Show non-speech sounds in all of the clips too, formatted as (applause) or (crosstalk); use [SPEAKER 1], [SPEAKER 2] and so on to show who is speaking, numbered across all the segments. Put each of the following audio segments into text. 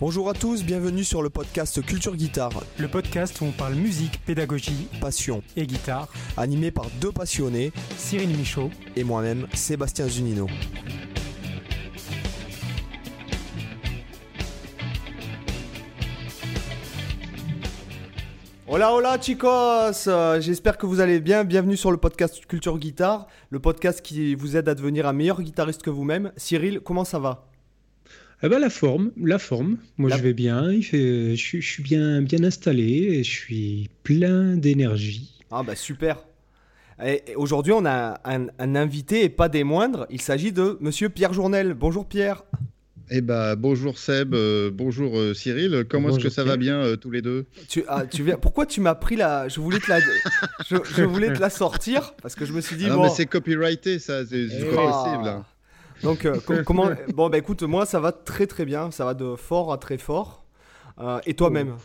[SPEAKER 1] Bonjour à tous, bienvenue sur le podcast Culture Guitare.
[SPEAKER 2] Le podcast où on parle musique, pédagogie,
[SPEAKER 1] passion
[SPEAKER 2] et guitare.
[SPEAKER 1] Animé par deux passionnés,
[SPEAKER 2] Cyril Michaud
[SPEAKER 1] et moi-même, Sébastien Zunino. Hola hola chicos, euh, j'espère que vous allez bien. Bienvenue sur le podcast Culture Guitare, le podcast qui vous aide à devenir un meilleur guitariste que vous-même. Cyril, comment ça va?
[SPEAKER 3] Ah bah, la forme, la forme. Moi je vais bien, il fait, je, suis bien, bien installé et je suis plein d'énergie.
[SPEAKER 1] Ah bah super. Aujourd'hui on a un, invité et pas des moindres. Il s'agit de Monsieur Pierre Journel. Bonjour Pierre.
[SPEAKER 4] Eh bah bonjour Seb, euh, bonjour euh, Cyril. Comment est-ce que ça va bien euh, tous les deux?
[SPEAKER 1] Tu, ah, tu viens, Pourquoi tu m'as pris la Je voulais te la, je, voulais te la sortir parce que je me suis dit
[SPEAKER 4] ah,
[SPEAKER 1] bon.
[SPEAKER 4] mais c'est copyrighté ça, c'est pas possible.
[SPEAKER 1] Donc, euh, (laughs) comment. Bon, bah écoute, moi, ça va très très bien. Ça va de fort à très fort. Euh, et toi-même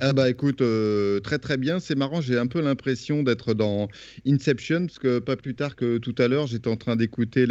[SPEAKER 4] ah bah écoute, euh, très très bien. C'est marrant, j'ai un peu l'impression d'être dans Inception, parce que pas plus tard que tout à l'heure, j'étais en train d'écouter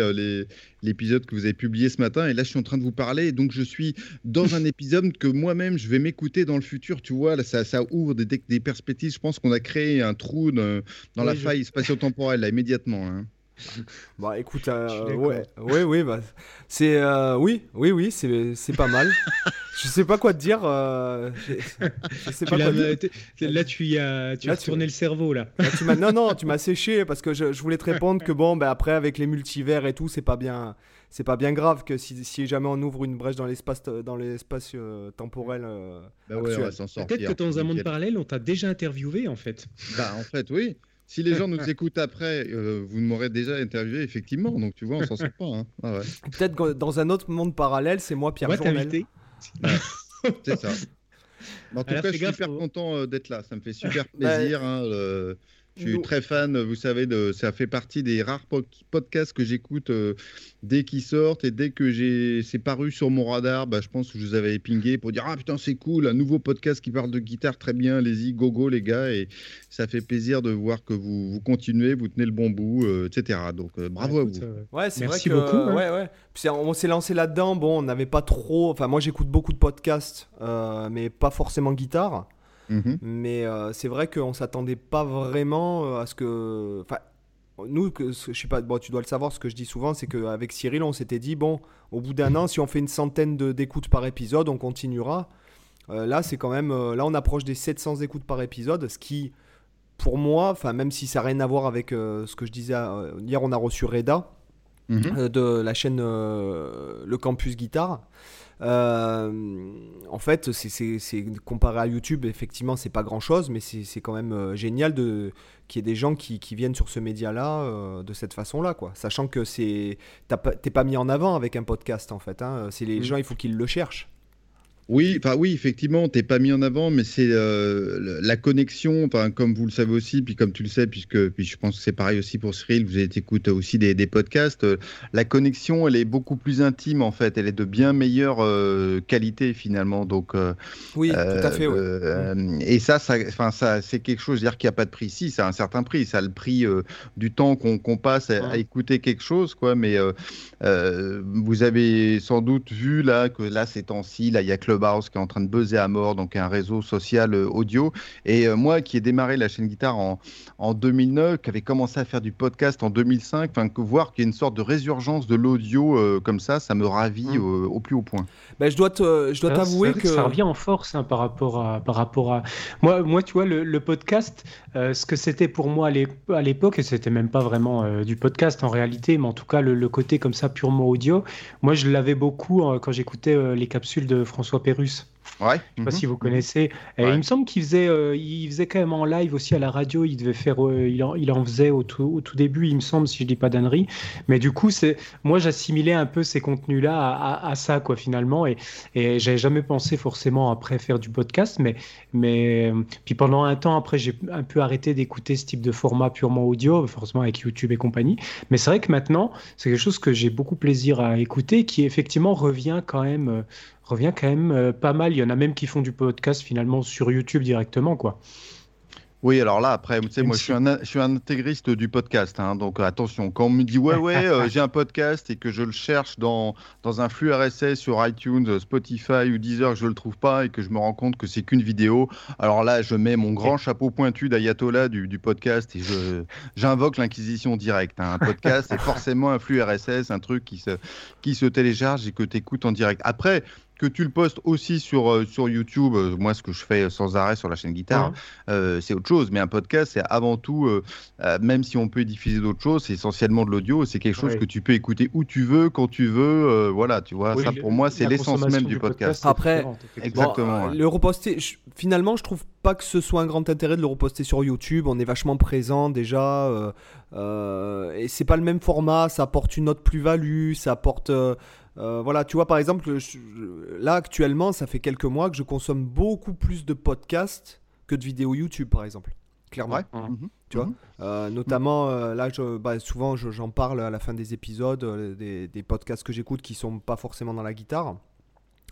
[SPEAKER 4] l'épisode que vous avez publié ce matin, et là je suis en train de vous parler, et donc je suis dans un (laughs) épisode que moi-même je vais m'écouter dans le futur, tu vois, là, ça, ça ouvre des, des, perspectives. Je pense qu'on a créé un trou dans, la faille spatio-temporelle, là, immédiatement. Hein. (laughs)
[SPEAKER 1] Bah écoute, euh, ouais, ouais, oui, bah, c'est, euh, oui, oui, oui, c'est, c'est pas mal. (laughs) je sais pas quoi te dire. Euh,
[SPEAKER 3] je sais pas quoi dire. Là, tu as, tu as tourné le cerveau là.
[SPEAKER 1] tu non, non, tu m'as (laughs) séché parce que je, voulais te répondre que bon, bah, après avec les multivers et tout, c'est pas bien, c'est pas bien grave que si, si, jamais on ouvre une brèche dans l'espace, dans l'espace temporel.
[SPEAKER 4] bah ouais,
[SPEAKER 3] Peut-être que dans un monde parallèle, on t'a déjà interviewé en fait.
[SPEAKER 4] Bah en fait, oui. Si les gens nous écoutent après, euh, vous m'aurez déjà interviewé, effectivement. Donc, tu vois, on s'en sort pas. Hein. Ah (laughs)
[SPEAKER 1] Peut-être que dans un autre monde parallèle, c'est moi, Pierre Journel. (laughs)
[SPEAKER 4] c'est ça. En tout cas, je suis super content euh, d'être là. Ça me fait super (laughs) plaisir. Hein, je suis très fan, vous savez, de, ça fait partie des rares podcasts que j'écoute euh, dès qu'ils sortent et dès que c'est paru sur mon radar, bah, je pense que je vous avais pingé pour dire Ah putain, c'est cool, un nouveau podcast qui parle de guitare, très bien, allez-y, go go les gars. Et ça fait plaisir de voir que vous, vous continuez, vous tenez le bon bout, euh, etc. Donc euh, bravo à vous.
[SPEAKER 1] ouais, c'est vrai que, beaucoup. Hein. Ouais, ouais. Puis on s'est lancé là-dedans, bon, on n'avait pas trop. Enfin, moi j'écoute beaucoup de podcasts, mais pas forcément guitare. Mhm. Mais euh, c'est vrai qu'on s'attendait pas vraiment euh, à ce que. Enfin, nous, que, je sais pas, bon, tu dois le savoir, ce que je dis souvent, c'est qu'avec Cyril, on s'était dit, bon, au bout d'un an, si on fait une centaine d'écoutes par épisode, on continuera. Euh, là, c'est quand même. là, on approche des 700 écoutes par épisode, ce qui, pour moi, enfin, même si ça n'a rien à voir avec ce que je disais hier, on a reçu Reda mhm. de la chaîne Le Campus Guitare. Euh, en fait, c'est comparé à YouTube, effectivement, c'est pas grand chose, mais c'est quand même euh, génial de qu'il y ait des gens qui, qui, viennent sur ce média-là euh, de cette façon-là, quoi. Sachant que c'est t'es pas mis en avant avec un podcast, en fait. Hein. C'est les gens, il faut qu'ils le cherchent.
[SPEAKER 4] Oui, enfin oui, effectivement, t'es pas mis en avant, mais c'est euh, la connexion, enfin comme vous le savez aussi, puis comme tu le sais, puisque puis je pense que c'est pareil aussi pour Cyril, vous écoutez aussi des, des podcasts, euh, la connexion, elle est beaucoup plus intime en fait, elle est de bien meilleure euh, qualité finalement, donc
[SPEAKER 1] oui, tout à fait.
[SPEAKER 4] et ça, ça, enfin ça, c'est quelque chose, dire qu'il n'y a pas de prix. Si, c'est un certain prix, ça a le prix du temps qu'on passe à, écouter quelque chose, quoi. Mais vous avez sans doute vu là que là ces temps-ci, là il y a que Clubhouse qui est en train de buzzer à mort, donc un réseau social euh, audio. Et euh, moi qui ai démarré la chaîne guitare en, en 2009, qui avait commencé à faire du podcast en 2005, enfin que voir qu'il y a une sorte de résurgence de l'audio euh, comme ça, ça me ravit mmh. au, plus haut point.
[SPEAKER 1] Ben, je dois je dois t'avouer que...
[SPEAKER 3] ça revient en force hein, par rapport à par rapport à moi moi tu vois le, podcast ce que c'était pour moi à l'époque et c'était même pas vraiment du podcast en réalité mais en tout cas le, le, côté comme ça purement audio moi je l'avais beaucoup quand j'écoutais les capsules de François Pérus.
[SPEAKER 4] Ouais.
[SPEAKER 3] Je sais pas si vous mhm. connaissez. Il me semble qu'il faisait, euh, il faisait quand même en live aussi à la radio. Il devait faire, euh, il, en, il, en, faisait au tout, au tout, début, il me semble, si je dis pas d'annerie. Mais du coup, c'est, moi, j'assimilais un peu ces contenus-là à, à, ça, quoi, finalement. Et, et j'avais jamais pensé forcément après faire du podcast. Mais, mais puis pendant un temps après, j'ai un peu arrêté d'écouter ce type de format purement audio, forcément avec YouTube et compagnie. Mais c'est vrai que maintenant, c'est quelque chose que j'ai beaucoup plaisir à écouter, qui effectivement revient quand même euh, revient quand même euh, pas mal. Il y en a même qui font du podcast finalement sur YouTube directement, quoi.
[SPEAKER 4] Oui, alors là, après, tu sais, moi, je suis, un, je suis un intégriste du podcast. Hein, donc, attention, quand on me dit, ouais, ouais, euh, (laughs) j'ai un podcast et que je le cherche dans, dans un flux RSS sur iTunes, Spotify ou Deezer, que je ne le trouve pas et que je me rends compte que c'est qu'une vidéo, alors là, je mets mon grand chapeau pointu d'ayatollah du, du, podcast et j'invoque l'inquisition directe. Hein. Un podcast, c'est (laughs) forcément un flux RSS, un truc qui se, qui se télécharge et que tu écoutes en direct. Après, que tu le postes aussi sur, euh, sur YouTube, euh, moi ce que je fais sans arrêt sur la chaîne guitare, euh, c'est autre chose. Mais un podcast, c'est avant tout, même si on peut diffuser d'autres choses, c'est essentiellement de l'audio. C'est quelque chose que tu peux écouter où tu veux, quand tu veux. voilà, tu vois, ça pour moi, c'est l'essence même du, podcast.
[SPEAKER 1] Après, exactement. le reposter, finalement, je trouve pas que ce soit un grand intérêt de le reposter sur YouTube. On est vachement présent déjà. et c'est pas le même format, ça apporte une autre plus-value, ça apporte. Euh, voilà, tu vois, par exemple, là actuellement, ça fait quelques mois que je consomme beaucoup plus de podcasts que de vidéos YouTube, par exemple. Clairement. Mhm. Tu vois mhm. euh, Notamment, euh, là, je, bah, souvent, j'en parle à la fin des épisodes, des, des, podcasts que j'écoute qui sont pas forcément dans la guitare.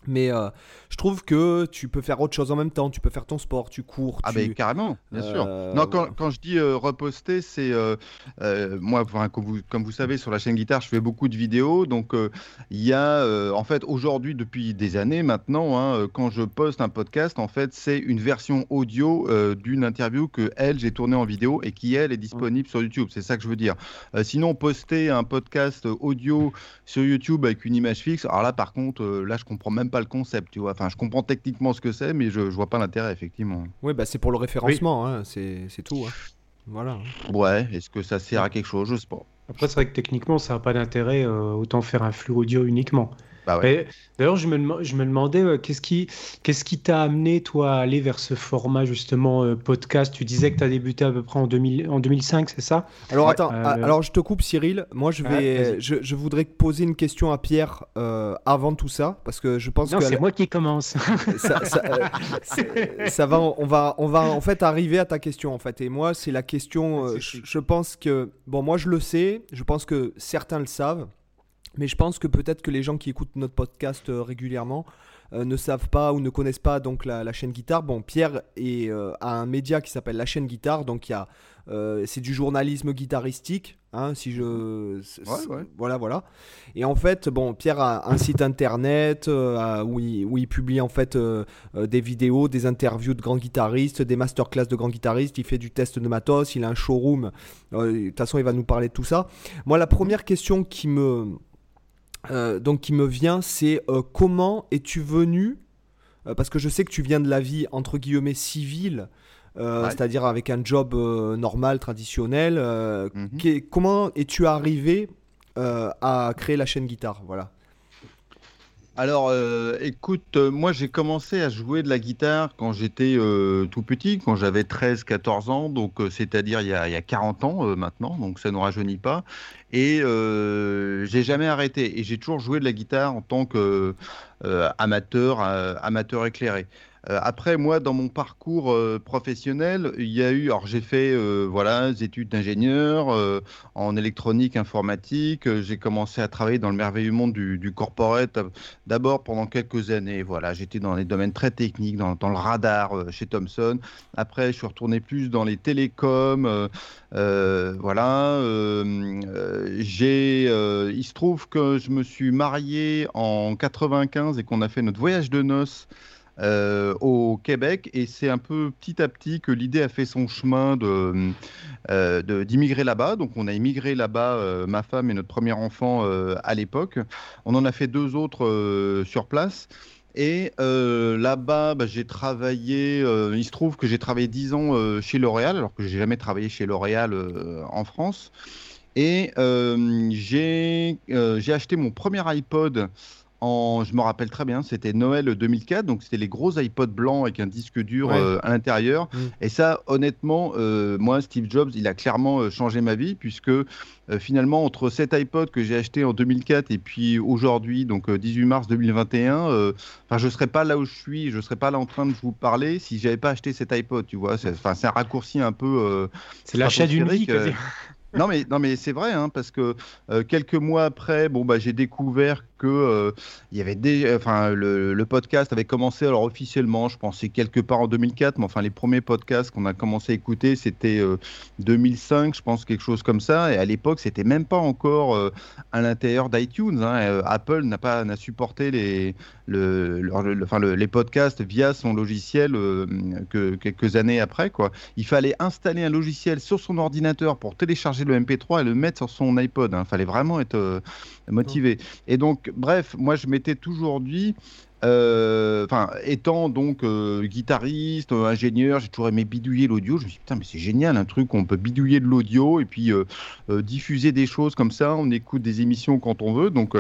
[SPEAKER 1] Mais euh, je trouve que tu peux faire autre chose en même temps. Tu peux faire ton sport, tu cours.
[SPEAKER 4] Ah, ben carrément, bien sûr. Euh, non, quand, quand, je dis euh, reposter, c'est moi, comme vous, comme vous savez, sur la chaîne guitare, je fais beaucoup de vidéos. Donc, il y a, en fait, aujourd'hui, depuis des années maintenant, hein, quand je poste un podcast, en fait, c'est une version audio d'une interview que elle, j'ai tournée en vidéo et qui, elle, est disponible sur YouTube. C'est ça que je veux dire. sinon, poster un podcast audio sur YouTube avec une image fixe, alors là, par contre, là, je comprends même pas le concept, tu vois. Enfin, je comprends techniquement ce que c'est, mais je, je vois pas l'intérêt, effectivement.
[SPEAKER 1] Oui, bah, c'est pour le référencement, hein, c'est tout. Hein. Voilà.
[SPEAKER 4] Ouais, est-ce que ça sert à quelque chose? Je sais pas.
[SPEAKER 3] Après, c'est vrai que techniquement, ça n'a pas d'intérêt, euh, autant faire un flux audio uniquement. Bah d'ailleurs, je me, je me demandais, euh, qu'est-ce qui qu'est-ce qui t'a amené, toi, à aller vers ce format, justement, euh, podcast? Tu disais que tu as débuté à peu près en, 2000, en 2005, c'est ça?
[SPEAKER 1] Alors, attends, euh, alors je te coupe, Cyril. Moi, je, vais, je, je, voudrais poser une question à Pierre avant tout ça, parce que je pense
[SPEAKER 3] non,
[SPEAKER 1] que.
[SPEAKER 3] c'est moi qui commence. (laughs)
[SPEAKER 1] ça, (laughs) ça, va, on va, on va en fait arriver à ta question, en fait. Et moi, c'est la question. je pense que. Bon, moi, je le sais. Je pense que certains le savent. Mais je pense que peut-être que les gens qui écoutent notre podcast euh, régulièrement euh, ne savent pas ou ne connaissent pas donc la, chaîne guitare. Bon, Pierre est, euh, a un média qui s'appelle la chaîne guitare, donc il y a c'est du journalisme guitaristique, hein, si je voilà voilà. Et en fait, bon, Pierre a un site internet où, il, où, il, publie en fait des vidéos, des interviews de grands guitaristes, des masterclass de grands guitaristes. Il fait du test de matos, il a un showroom. de toute façon, il va nous parler de tout ça. Moi, la première question qui me euh, donc qui me vient, c'est euh, comment es-tu venu euh, Parce que je sais que tu viens de la vie entre guillemets civile, c'est-à-dire avec un job normal, traditionnel. Mhm. comment es-tu arrivé à créer la chaîne guitare Voilà.
[SPEAKER 4] Alors, euh, écoute, euh, moi j'ai commencé à jouer de la guitare quand j'étais euh, tout petit, quand j'avais 13-14 ans, donc c'est-à-dire il, y a 40 ans maintenant, donc ça ne rajeunit pas. Et j'ai jamais arrêté. Et j'ai toujours joué de la guitare en tant qu'amateur, amateur éclairé. Euh, après, moi, dans mon parcours euh, professionnel, il y a eu, alors j'ai fait euh, voilà, des études d'ingénieur en électronique, informatique. j'ai commencé à travailler dans le merveilleux monde du, corporate d'abord pendant quelques années. Voilà, j'étais dans les domaines très techniques, dans, le radar chez Thomson. Après, je suis retourné plus dans les télécoms. voilà, il se trouve que je me suis marié en 95 et qu'on a fait notre voyage de noces. Euh, au Québec et c'est un peu petit à petit que l'idée a fait son chemin de euh, d'immigrer là-bas. Donc on a immigré là-bas, euh, ma femme et notre premier enfant à l'époque. On en a fait deux autres sur place. Et là-bas, bah, j'ai travaillé. il se trouve que j'ai travaillé dix ans chez L'Oréal, alors que j'ai jamais travaillé chez L'Oréal en France. Et j'ai acheté mon premier iPod je me rappelle très bien, c'était Noël 2004, donc c'était les gros iPods blancs avec un disque dur euh, à l'intérieur. Mm. Et ça, honnêtement, euh, moi, Steve Jobs, il a clairement euh, changé ma vie, puisque finalement, entre cet iPod que j'ai acheté en 2004 et puis aujourd'hui, donc 18 mars 2021, enfin, je serais pas là où je suis, je serais pas là en train de vous parler si j'avais pas acheté cet iPod, tu vois. C'est un raccourci un peu.
[SPEAKER 3] c'est l'achat d'une vie.
[SPEAKER 4] non mais non mais c'est vrai hein, parce que quelques mois après bon bah j'ai découvert que il y avait des, enfin le, le, podcast avait commencé alors officiellement, je pensais quelque part en 2004, mais enfin les premiers podcasts qu'on a commencé à écouter, c'était 2005, je pense quelque chose comme ça. Et à l'époque, c'était même pas encore à l'intérieur d'iTunes. Hein. Apple n'a pas n'a supporté les le, enfin, les podcasts via son logiciel que quelques années après quoi. Il fallait installer un logiciel sur son ordinateur pour télécharger le MP3 et le mettre sur son iPod. Il hein. fallait vraiment être euh, motivé. Et donc, bref, moi je m'étais toujours dit, euh, enfin, étant donc euh, guitariste, ingénieur, j'ai toujours aimé bidouiller l'audio. Je me suis dit, putain, mais c'est génial, un truc on peut bidouiller de l'audio et puis diffuser des choses comme ça. On écoute des émissions quand on veut. Donc,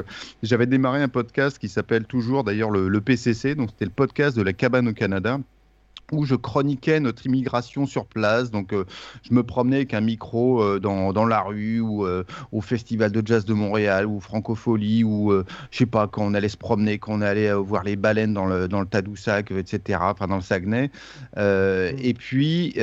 [SPEAKER 4] j'avais démarré un podcast qui s'appelle toujours d'ailleurs le, le, PCC. Donc, c'était le podcast de la cabane au Canada où je chroniquais notre immigration sur place. Donc, euh, je me promenais avec un micro euh, dans, dans, la rue ou euh, au Festival de Jazz de Montréal ou Francophonie ou je sais pas, quand on allait se promener, quand on allait voir les baleines dans le, dans le Tadoussac, etc., enfin dans le Saguenay. Mmh. Et puis,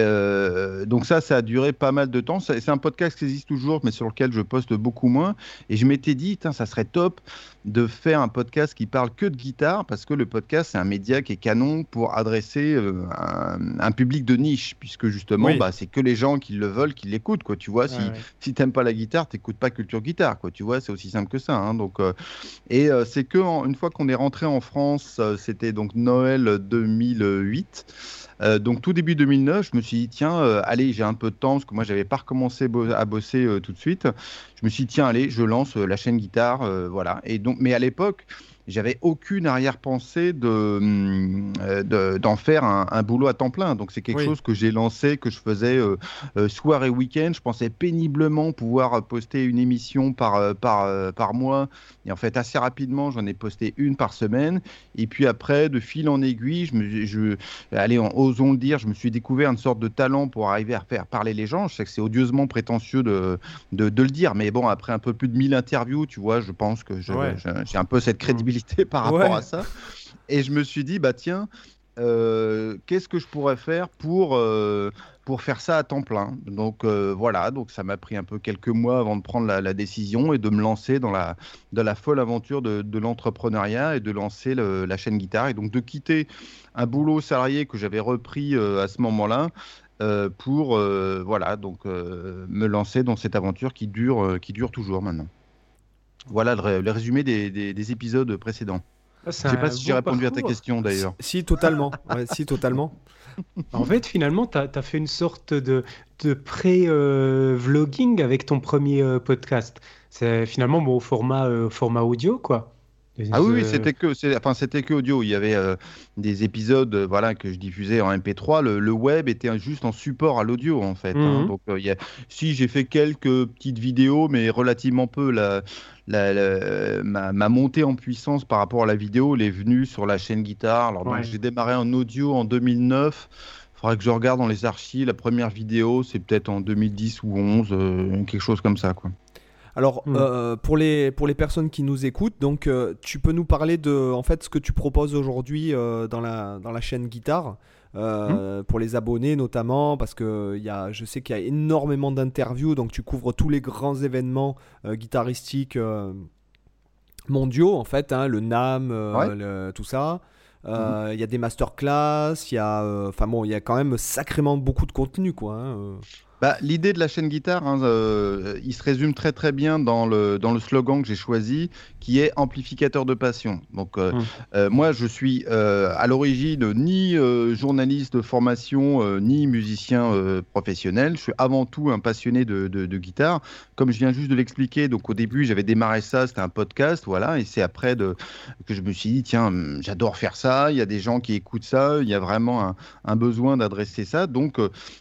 [SPEAKER 4] donc ça, ça a duré pas mal de temps. C'est un podcast qui existe toujours, mais sur lequel je poste beaucoup moins. Et je m'étais dit, ça serait top de faire un podcast qui parle que de guitare, parce que le podcast, c'est un média qui est canon pour adresser euh, un, public de niche, puisque justement, bah, c'est que les gens qui le veulent, qui l'écoutent, quoi. Tu vois, si, si t'aimes pas la guitare, t'écoutes pas Culture Guitare, quoi. Tu vois, c'est aussi simple que ça. Hein. donc, euh, et euh, c'est que une fois qu'on est rentré en France, c'était donc Noël 2008. Donc tout début 2009, je me suis dit tiens, allez, j'ai un peu de temps parce que moi j'avais pas recommencé à bosser tout de suite je me suis dit, tiens, allez, je lance euh, la chaîne guitare, euh, voilà. Et donc, mais à l'époque, j'avais aucune arrière-pensée hum, euh, de, d'en faire un, boulot à temps plein. Donc c'est quelque chose que j'ai lancé, que je faisais euh, euh, soir et week-end. Je pensais péniblement pouvoir poster une émission par, par, par mois. Et en fait, assez rapidement, j'en ai posté une par semaine. Et puis après, de fil en aiguille, je me, je, allez, osons le dire, je me suis découvert une sorte de talent pour arriver à faire parler les gens. Je sais que c'est odieusement prétentieux de, de, le dire, mais bon, après un peu plus de 1000 interviews, tu vois, je pense que j'ai un peu cette crédibilité par rapport à ça. Et je me suis dit, bah tiens, euh, qu'est-ce que je pourrais faire pour, euh, pour faire ça à temps plein? Donc euh, voilà, donc ça m'a pris un peu quelques mois avant de prendre la, décision et de me lancer dans la, dans la folle aventure de, de l'entrepreneuriat et de lancer la chaîne guitare et donc de quitter un boulot salarié que j'avais repris à ce moment-là. pour voilà donc me lancer dans cette aventure qui dure qui dure toujours maintenant. Voilà le, résumé des, épisodes précédents. Ah, je ne sais pas si j'ai répondu à ta question d'ailleurs.
[SPEAKER 1] Si, totalement. si, totalement. (laughs)
[SPEAKER 3] En fait, finalement, tu as, fait une sorte de, pré-vlogging avec ton premier euh, podcast. C'est finalement au format, euh, format audio, quoi.
[SPEAKER 4] Ah oui, c'était que, enfin, c'était que audio. Il y avait euh, des épisodes, euh, voilà, que je diffusais en MP3. Le, web était juste en support à l'audio, en fait. Hein. Mhm. Donc, euh, y a... si j'ai fait quelques petites vidéos, mais relativement peu. La, la, ma, montée en puissance par rapport à la vidéo, elle est venue sur la chaîne guitare. Alors, j'ai démarré en audio en 2009. Il faudrait que je regarde dans les archives. La première vidéo, c'est peut-être en 2010 ou 11, quelque chose comme ça, quoi.
[SPEAKER 1] Alors, hmm. euh, pour, les, pour les personnes qui nous écoutent, donc, euh, tu peux nous parler de en fait, ce que tu proposes aujourd'hui euh, dans, la, dans la chaîne guitare? Hmm. pour les abonnés notamment, parce que y a, je sais qu'il y a énormément d'interviews, donc tu couvres tous les grands événements guitaristiques mondiaux, en fait, hein, le NAM, tout ça. Hmm. Il y a des masterclass, il y a, enfin bon, il y a quand même sacrément beaucoup de contenu, quoi. Hein,
[SPEAKER 4] bah, L'idée de la chaîne guitare, hein, euh, il se résume très très bien dans le, dans le slogan que j'ai choisi, qui est amplificateur de passion. Donc euh, hum. euh, moi, je suis à l'origine ni journaliste de formation, ni musicien professionnel. Je suis avant tout un passionné de, de, de guitare. Comme je viens juste de l'expliquer, donc au début, j'avais démarré ça, c'était un podcast, voilà, et c'est après de, que je me suis dit, tiens, hum, j'adore faire ça, il y a des gens qui écoutent ça, il y a vraiment un, un besoin d'adresser ça. Donc,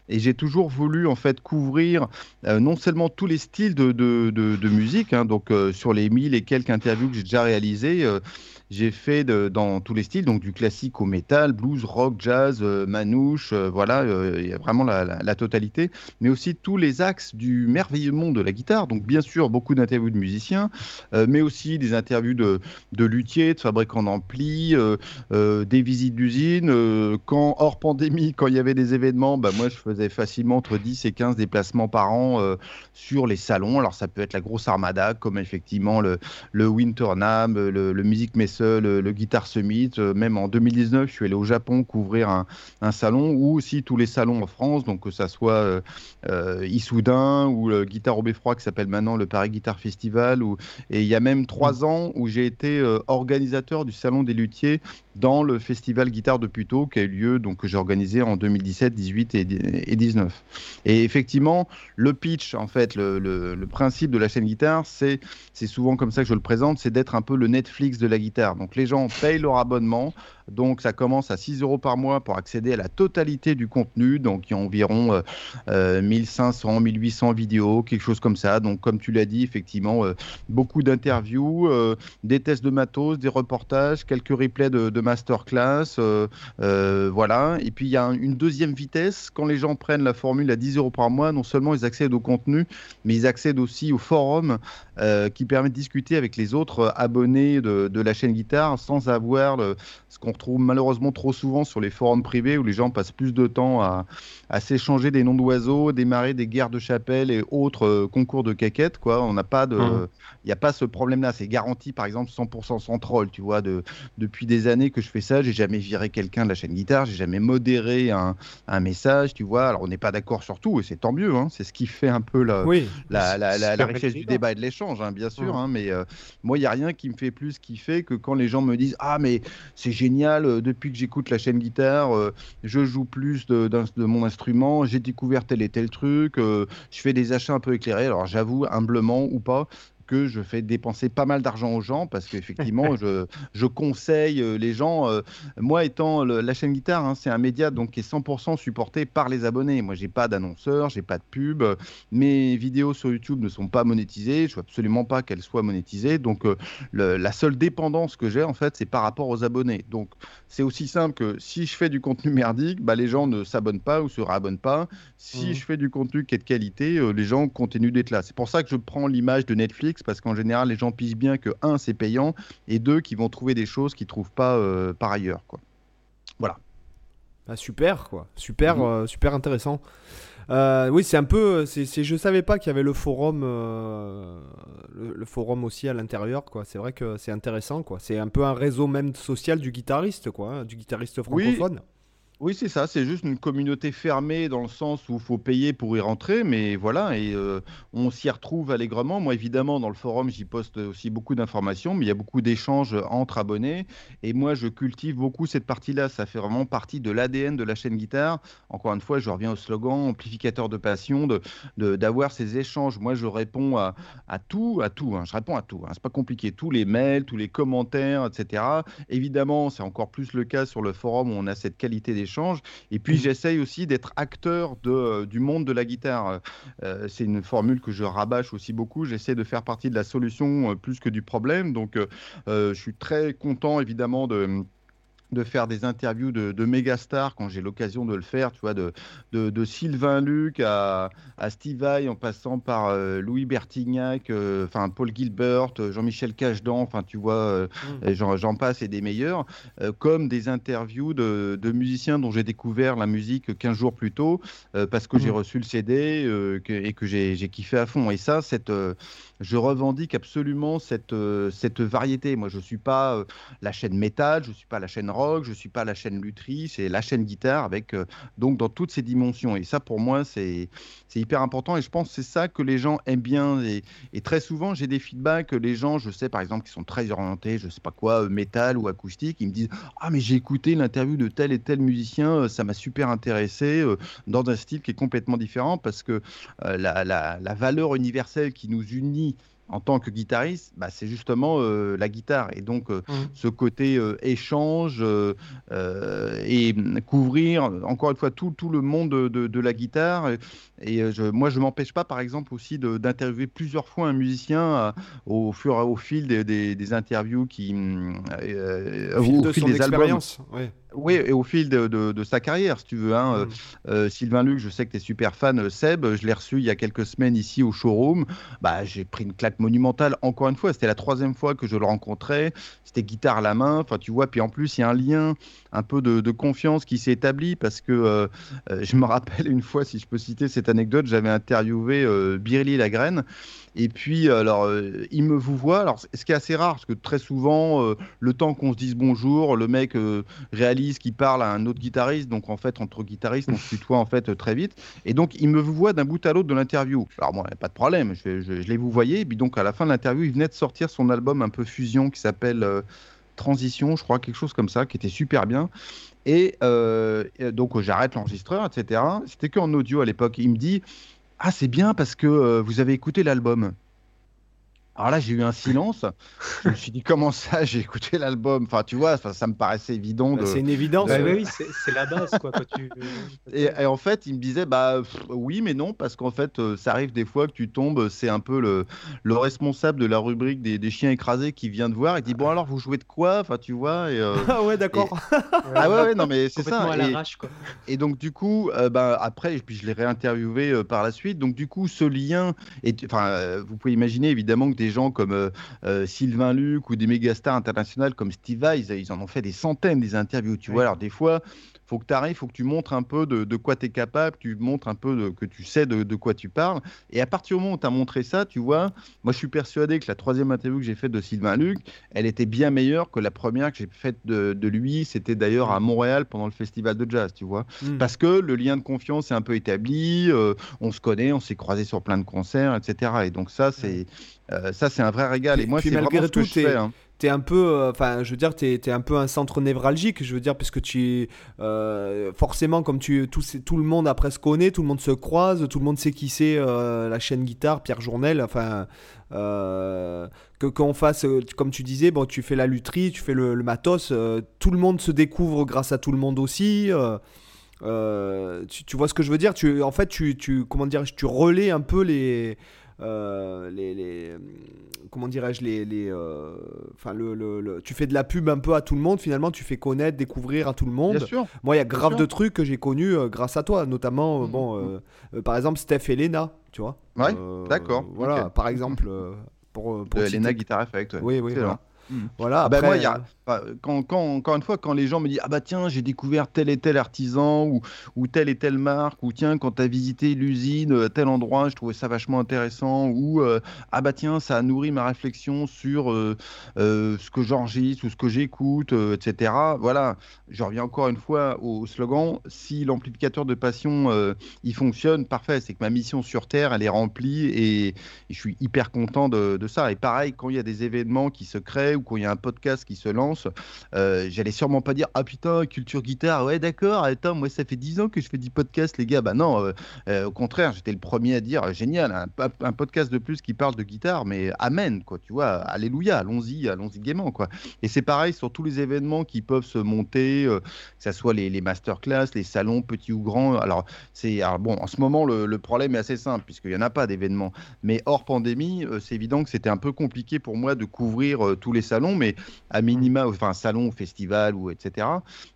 [SPEAKER 4] et j'ai toujours voulu en fait couvrir euh, non seulement tous les styles de, de, musique, hein, donc euh, sur les mille et quelques interviews que j'ai déjà réalisées, euh, j'ai fait dans tous les styles, donc du classique au métal, blues, rock, jazz, manouche, voilà, il y a vraiment la, totalité, mais aussi tous les axes du merveilleux monde de la guitare. Donc bien sûr beaucoup d'interviews de musiciens, mais aussi des interviews de, de luthiers, de fabricants d'amplis, des visites d'usines. quand hors pandémie, quand il y avait des événements, bah, moi je faisais facilement entre 10 et 15 déplacements par an sur les salons. Alors ça peut être la grosse armada, comme effectivement le, le Winter Nam, le, le Music Messe, le, le, Guitar Summit. Euh, même en 2019, je suis allé au Japon couvrir un, un, salon, ou aussi tous les salons en France, donc que ça soit euh, euh Issoudun ou le Guitar au Beffroi qui s'appelle maintenant le Paris Guitar Festival. Ou... Et il y a même trois mmh. ans où j'ai été euh, organisateur du Salon des Luthiers dans le festival Guitare de Puteaux qui a eu lieu, donc que j'ai organisé en 2017, 18 et, 19. Et effectivement, le pitch, en fait, le, le, principe de la chaîne guitare, c'est souvent comme ça que je le présente, c'est d'être un peu le Netflix de la guitare. Donc les gens payent leur abonnement, donc ça commence à 6 euros par mois pour accéder à la totalité du contenu. Donc il y a environ 1500, euh, 1800 euh, vidéos, quelque chose comme ça. Donc comme tu l'as dit, effectivement, euh, beaucoup d'interviews, des tests de matos, des reportages, quelques replays de, de masterclass. voilà. Et puis il y a une deuxième vitesse. Quand les gens prennent la formule à 10 euros par mois, non seulement ils accèdent au contenu, mais ils accèdent aussi au forum qui permet de discuter avec les autres abonnés de, de la chaîne guitare sans avoir le, ce qu'on retrouve malheureusement trop souvent sur les forums privés où les gens passent plus de temps à, à s'échanger des noms d'oiseaux, démarrer des guerres de chapelle et autres euh, concours de caquettes. Quoi. On n'a pas de, mmh. il n'y a pas ce problème-là. C'est garanti, par exemple, 100% sans troll. Tu vois, de, depuis des années que je fais ça, j'ai jamais viré quelqu'un de la chaîne guitare, j'ai jamais modéré un, un, message. Tu vois, alors on n'est pas d'accord sur tout et c'est tant mieux. Hein. C'est ce qui fait un peu la, la, la, richesse du débat et de l'échange, hein, bien sûr. Mmh. Hein. mais euh, moi, il n'y a rien qui me fait plus kiffer que quand les gens me disent Ah, mais c'est génial, euh, depuis que j'écoute la chaîne guitare, je joue plus de, de mon instrument j'ai découvert tel et tel truc, euh, je fais des achats un peu éclairés. Alors j'avoue, humblement ou pas, que je fais dépenser pas mal d'argent aux gens parce qu'effectivement, je, je, conseille euh, les gens. Euh, moi, étant la chaîne guitare, hein, c'est un média donc qui est 100% supporté par les abonnés. Moi, j'ai pas d'annonceur, j'ai pas de pub. Mes vidéos sur YouTube ne sont pas monétisées. Je veux absolument pas qu'elles soient monétisées. Donc, euh, la seule dépendance que j'ai, en fait, c'est par rapport aux abonnés. Donc, c'est aussi simple que si je fais du contenu merdique, bah, les gens ne s'abonnent pas ou se réabonnent pas. Si mmh. je fais du contenu qui est de qualité, les gens continuent d'être là. C'est pour ça que je prends l'image de Netflix parce qu'en général, les gens pigent bien que, un, c'est payant, et deux, qu'ils vont trouver des choses qu'ils ne trouvent pas euh, par ailleurs. Quoi. Voilà.
[SPEAKER 1] Bah, super, quoi. Super, mhm. euh, super intéressant. Euh, oui, c'est un peu. C'est, c'est, je savais pas qu'il y avait le forum, le, forum aussi à l'intérieur, quoi. C'est vrai que c'est intéressant, quoi. C'est un peu un réseau même social du guitariste, quoi, hein, du guitariste francophone.
[SPEAKER 4] Oui, c'est ça, c'est juste une communauté fermée dans le sens où il faut payer pour y rentrer, mais voilà, et euh, on s'y retrouve allègrement. Moi, évidemment, dans le forum, j'y poste aussi beaucoup d'informations, mais il y a beaucoup d'échanges entre abonnés, et moi, je cultive beaucoup cette partie-là. Ça fait vraiment partie de l'ADN de la chaîne guitare. Encore une fois, je reviens au slogan amplificateur de passion, de, d'avoir ces échanges. Moi, je réponds à, à tout, à tout. Hein. Je réponds à tout. Hein. C'est pas compliqué. Tous les mails, tous les commentaires, etc. Évidemment, c'est encore plus le cas sur le forum où on a cette qualité et puis, mmh. j'essaye aussi d'être acteur de, euh, du monde de la guitare. Euh, c'est une formule que je rabâche aussi beaucoup. J'essaie de faire partie de la solution euh, plus que du problème. Donc, je suis très content, évidemment, de de faire des interviews de, de méga stars quand j'ai l'occasion de le faire, tu vois, de, de, Sylvain Luc à, à Steve Vai en passant par euh, Louis Bertignac, euh, enfin Paul Gilbert, euh, Jean-Michel Cachedan, enfin tu vois, mmh. j'en passe et des meilleurs, comme des interviews de, de musiciens dont j'ai découvert la musique 15 jours plus tôt parce que j'ai mmh. reçu le CD et que j'ai kiffé à fond. Et ça, cette, je revendique absolument cette, cette variété. Moi, je suis pas la chaîne métal, je suis pas la chaîne je suis pas la chaîne lutherie, c'est la chaîne guitare avec euh, donc dans toutes ses dimensions. Et ça, pour moi, c'est hyper important. Et je pense que c'est ça que les gens aiment bien. Et, très souvent, j'ai des feedbacks. Les gens, je sais par exemple, qui sont très orientés, je sais pas quoi, euh, métal ou acoustique, ils me disent Ah, mais j'ai écouté l'interview de tel et tel musicien, euh, ça m'a super intéressé, dans un style qui est complètement différent parce que la, la valeur universelle qui nous unit en tant que guitariste, bah, c'est justement la guitare. Et donc, mmh. ce côté échange et couvrir, encore une fois, tout, tout le monde de, la guitare. Et, je, moi, je m'empêche pas, par exemple, aussi d'interviewer plusieurs fois un musicien au, fur, au fil des, des, interviews qui.
[SPEAKER 1] au fil, de des albums.
[SPEAKER 4] Oui, et au fil de, sa carrière, si tu veux. Hein, mm. euh, Sylvain Luc, je sais que tu es super fan. Euh, Seb, je l'ai reçu il y a quelques semaines ici au showroom. Bah, j'ai pris une claque monumentale. Encore une fois, c'était la troisième fois que je le rencontrais. C'était guitare à la main. Enfin, tu vois. Puis en plus, il y a un lien, un peu de, confiance qui s'est établi parce que euh, je me rappelle une fois, si je peux citer anecdote, j'avais interviewé euh, Birli Lagraine. Et puis, alors, euh, il me vous voit. Alors, ce qui est assez rare, parce que très souvent, euh, le temps qu'on se dise bonjour, le mec euh, réalise qu'il parle à un autre guitariste. Donc, en fait, entre guitaristes, on se tutoie en fait très vite. Et donc, il me vous voit d'un bout à l'autre de l'interview. Alors, moi, pas de problème. Je, l'ai vous voyé. Et puis, donc, à la fin de l'interview, il venait de sortir son album un peu fusion qui s'appelle Transition, je crois, quelque chose comme ça, qui était super bien. Et donc, j'arrête l'enregistreur, etc. C'était qu'en audio à l'époque. Il me dit ah, c'est bien parce que euh, vous avez écouté l'album. Alors là, j'ai eu un silence. (laughs) je me suis dit, comment ça, j'ai écouté l'album? Enfin, tu vois, ça, me paraissait évident.
[SPEAKER 1] Bah, c'est une évidence.
[SPEAKER 3] oui, c'est la base. Quoi,
[SPEAKER 4] et, en fait, il me disait, bah oui, mais non, parce qu'en fait, euh, ça arrive des fois que tu tombes, c'est un peu le, le responsable de la rubrique des, chiens écrasés qui vient te voir et dit, bon, alors, vous jouez de quoi? Enfin, tu vois. Et,
[SPEAKER 1] euh, ah ouais, d'accord.
[SPEAKER 4] ah ouais, ouais, non, mais c'est ça.
[SPEAKER 3] À et, quoi.
[SPEAKER 4] et donc, du coup, euh, bah, après, puis je l'ai réinterviewé par la suite. Donc, du coup, ce lien, enfin, vous pouvez imaginer évidemment que des des gens comme euh, euh, Sylvain Luc ou des mégastars internationales comme Steve Vai, ils, en ont fait des centaines des interviews. Tu vois, alors des fois, faut que tu arrives, faut que tu montres un peu de, quoi tu es capable, tu montres un peu de, que tu sais de, quoi tu parles. Et à partir du moment où tu as montré ça, tu vois, moi je suis persuadé que la troisième interview que j'ai faite de Sylvain Luc, elle était bien meilleure que la première que j'ai faite de, lui. C'était d'ailleurs à Montréal pendant le festival de jazz, tu vois. Hmm. Parce que le lien de confiance est un peu établi, euh, on se connaît, on s'est croisé sur plein de concerts, etc. Et donc ça, c'est euh, ça, c'est un vrai régal. Et moi, c'est vraiment ce que je fais. Hein
[SPEAKER 1] t'es un peu, euh, enfin, je veux dire, t'es es un peu un centre névralgique, je veux dire, parce que tu, euh, forcément, comme tu, tout, tout le monde après se connaît, tout le monde se croise, tout le monde sait qui c'est euh, la chaîne guitare, Pierre Journel, enfin, que qu'on fasse, comme tu disais, bon, tu fais la lutherie, tu fais le, matos, tout le monde se découvre grâce à tout le monde aussi. Tu, vois ce que je veux dire? Tu, En fait, tu, tu comment dire, tu relais un peu les euh, les, les, comment dirais-je les, les euh, enfin le, le, tu fais de la pub un peu à tout le monde finalement tu fais connaître découvrir à tout le monde moi il y a grave de trucs que j'ai connus euh, grâce à toi notamment mmh, bon mmh. par exemple Steph et Lena tu vois
[SPEAKER 4] ouais d'accord
[SPEAKER 1] voilà par exemple pour,
[SPEAKER 4] pour Lena Guitar Effect
[SPEAKER 1] oui oui voilà. Mmh. Voilà.
[SPEAKER 4] Ah bah, après, moi, y a, quand, quand, encore une fois, quand les gens me disent Ah bah tiens, j'ai découvert tel et tel artisan ou, ou telle et telle marque, ou tiens, quand tu as visité l'usine à tel endroit, je trouvais ça vachement intéressant, ou euh, Ah bah tiens, ça a nourri ma réflexion sur euh, euh, ce que j'enregistre ou ce que j'écoute, etc. Voilà, je reviens encore une fois au slogan si l'amplificateur de passion il fonctionne, parfait, c'est que ma mission sur Terre elle est remplie et, je suis hyper content de, de ça. Et pareil, quand il y a des événements qui se créent ou quand il y a un podcast qui se lance, euh, j'allais sûrement pas dire ah putain culture guitare ouais d'accord attends moi ça fait 10 ans que je fais du podcast les gars. Bah non euh, euh, au contraire j'étais le premier à dire génial un, podcast de plus qui parle de guitare mais amen quoi tu vois alléluia allons-y allons-y gaiement quoi. Et c'est pareil sur tous les événements qui peuvent se monter que ça soit les, masterclass les salons petits ou grands. Alors c'est bon en ce moment le, problème est assez simple puisqu'il y en a pas d'événements. Mais hors pandémie c'est évident que c'était un peu compliqué pour moi de couvrir tous les salons mais à minima enfin salon, festival ou etc.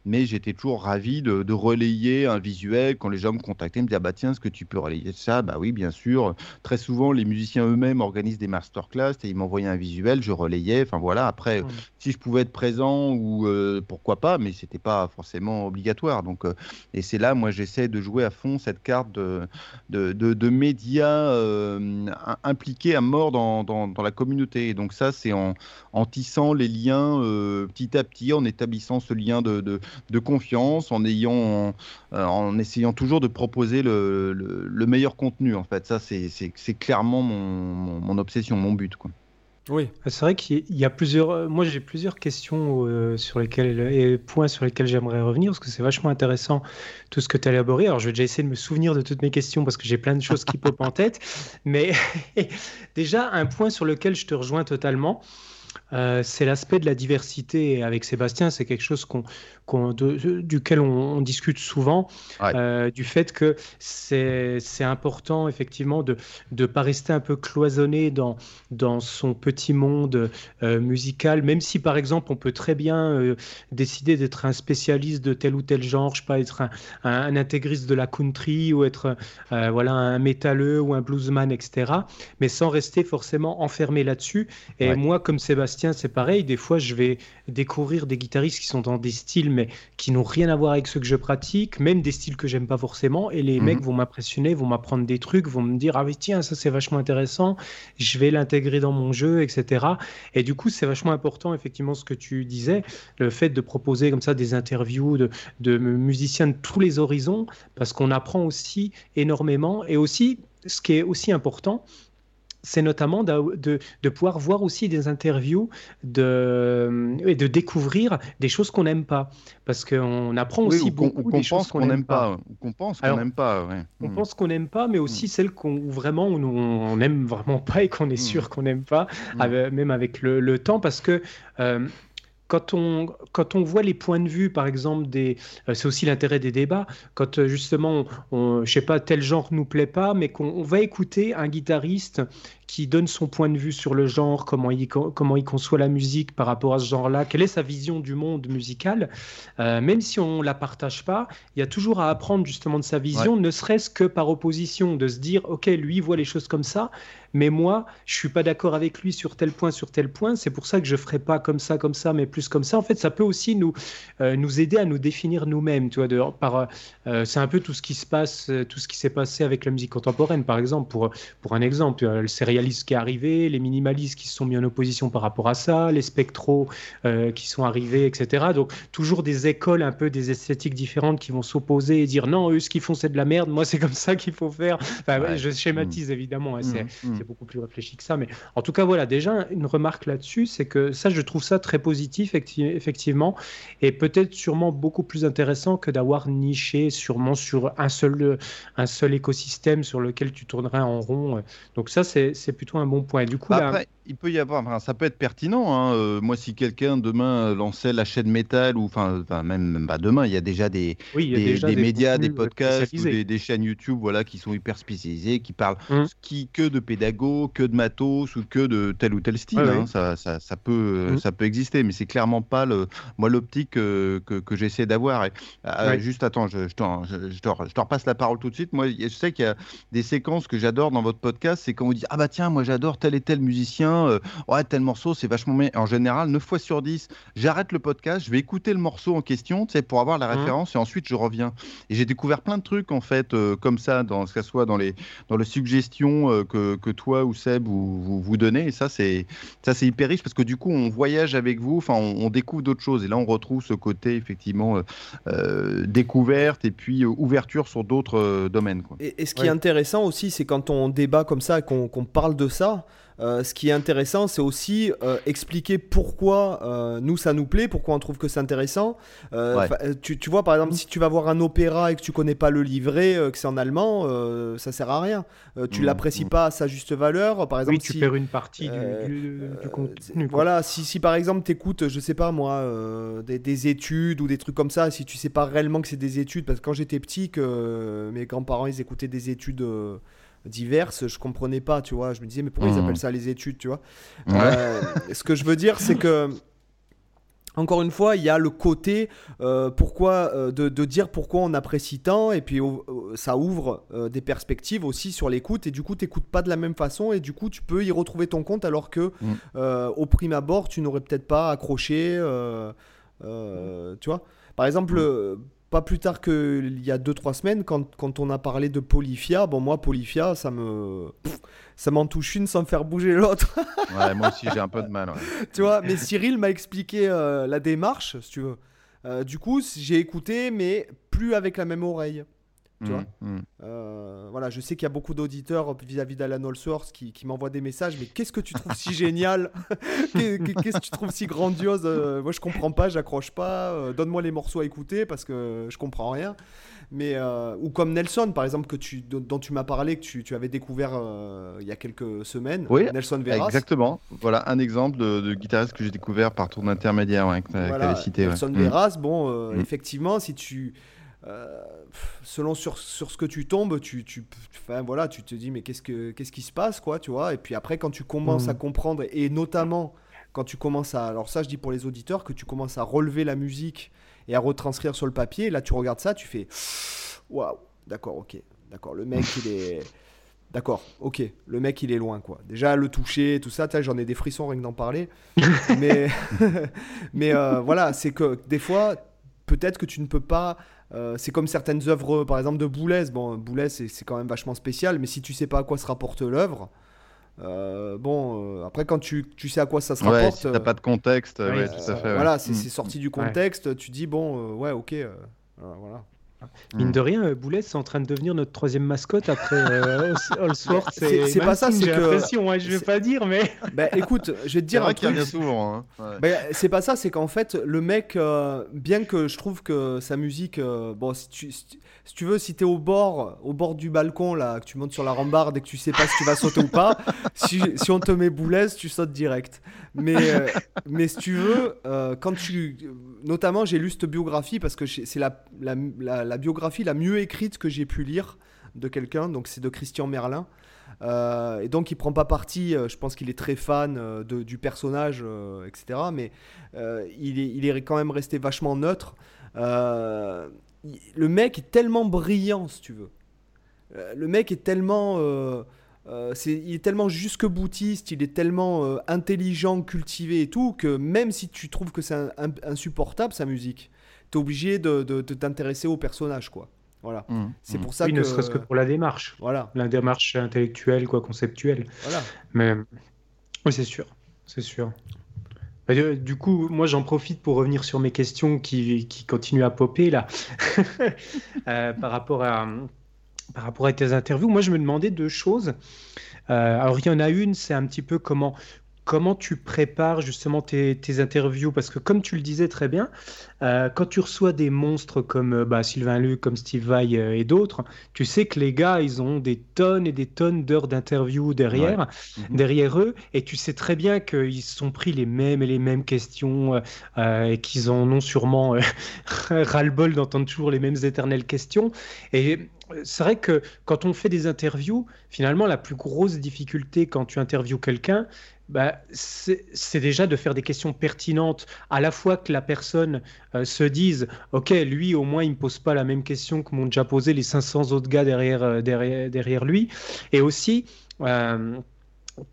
[SPEAKER 4] Mais j'étais toujours ravi de, relayer un visuel quand les gens me contactaient, me disaient ah bah tiens, est-ce que tu peux relayer ça? Bah oui, bien sûr. Très souvent, les musiciens eux-mêmes organisent des masterclass et ils m'envoyaient un visuel, je relayais. Enfin voilà. Après, si je pouvais être présent ou euh, pourquoi pas, mais c'était pas forcément obligatoire. Donc euh, et c'est là, moi, j'essaie de jouer à fond cette carte de de, de, médias euh, impliqués à mort dans, dans, la communauté. Et donc ça, c'est en, en tissant les liens petit à petit, en établissant ce lien de, de, confiance, en, ayant, euh, en, essayant toujours de proposer le, le, meilleur contenu. En fait, ça, c'est clairement mon, mon, obsession, mon but. Quoi.
[SPEAKER 1] Oui.
[SPEAKER 3] C'est vrai qu'il y a plusieurs. Moi, j'ai plusieurs questions sur lesquelles et points sur lesquels j'aimerais revenir parce que c'est vachement intéressant tout ce que tu as élaboré. Alors, je vais déjà essayer de me souvenir de toutes mes questions parce que j'ai plein de choses qui popent en tête. (laughs) Mais (laughs) déjà, un point sur lequel je te rejoins totalement. Euh, c'est l'aspect de la diversité. Avec Sébastien, c'est quelque chose duquel on, discute souvent, euh, du fait que c'est important effectivement de ne pas rester un peu cloisonné dans, dans son petit monde euh, musical, même si par exemple on peut très bien décider d'être un spécialiste de tel ou tel genre, je sais pas, être un, intégriste de la country ou être voilà, un métalleux ou un bluesman, etc., mais sans rester forcément enfermé là-dessus. Et moi, comme Sébastien, c'est pareil. Des fois, je vais découvrir des guitaristes qui sont dans des styles, mais qui n'ont rien à voir avec ceux que je pratique, même des styles que j'aime pas forcément. Et les mhm. mecs vont m'impressionner, vont m'apprendre des trucs, vont me dire Ah, mais tiens, ça c'est vachement intéressant, je vais l'intégrer dans mon jeu, etc. Et du coup, c'est vachement important, effectivement, ce que tu disais, le fait de proposer comme ça des interviews de, de musiciens de tous les horizons, parce qu'on apprend aussi énormément. Et aussi, ce qui est aussi important, c'est notamment de, de, pouvoir voir aussi des interviews de, et de découvrir des choses qu'on n'aime pas. Parce qu'on apprend aussi beaucoup des choses qu'on n'aime pas.
[SPEAKER 4] Qu'on pense qu'on n'aime pas.
[SPEAKER 3] On hmm. pense qu'on n'aime pas, mais aussi hmm. celles qu'on vraiment où on n'aime vraiment pas et qu'on est hmm. sûr qu'on n'aime pas, même avec le, temps. Parce que euh, quand on, quand on voit les points de vue, par exemple, des, euh, c'est aussi l'intérêt des débats, quand euh, justement, on, je sais pas, tel genre nous plaît pas, mais qu'on va écouter un guitariste qui donne son point de vue sur le genre, comment il, comment il conçoit la musique par rapport à ce genre-là, quelle est sa vision du monde musical, euh, même si on ne la partage pas, il y a toujours à apprendre justement de sa vision, ne serait-ce que par opposition, de se dire, OK, lui voit les choses comme ça, mais moi, je suis pas d'accord avec lui sur tel point, sur tel point, c'est pour ça que je ferai pas comme ça, comme ça, mais plus comme ça. En fait, ça peut aussi nous, euh, nous aider à nous définir nous-mêmes, tu vois, de, par, euh, c'est un peu tout ce qui se passe, tout ce qui s'est passé avec la musique contemporaine, par exemple, pour, pour un exemple, le serial qui est arrivé, les minimalistes qui se sont mis en opposition par rapport à ça, les spectros euh, qui sont arrivés, etc. Donc toujours des écoles un peu des esthétiques différentes qui vont s'opposer et dire non, eux ce qu'ils font c'est de la merde, moi c'est comme ça qu'il faut faire. Je schématise mm. évidemment, hein, mm. Mm. Beaucoup plus réfléchi que ça, mais en tout cas voilà, déjà une remarque là-dessus, c'est que ça je trouve ça très positif effectivement, et peut-être sûrement beaucoup plus intéressant que d'avoir niché sûrement sur un seul, un seul écosystème sur lequel tu tournerais en rond. Donc ça c'est plutôt un bon point. Du coup,
[SPEAKER 4] bah, Après, il peut y avoir, ça peut être pertinent. Hein, euh, moi, si quelqu'un demain lançait la chaîne métal, ou enfin, même, demain, il y a déjà des, des, médias, des podcasts, des, chaînes YouTube voilà, qui sont hyper spécialisées, qui parlent mmh. qui, que de que de matos ou que de tel ou tel style. Hein. ça, ça, ça, peut, mmh. ça peut exister, mais c'est clairement pas le, moi l'optique euh, que, que j'essaie d'avoir. Euh, juste attends, je, je, je, je, te, repasse la parole tout de suite. Moi, je sais qu'il y a des séquences que j'adore dans votre podcast, c'est quand vous dites ah bah tiens, moi j'adore tel et tel musicien, euh, ouais, tel morceau, c'est vachement bien. En général, 9 fois sur 10, j'arrête le podcast, je vais écouter le morceau en question, tu sais, pour avoir la mmh. référence, et ensuite je reviens. Et j'ai découvert plein de trucs, en fait, euh, comme ça, dans, que ce soit dans les, dans les suggestions euh, que, que, toi ou Seb vous, vous, donnez. Et ça, c'est hyper riche parce que du coup, on voyage avec vous, enfin, on, découvre d'autres choses. Et là, on retrouve ce côté, effectivement, découverte et puis ouverture sur d'autres domaines. Quoi.
[SPEAKER 1] Et, ce qui est intéressant aussi, c'est quand on débat comme ça, qu'on parle de ça, euh, ce qui est intéressant, c'est aussi euh, expliquer pourquoi euh, nous ça nous plaît, pourquoi on trouve que c'est intéressant. Tu, tu, vois, par exemple, si tu vas voir un opéra et que tu connais pas le livret, que c'est en allemand, ça sert à rien. tu mmh, l'apprécies mmh. pas à sa juste valeur. Par exemple,
[SPEAKER 3] oui, tu perds une partie du, du, contenu.
[SPEAKER 1] Voilà, si, si par exemple tu écoutes, je sais pas moi, des, des, études ou des trucs comme ça, si tu sais pas réellement que c'est des études, parce que quand j'étais petit, que mes grands-parents ils écoutaient des études diverses, je comprenais pas, tu vois. Je me disais, mais pourquoi ils mmh. appellent ça les études, tu vois euh, Ce que je veux dire, c'est que. Encore une fois, il y a le côté euh, pourquoi euh, de, dire pourquoi on apprécie tant et puis ça ouvre des perspectives aussi sur l'écoute et du coup tu n'écoutes pas de la même façon et du coup tu peux y retrouver ton compte alors que mmh. au prime abord tu n'aurais peut-être pas accroché tu vois par exemple mmh pas plus tard qu'il y a 2-3 semaines, quand, quand, on a parlé de Polyphia, bon, moi, Polyphia, ça me. ça m'en touche une sans faire bouger l'autre. (laughs)
[SPEAKER 4] ouais, moi aussi, j'ai un peu de mal.
[SPEAKER 1] tu vois, mais Cyril m'a expliqué euh, la démarche, si tu veux. Euh, du coup, j'ai écouté, mais plus avec la même oreille. Tu vois mmh, mmh. Euh, voilà, je sais qu'il y a beaucoup d'auditeurs vis-à-vis d'Alan Allsworth qui, qui m'envoient des messages, mais qu'est-ce que tu trouves si génial (laughs) Qu'est-ce que tu trouves si grandiose euh, Moi, je comprends pas, j'accroche pas. Euh, donne-moi les morceaux à écouter parce que je comprends rien. Mais ou comme Nelson, par exemple, que tu, dont tu m'as parlé, que tu, tu avais découvert il y a quelques semaines.
[SPEAKER 4] Oui, Nelson Veras. Exactement. Voilà un exemple de, guitariste que j'ai découvert par tour d'intermédiaire ouais, que tu avais cité.
[SPEAKER 1] Nelson mmh. Veras, bon, effectivement, si tu euh, selon sur, sur, ce que tu tombes, tu, tu, enfin, voilà, tu te dis mais qu'est-ce, que, qu'est-ce qui se passe quoi, tu vois Et puis après quand tu commences à mm. comprendre et notamment quand tu commences à, alors ça je dis pour les auditeurs que tu commences à relever la musique et à retranscrire sur le papier, là tu regardes ça, tu fais waouh, d'accord, ok, d'accord, le mec il est D'accord, ok, le mec il est loin quoi. Déjà le toucher, tout ça, j'en ai des frissons rien que d'en parler. (laughs) mais (laughs) mais euh, voilà, c'est que des fois, peut-être que tu ne peux pas euh, c'est comme certaines œuvres, par exemple, de Boulez. Bon, Boulez, c'est quand même vachement spécial, mais si tu sais pas à quoi se rapporte l'œuvre, euh, bon, euh, après, quand tu, tu, sais à quoi ça se rapporte.
[SPEAKER 4] Si t'as pas de contexte, ouais, tout à fait.
[SPEAKER 1] Voilà, c'est mm. sorti du contexte, tu dis, bon, ouais, ok, voilà.
[SPEAKER 3] Mine de rien, euh, Boulet, c'est en train de devenir notre troisième mascotte après euh, (laughs) Allsworth.
[SPEAKER 1] C'est pas ça, c'est que.
[SPEAKER 3] l'impression, hein, je vais pas dire, mais. (laughs)
[SPEAKER 1] Bah écoute, je vais te dire
[SPEAKER 4] un truc. souvent. Hein.
[SPEAKER 1] Bah, c'est pas ça, c'est qu'en fait, le mec, euh, bien que je trouve que sa musique, bon, si tu, si, tu veux, si t'es au bord, au bord du balcon, là, que tu montes sur la rambarde et que tu sais pas si tu vas sauter ou pas, (laughs) si, si, on te met Boulez, tu sautes direct. Mais, mais si tu veux, quand tu. Notamment, j'ai lu cette biographie parce que c'est la, la, la la biographie la mieux écrite que j'ai pu lire de quelqu'un, donc c'est de Christian Merlin. Euh, et donc il prend pas parti, euh, je pense qu'il est très fan euh, de, du personnage, etc. Mais il est, il, est, quand même resté vachement neutre. Le mec est tellement brillant, si tu veux. le mec est tellement... c'est il est tellement jusque boutiste, il est tellement intelligent, cultivé et tout, que même si tu trouves que c'est insupportable sa musique, t'es obligé de, de, t'intéresser au personnage, quoi. Voilà. Mmh, c'est
[SPEAKER 3] mmh.
[SPEAKER 1] pour ça
[SPEAKER 3] oui,
[SPEAKER 1] que.
[SPEAKER 3] ne serait-ce que pour la démarche.
[SPEAKER 1] Voilà.
[SPEAKER 3] La démarche intellectuelle, quoi, conceptuelle.
[SPEAKER 1] Voilà.
[SPEAKER 3] Mais oui, c'est sûr. C'est sûr. Du coup, moi, j'en profite pour revenir sur mes questions qui, qui continuent à popper là, (laughs) euh, par rapport à par rapport à tes interviews. Moi, je me demandais deux choses. Euh, alors, il y en a une, c'est un petit peu comment comment tu prépares justement tes, interviews? Parce que comme tu le disais très bien, euh, quand tu reçois des monstres comme euh, bah, Sylvain Luc, comme Steve Vai euh, et d'autres, tu sais que les gars, ils ont des tonnes et des tonnes d'heures d'interviews derrière, mhm. derrière eux, et tu sais très bien qu'ils se sont pris les mêmes et les mêmes questions et qu'ils en ont sûrement (laughs) ras-le-bol d'entendre toujours les mêmes éternelles questions. Et c'est vrai que quand on fait des interviews, finalement, la plus grosse difficulté quand tu interviews quelqu'un, bah, c'est déjà de faire des questions pertinentes, à la fois que la personne euh, se dise, OK, lui, au moins, il ne me pose pas la même question que m'ont déjà posé les 500 autres gars derrière, euh, derrière lui, et aussi euh,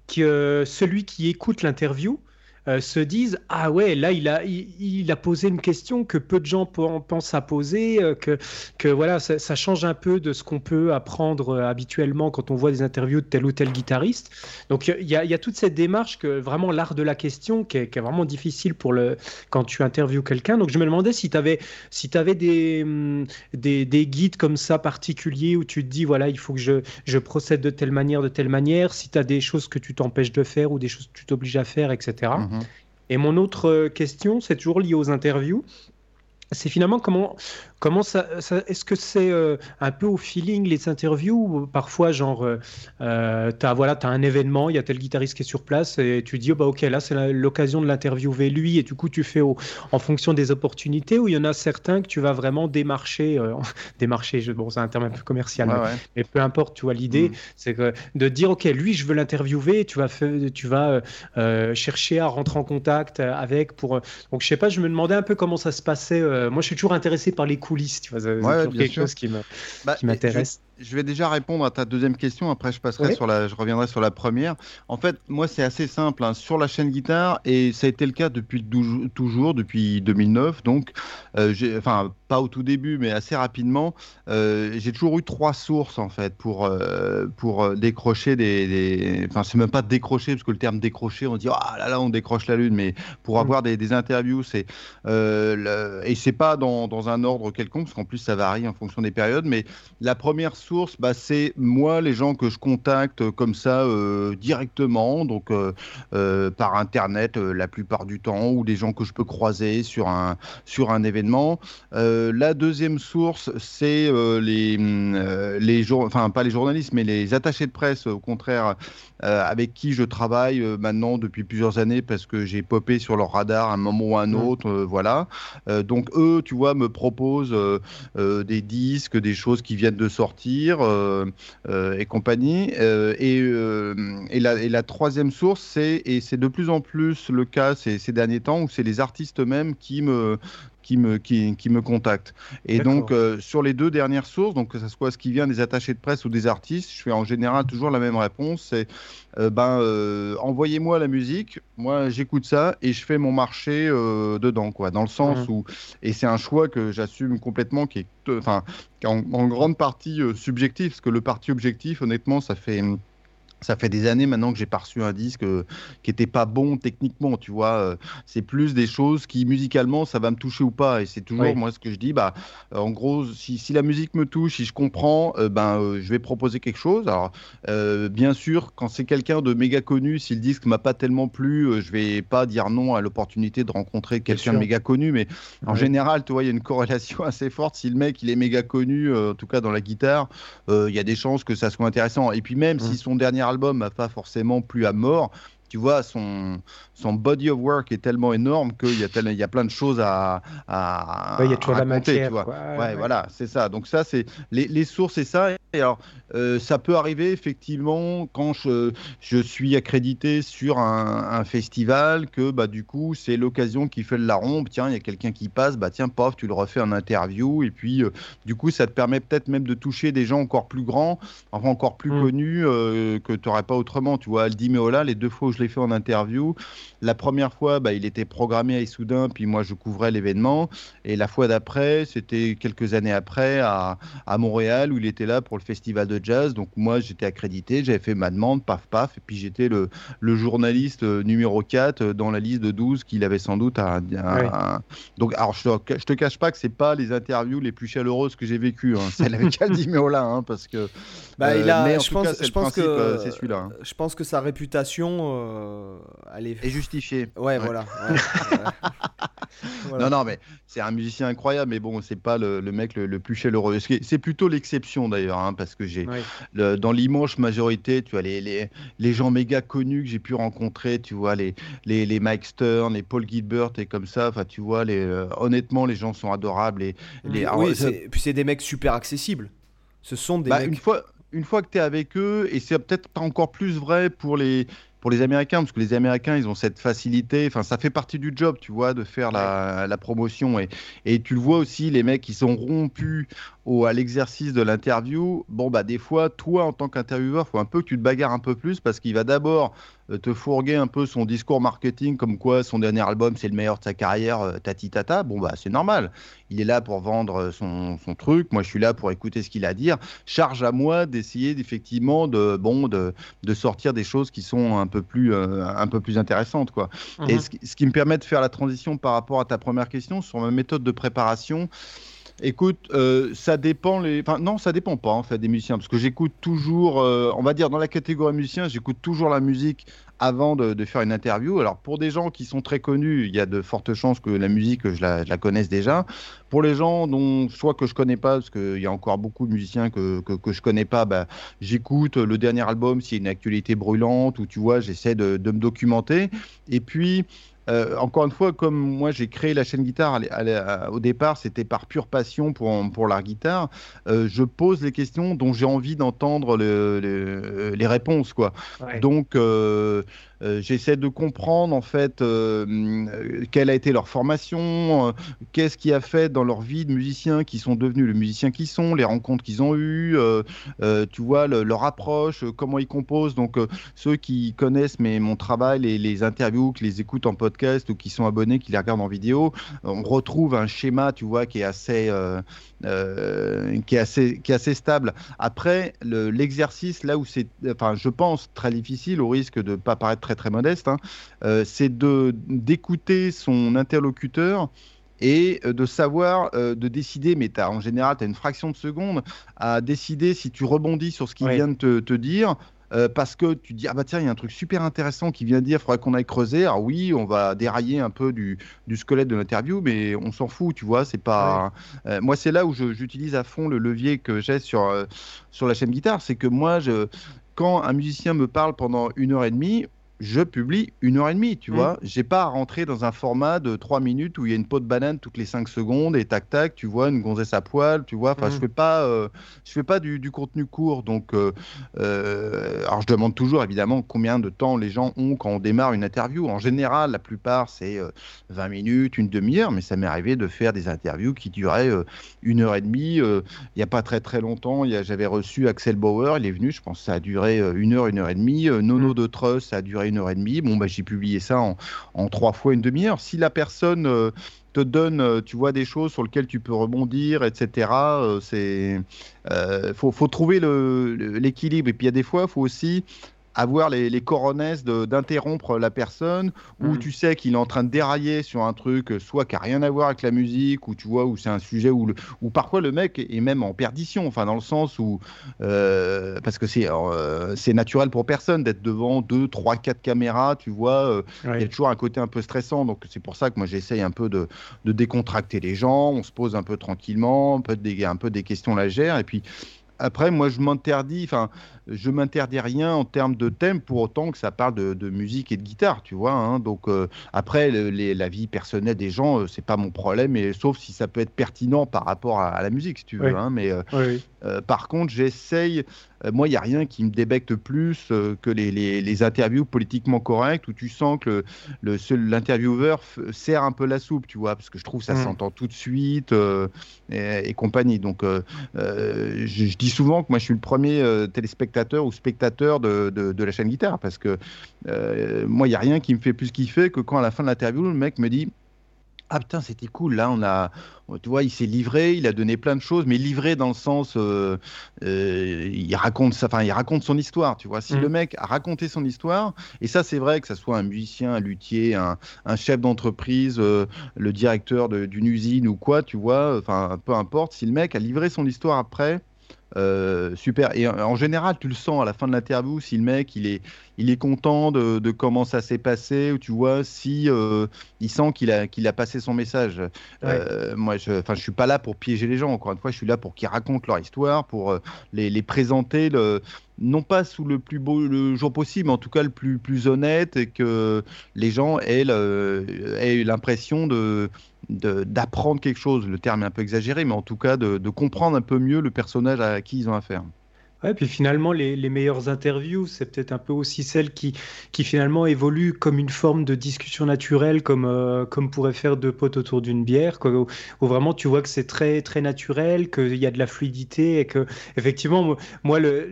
[SPEAKER 3] que celui qui écoute l'interview, euh, se disent ah ouais là il a il, a posé une question que peu de gens pensent à poser euh, que que voilà ça, change un peu de ce qu'on peut apprendre euh, habituellement quand on voit des interviews de tel ou tel guitariste. Donc il y a, y a, toute cette démarche que vraiment l'art de la question qui est, vraiment difficile pour le quand tu interviews quelqu'un. Donc je me demandais si tu avais si tu avais des, hum, des, des guides comme ça particuliers où tu te dis voilà il faut que je je procède de telle manière de telle manière. Si tu as des choses que tu t'empêches de faire ou des choses que tu t'obliges à faire etc et mon autre euh, question, c'est toujours lié aux interviews. C'est finalement comment Comment ça, est-ce que c'est euh, un peu au feeling les interviews ou parfois genre euh, euh as voilà as un événement, il y a tel guitariste qui est sur place et tu dis oh, bah ok là c'est l'occasion de l'interviewer lui et du coup tu fais en fonction des opportunités ou il y en a certains que tu vas vraiment démarcher euh, (laughs) démarcher bon c'est un terme un peu commercial mais, peu importe tu vois l'idée mm. c'est que de dire ok lui je veux l'interviewer tu vas tu vas chercher à rentrer en contact avec pour donc je sais pas je me demandais un peu comment ça se passait moi je suis toujours intéressé par les coulisses, tu vois, c'est quelque chose qui bah, m'intéresse.
[SPEAKER 4] Je, vais déjà répondre à ta deuxième question, après je passerai sur la, je reviendrai sur la première. En fait, moi c'est assez simple, hein. sur la chaîne guitare, et ça a été le cas depuis toujours, depuis 2009, donc, euh, enfin, pas au tout début, mais assez rapidement, j'ai toujours eu trois sources en fait pour, pour décrocher des, Enfin, c'est même pas décrocher, parce que le terme décrocher, on dit ah là là, on décroche la lune, mais pour mm. avoir des, interviews, c'est. et c'est pas dans, dans, un ordre quelconque, parce qu'en plus ça varie en fonction des périodes, mais la première source, bah, c'est moi, les gens que je contacte comme ça directement, donc par internet la plupart du temps, ou des gens que je peux croiser sur un, sur un événement. Euh, la deuxième source, c'est euh, les, euh, les enfin pas les journalistes, mais les attachés de presse, au contraire, avec qui je travaille maintenant depuis plusieurs années parce que j'ai popé sur leur radar à un moment ou un mmh. autre, voilà. donc eux, tu vois, me proposent des disques, des choses qui viennent de sortir et compagnie. et, et, la, et la troisième source, c'est, et c'est de plus en plus le cas ces, ces derniers temps, où c'est les artistes eux-mêmes qui me, qui me, qui, qui me contactent. Et donc, euh, sur les deux dernières sources, donc que ce soit ce qui vient des attachés de presse ou des artistes, je fais en général toujours la même réponse c'est euh, ben, euh, envoyez-moi la musique, moi j'écoute ça et je fais mon marché dedans, quoi. Dans le sens mmh. où. Et c'est un choix que j'assume complètement, qui est enfin, en, en, grande partie subjectif, parce que le parti objectif, honnêtement, ça fait ça fait des années maintenant que j'ai pas reçu un disque euh, qui était pas bon techniquement, tu vois. Euh, c'est plus des choses qui musicalement ça va me toucher ou pas. Et c'est toujours moi ce que je dis. Bah, euh, en gros, si, si, la musique me touche, si je comprends, ben je vais proposer quelque chose. Alors, bien sûr, quand c'est quelqu'un de méga connu, si le disque m'a pas tellement plu, je vais pas dire non à l'opportunité de rencontrer quelqu'un de méga connu. Mais en général, tu vois, il y a une corrélation (laughs) assez forte. Si le mec il est méga connu, en tout cas dans la guitare, il y a des chances que ça soit intéressant. Et puis même si son dernier album n'a pas forcément plu à mort, tu vois, son, son body of work est tellement énorme qu'il y, a il y a plein de choses à. à
[SPEAKER 3] il y a toujours la matière.
[SPEAKER 4] Tu vois. Ouais, voilà, c'est ça. Donc, ça, c'est les, les, sources et ça. Et alors, euh, ça peut arriver effectivement quand je, je suis accrédité sur un, un, festival que, bah, du coup, c'est l'occasion qui fait le larron. Tiens, il y a quelqu'un qui passe, bah, tiens, pof, tu le refais en interview. Et puis, euh, du coup, ça te permet peut-être même de toucher des gens encore plus grands, enfin, encore plus mm. connus euh, que tu n'aurais pas autrement. Tu vois, Aldi Meola, les deux fois où je l'ai fait en interview. La première fois, bah, il était programmé à Issoudun, puis moi je couvrais l'événement. Et la fois d'après, c'était quelques années après à, à, Montréal où il était là pour le festival de jazz. Donc moi j'étais accrédité, j'avais fait ma demande, paf paf, et puis j'étais le, le, journaliste euh, numéro 4 euh, dans la liste de 12 qu'il avait sans doute à, Donc alors je te, je te cache pas que c'est pas les interviews les plus chaleureuses que j'ai vécues, hein. celle avec (laughs) Aldi Meola, hein, parce que.
[SPEAKER 1] Bah, il a, euh, je, pense, je pense que c'est celui-là. Hein. Je pense que sa réputation, elle est,
[SPEAKER 4] est justifiée.
[SPEAKER 1] Ouais, voilà.
[SPEAKER 4] Non, non, mais c'est un musicien incroyable, mais bon, c'est pas le, mec le, plus chaleureux. C'est plutôt l'exception d'ailleurs, hein, parce que j'ai dans l'immense majorité, tu vois, les, les, les, gens méga connus que j'ai pu rencontrer, tu vois, les, les, les Mike Stern, les Paul Gilbert et comme ça, enfin, tu vois, les, euh, honnêtement, les gens sont adorables. Et,
[SPEAKER 1] les, oui, puis c'est des mecs super accessibles. Ce sont des
[SPEAKER 4] bah,
[SPEAKER 1] mecs...
[SPEAKER 4] Une fois, une fois que tu es avec eux, et c'est peut-être encore plus vrai pour les, pour les Américains, parce que les Américains, ils ont cette facilité, enfin, ça fait partie du job, tu vois, de faire la, la promotion. Et, et, tu le vois aussi, les mecs qui sont rompus au, à l'exercice de l'interview. Bon, bah, des fois, toi, en tant qu'intervieweur, il faut un peu que tu te bagarres un peu plus, parce qu'il va d'abord euh, te fourguer un peu son discours marketing, comme quoi son dernier album, c'est le meilleur de sa carrière, euh, tati tata. Bon, bah, c'est normal. Il est là pour vendre euh, son, son, truc. Moi, je suis là pour écouter ce qu'il a à dire. Charge à moi d'essayer, effectivement, de, bon, de, de sortir des choses qui sont un peu plus, euh, un peu plus intéressante. Quoi. Et mhm. ce, qui me permet de faire la transition par rapport à ta première question sur ma méthode de préparation. Écoute, euh, ça dépend les. Non, ça dépend pas en fait des musiciens, parce que j'écoute toujours, euh, on va dire dans la catégorie musicien, j'écoute toujours la musique avant de, faire une interview. Alors pour des gens qui sont très connus, il y a de fortes chances que la musique, je la, connaisse déjà. Pour les gens dont soit que je connais pas, parce qu'il y a encore beaucoup de musiciens que, que, que je connais pas, bah, j'écoute le dernier album s'il y a une actualité brûlante, ou tu vois, j'essaie de, de, me documenter. Et puis euh, encore une fois, comme moi j'ai créé la chaîne guitare au départ, c'était par pure passion pour, pour la guitare, euh, je pose les questions dont j'ai envie d'entendre les réponses. Quoi. Donc, euh, j'essaie de comprendre en fait quelle a été leur formation, qu'est-ce qui a fait dans leur vie de musiciens qui sont devenus les musiciens qui sont, les rencontres qu'ils ont eues, tu vois, leur approche, comment ils composent. Donc ceux qui connaissent mes, mon travail, les, les interviews, qui les écoutent en podcast ou qui sont abonnés, qui les regardent en vidéo, on retrouve un schéma, tu vois, qui est assez, qui est assez, qui est assez stable. Après, l'exercice, là où c'est, enfin, je pense, très difficile, au risque de ne pas paraître très très modeste, hein, euh, c'est de d'écouter son interlocuteur et euh, de savoir, euh, de décider, mais as, en général, tu as une fraction de seconde à décider si tu rebondis sur ce qu'il vient de te, te dire euh, parce que tu dis ah bah tiens il y a un truc super intéressant qui vient de dire, il faudrait qu'on aille creuser. Alors oui, on va dérailler un peu du, du squelette de l'interview, mais on s'en fout, tu vois. C'est pas. Euh, moi c'est là où j'utilise à fond le levier que j'ai sur euh, sur la chaîne guitare, c'est que moi je quand un musicien me parle pendant une heure et demie, je publie une heure et demie, tu mmh. vois. J'ai pas à rentrer dans un format de trois minutes où il y a une peau de banane toutes les cinq secondes et tac tac, tu vois, une gonzesse à poil, tu vois. Enfin, je mmh. fais pas, euh, je fais pas du, contenu court. Donc, euh, euh, alors je demande toujours évidemment combien de temps les gens ont quand on démarre une interview. En général, la plupart c'est 20 minutes, une demi-heure, mais ça m'est arrivé de faire des interviews qui duraient une heure et demie. Il n'y a pas très très longtemps, j'avais reçu Axel Bauer, il est venu, je pense que ça a duré une heure, une heure et demie. Nono mmh. de Truss, ça a duré une heure et demie. Bon, bah, j'ai publié ça en, trois fois une demi-heure. Si la personne euh, te donne, euh, tu vois, des choses sur lesquelles tu peux rebondir, etc., euh, c'est faut, faut, trouver l'équilibre. Et puis il y a des fois, il faut aussi avoir les, les coronesses d'interrompre la personne, ou mm. tu sais qu'il est en train de dérailler sur un truc, soit qui n'a rien à voir avec la musique, ou tu vois, où c'est un sujet où, le, où parfois le mec est même en perdition, enfin dans le sens où, euh, parce que c'est euh, c'est naturel pour personne d'être devant deux, trois, quatre caméras, tu vois, euh, il y a toujours un côté un peu stressant, donc c'est pour ça que moi j'essaye un peu de, de, décontracter les gens, on se pose un peu tranquillement, un peu des, un peu des questions légères, et puis après, moi, je m'interdis, enfin, je m'interdis rien en termes de thème pour autant que ça parle de, musique et de guitare, tu vois. Hein. Donc euh, après, la vie personnelle des gens, euh, c'est pas mon problème, et, sauf si ça peut être pertinent par rapport à, la musique, si tu veux. Hein. mais euh, par contre, j'essaye. moi, il n'y a rien qui me débecte plus que les, interviews politiquement correctes où tu sens que l'intervieweur sert un peu la soupe, tu vois, parce que je trouve que ça mmh. s'entend tout de suite et, compagnie. Donc, je, je, dis souvent que moi, je suis le premier téléspectateur ou spectateur de, de, la chaîne guitare parce que euh, moi, il n'y a rien qui me fait plus kiffer que quand à la fin de l'interview, le mec me dit ah putain, c'était cool. Là, on a, tu vois, il s'est livré, il a donné plein de choses, mais livré dans le sens, euh, euh, il raconte ça, enfin, il raconte son histoire. Tu vois, si mmh. le mec a raconté son histoire, et ça, c'est vrai que ça soit un musicien, un luthier, un, un chef d'entreprise, le directeur d'une usine ou quoi, tu vois, enfin, peu importe. Si le mec a livré son histoire après, euh, super. Et en général, tu le sens à la fin de l'interview si le mec il est, il est content de, de comment ça s'est passé ou tu vois si euh, il sent qu'il a, qu'il a passé son message. Euh, moi, je, enfin, je suis pas là pour piéger les gens. Encore une fois, je suis là pour qu'ils racontent leur histoire, pour les, les, présenter le, non pas sous le plus beau jour possible, mais en tout cas le plus, plus honnête et que les gens aient l'impression de d'apprendre quelque chose. Le terme est un peu exagéré, mais en tout cas de, de comprendre un peu mieux le personnage à qui ils ont affaire.
[SPEAKER 3] Ouais, puis finalement, les, les meilleures interviews, c'est peut-être un peu aussi celles qui, qui finalement évoluent comme une forme de discussion naturelle, comme, euh, comme pourrait faire deux potes autour d'une bière, quoi, où, vraiment tu vois que c'est très, très naturel, qu'il y a de la fluidité et que, effectivement, moi, le,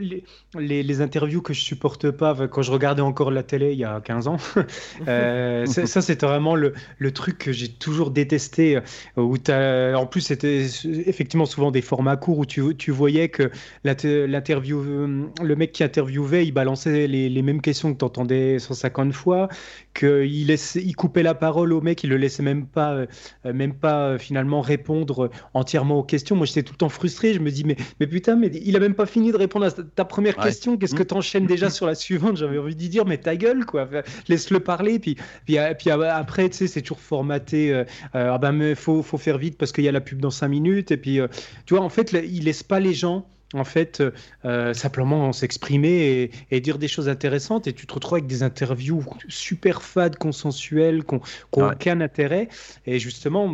[SPEAKER 3] les, les, interviews que je supporte pas, quand je regardais encore la télé il y a 15 ans, (laughs) euh, ça, c'était vraiment le, le, truc que j'ai toujours détesté, euh, où as, en plus, c'était effectivement souvent des formats courts où tu, tu voyais que l'interview euh, le mec qui interviewait, il balançait les, mêmes questions que tu entendais 150 fois, qu'il il coupait la parole au mec, il le laissait même pas, euh, même pas euh, finalement répondre entièrement aux questions. Moi, j'étais tout le temps frustré. Je me dis, mais, mais putain, mais il a même pas fini de répondre à ta première question. Qu'est-ce que mmh. tu enchaînes déjà sur la suivante? J'avais envie d'y dire, mais ta gueule, quoi. Laisse-le parler. Puis, puis, puis après, tu sais, c'est toujours formaté. ah ben, mais faut, faut faire vite parce qu'il y a la pub dans 5 minutes. Et puis, tu vois, en fait, il laisse pas les gens en fait, euh, simplement s'exprimer et, dire des choses intéressantes. Et tu te retrouves avec des interviews super fades, consensuelles, qui n'ont aucun intérêt. Et justement,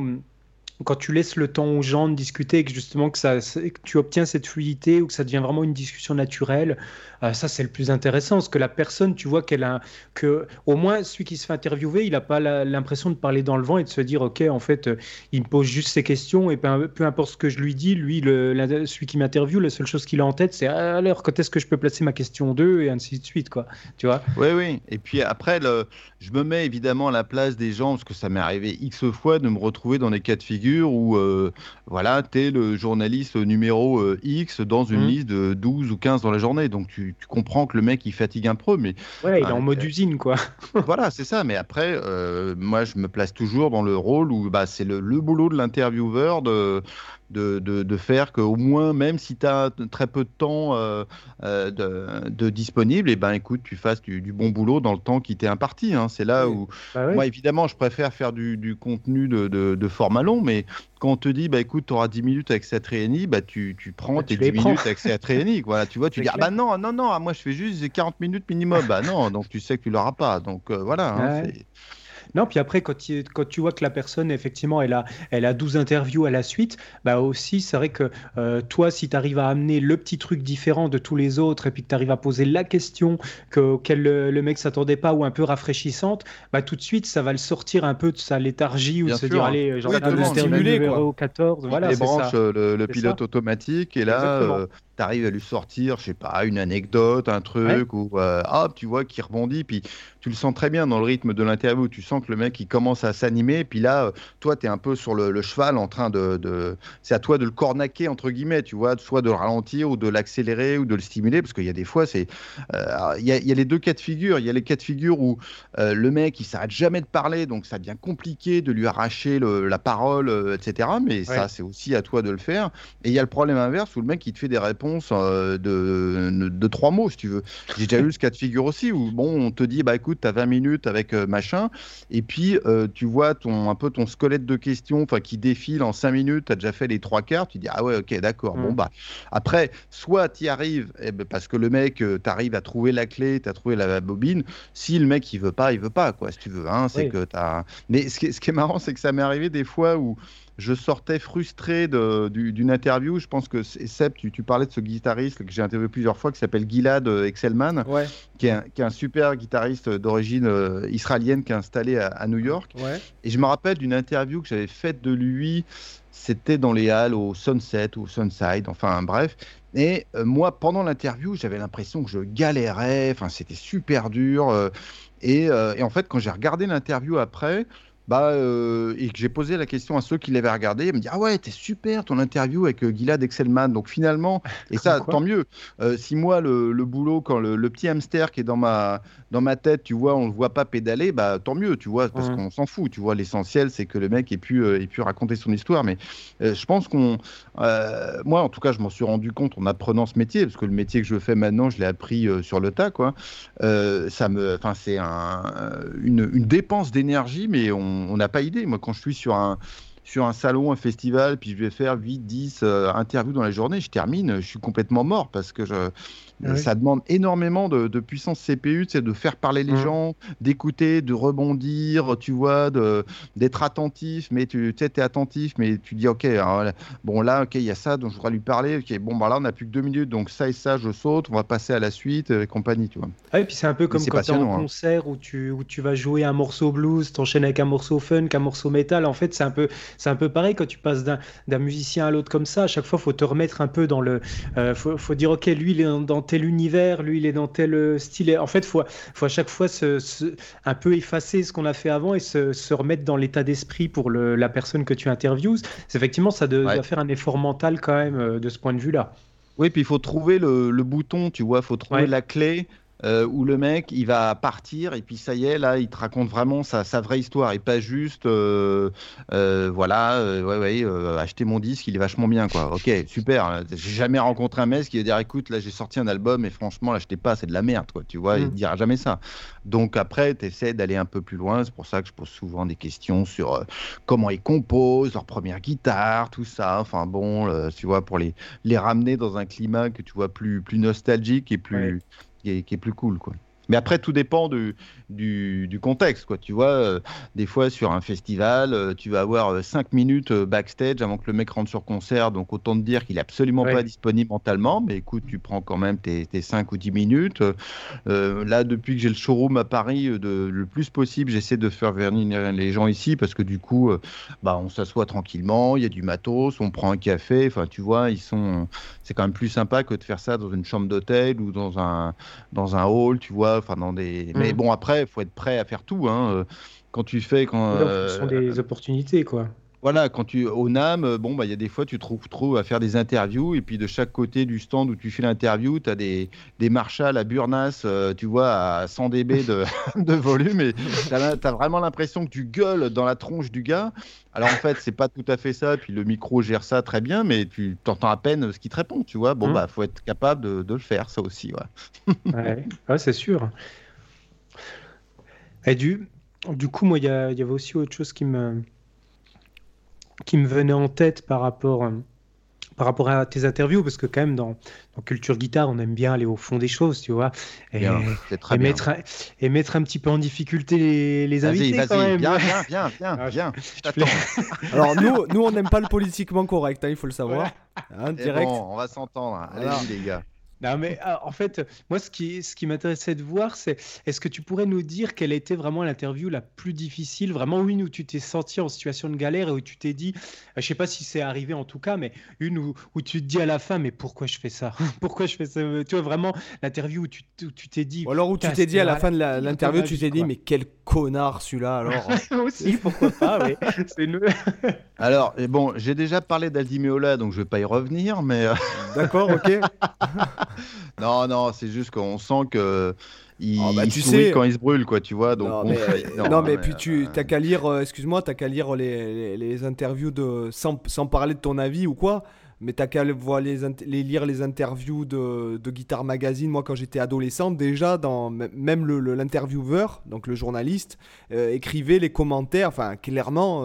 [SPEAKER 3] quand tu laisses le temps aux gens de discuter et que justement que, ça, que tu obtiens cette fluidité ou que ça devient vraiment une discussion naturelle, euh, ça c'est le plus intéressant. Parce que la personne, tu vois qu'elle a, que au moins celui qui se fait interviewer, il n'a pas l'impression de parler dans le vent et de se dire, ok, en fait, euh, il me pose juste ses questions et peu, peu, importe ce que je lui dis, lui, le, celui qui m'interviewe, la seule chose qu'il a en tête, c'est ah, alors quand est-ce que je peux placer ma question 2 et ainsi de suite, quoi. Tu vois
[SPEAKER 4] Oui, oui. Et puis après, le, je me mets évidemment à la place des gens parce que ça m'est arrivé x fois de me retrouver dans des cas de figure où euh, voilà, tu es le journaliste numéro euh, X dans une mmh. liste de 12 ou 15 dans la journée. Donc tu, comprends que le mec il fatigue un peu. Mais,
[SPEAKER 3] ouais, il est en mode usine quoi. (laughs)
[SPEAKER 4] voilà, c'est ça. Mais après, euh, moi je me place toujours dans le rôle où bah, c'est le, le, boulot de l'intervieweur de de, de, faire qu'au moins, même si tu as très peu de temps euh, euh, de, disponible, et eh ben écoute, tu fasses du, bon boulot dans le temps qui t'est imparti. Hein. C'est là où, bah moi évidemment, je préfère faire du, contenu de, format long, mais quand on te dit, bah écoute, tu auras 10 minutes avec cette réunie, bah tu, tu prends bah, tes 10 minutes avec cette réunie. Voilà, tu vois, tu dis, ah bah non, non, non, moi je fais juste 40 minutes minimum. bah non, donc tu sais que tu l'auras pas. Donc euh, voilà. Hein,
[SPEAKER 3] non, puis après, quand tu, quand tu vois que la personne, effectivement, elle a, elle a 12 interviews à la suite, bah aussi, c'est vrai que euh, toi, si tu arrives à amener le petit truc différent de tous les autres et puis que tu arrives à poser la question que, auquel le, le mec s'attendait pas ou un peu rafraîchissante, bah tout de suite, ça va le sortir un peu de sa léthargie ou de se dire, allez, j'en
[SPEAKER 1] ai stimuler,
[SPEAKER 3] quoi. 14. Voilà,
[SPEAKER 4] les branches, le, le pilote automatique, et là, tu arrives à lui sortir, je sais pas, une anecdote, un truc, ou euh, hop, tu vois, qui rebondit, puis tu le sens très bien dans le rythme de l'interview. Tu sens que le mec, il commence à s'animer, puis là, euh, toi, tu es un peu sur le, cheval en train de. C'est à toi de le cornaquer, entre guillemets, tu vois, soit de le ralentir, ou de l'accélérer, ou de le stimuler, parce qu'il y a des fois, c'est. Euh, il y, a les deux cas de figure. Il y a les cas de figure où le mec, il s'arrête jamais de parler, donc ça devient compliqué de lui arracher la parole, etc. Mais ça, c'est aussi à toi de le faire. Et il y a le problème inverse où le mec, il te fait des réponses euh, de, de, trois mots, si tu veux. J'ai déjà (laughs) eu ce cas de figure aussi où, bon, on te dit, bah écoute, tu as 20 minutes avec euh, machin, et puis euh, tu vois ton, un peu ton squelette de questions qui défile en 5 minutes, tu as déjà fait les trois quarts, tu dis, ah ouais, ok, d'accord. Bon, mm. bah, après, soit tu y arrives, eh ben, parce que le mec, tu arrives à trouver la clé, tu as trouvé la bobine. Si le mec, il veut pas, il veut pas, quoi, si tu veux. Hein, c'est que as... Mais ce qui, ce qui est marrant, c'est que ça m'est arrivé des fois où je sortais frustré d'une interview. Je pense que Seb, tu, tu, parlais de ce guitariste que j'ai interviewé plusieurs fois, qui s'appelle Gilad euh, Excelman, qui, est un, super guitariste d'origine euh, israélienne qui est installé à, New York. Et je me rappelle d'une interview que j'avais faite de lui. C'était dans les halles au Sunset ou Sunside, enfin bref. Et euh, moi, pendant l'interview, j'avais l'impression que je galérais. Enfin, c'était super dur. et, et, en fait, quand j'ai regardé l'interview après, bah, euh, et que j'ai posé la question à ceux qui l'avaient regardé, ils me disent Ah ouais, t'es super ton interview avec euh, Gilad Excelman. Donc finalement, et (laughs) ça, tant mieux. Euh, si moi, le, boulot, quand le, petit hamster qui est dans ma, dans ma tête, tu vois, on le voit pas pédaler, bah tant mieux, tu vois, parce qu'on s'en fout. Tu vois, l'essentiel, c'est que le mec ait pu, ait pu raconter son histoire. Mais je pense qu'on. moi, en tout cas, je m'en suis rendu compte en apprenant ce métier, parce que le métier que je fais maintenant, je l'ai appris sur le tas, quoi. ça me. Enfin, c'est un, une, une dépense d'énergie, mais on on n'a pas idée. Moi, quand je suis sur un, salon, un festival, puis je vais faire 8, 10 euh, interviews dans la journée, je termine, je suis complètement mort parce que je, ah ça demande énormément de, puissance CPU, c'est de faire parler les mmh. gens, d'écouter, de rebondir, tu vois, d'être attentif, mais tu sais, es attentif, mais tu dis, ok, bon là, ok, il y a ça dont je voudrais lui parler, ok, bon, bah là, on n'a plus que deux minutes, donc ça et ça, je saute, on va passer à la suite, et compagnie, tu vois.
[SPEAKER 3] Ah, et puis c'est un peu comme quand tu es en hein. concert où, tu, où tu vas jouer un morceau blues, t'enchaînes avec un morceau funk, un morceau métal, en fait, c'est un peu, c'est un peu pareil quand tu passes d'un musicien à l'autre comme ça, à chaque fois, faut te remettre un peu dans le, euh, faut, faut, dire, ok, lui, il est dans tel univers, lui il est dans tel euh, style. En fait, il faut, faut à chaque fois se, un peu effacer ce qu'on a fait avant et se, remettre dans l'état d'esprit pour le, la personne que tu interviews. Effectivement, ça doit faire un effort mental quand même euh, de ce point de vue-là.
[SPEAKER 4] Oui, puis il faut trouver le, bouton, tu vois, il faut trouver la clé euh, où le mec il va partir et puis ça y est là il te raconte vraiment sa, sa vraie histoire et pas juste euh, euh, voilà ouais ouais acheter mon disque il est vachement bien quoi. Ok super j'ai jamais rencontré un mec qui va dire écoute là j'ai sorti un album et franchement l'achetez pas c'est de la merde quoi tu vois il mm. dira jamais ça. Donc après tu essaies d'aller un peu plus loin c'est pour ça que je pose souvent des questions sur comment ils composent leur première guitare tout ça. Enfin bon tu vois pour les les ramener dans un climat que tu vois plus plus nostalgique et plus qui est, plus cool. Quoi. Mais après, tout dépend du, du, contexte. Quoi. Tu vois, euh, des fois, sur un festival, euh, tu vas avoir 5 euh, minutes backstage avant que le mec rentre sur concert. Donc, autant te dire qu'il est absolument pas disponible mentalement. Mais écoute, tu prends quand même tes, tes 5 ou 10 minutes. là, depuis que j'ai le showroom à Paris, de, le plus possible, j'essaie de faire venir les gens ici parce que du coup, bah, on s'assoit tranquillement, il y a du matos, on prend un café. Enfin, tu vois, ils sont. C'est quand même plus sympa que de faire ça dans une chambre d'hôtel ou dans un, dans un hall, tu vois. Enfin, dans des. Mais bon, après, il faut être prêt à faire tout. Hein. Euh, quand tu fais. Quand,
[SPEAKER 3] ce sont des opportunités, quoi
[SPEAKER 4] voilà, quand tu au NAM, euh, bon bah il y a des fois tu te trouves à faire des interviews et puis de chaque côté du stand où tu fais l'interview, tu as des des Marshall à Burnas, euh, tu vois à 100 dB de, (laughs) de volume et tu as, vraiment l'impression que tu gueules dans la tronche du gars. Alors en fait, c'est pas tout à fait ça, puis le micro gère ça très bien mais tu t'entends à peine ce qu'il te répond, tu vois. Bon mmh. bah faut être capable de, de, le faire ça aussi,
[SPEAKER 3] ouais. (laughs) ouais c'est sûr. Et du, du coup, moi, il y, avait aussi autre chose qui me, qui me venait en tête par rapport, par rapport à tes interviews, parce que quand même, dans, Culture Guitare, on aime bien aller au fond des choses, tu vois, et, mettre, et mettre un petit peu en difficulté les, invités quand même.
[SPEAKER 4] Viens, (laughs) viens, viens, viens, ah, viens. (laughs)
[SPEAKER 1] Alors nous, nous, on n'aime pas le politiquement correct, hein, il faut le savoir. Hein, direct.
[SPEAKER 4] Bon, on va s'entendre. Allez-y, les gars.
[SPEAKER 3] Non, mais ah, en fait, moi, ce qui, ce qui m'intéressait de voir, c'est est-ce que tu pourrais nous dire quelle était vraiment l'interview la plus difficile, vraiment une où tu t'es senti en situation de galère et où tu t'es dit, euh, je sais pas si c'est arrivé en tout cas, mais une où, où, tu te dis à la fin, mais pourquoi je fais ça? (laughs) Pourquoi je fais ça Tu vois, vraiment l'interview où tu t'es dit.
[SPEAKER 1] Ou alors où tu t'es dit à la fin de l'interview, tu t'es dit, mais quel connard celui-là alors (laughs)
[SPEAKER 3] Aussi, (laughs) pourquoi pas, oui. (laughs)
[SPEAKER 4] Alors, bon, j'ai déjà parlé d'Aldi Meola, donc je vais pas y revenir, mais. Euh,
[SPEAKER 1] D'accord, ok.
[SPEAKER 4] non, non, c'est juste qu'on sent que. Il, oh, bah, tu sais quand il se brûle, quoi, tu vois. Donc
[SPEAKER 1] non, mais, non, mais, puis tu euh, qu'à lire, euh, excuse-moi, t'as qu'à lire les, les, interviews de sans, sans, parler de ton avis ou quoi. Mais t'as qu'à les, lire les interviews de, de Guitar Magazine. Moi, quand j'étais adolescent, déjà, dans, même l'intervieweur, donc le journaliste, écrivait les commentaires. Enfin, clairement,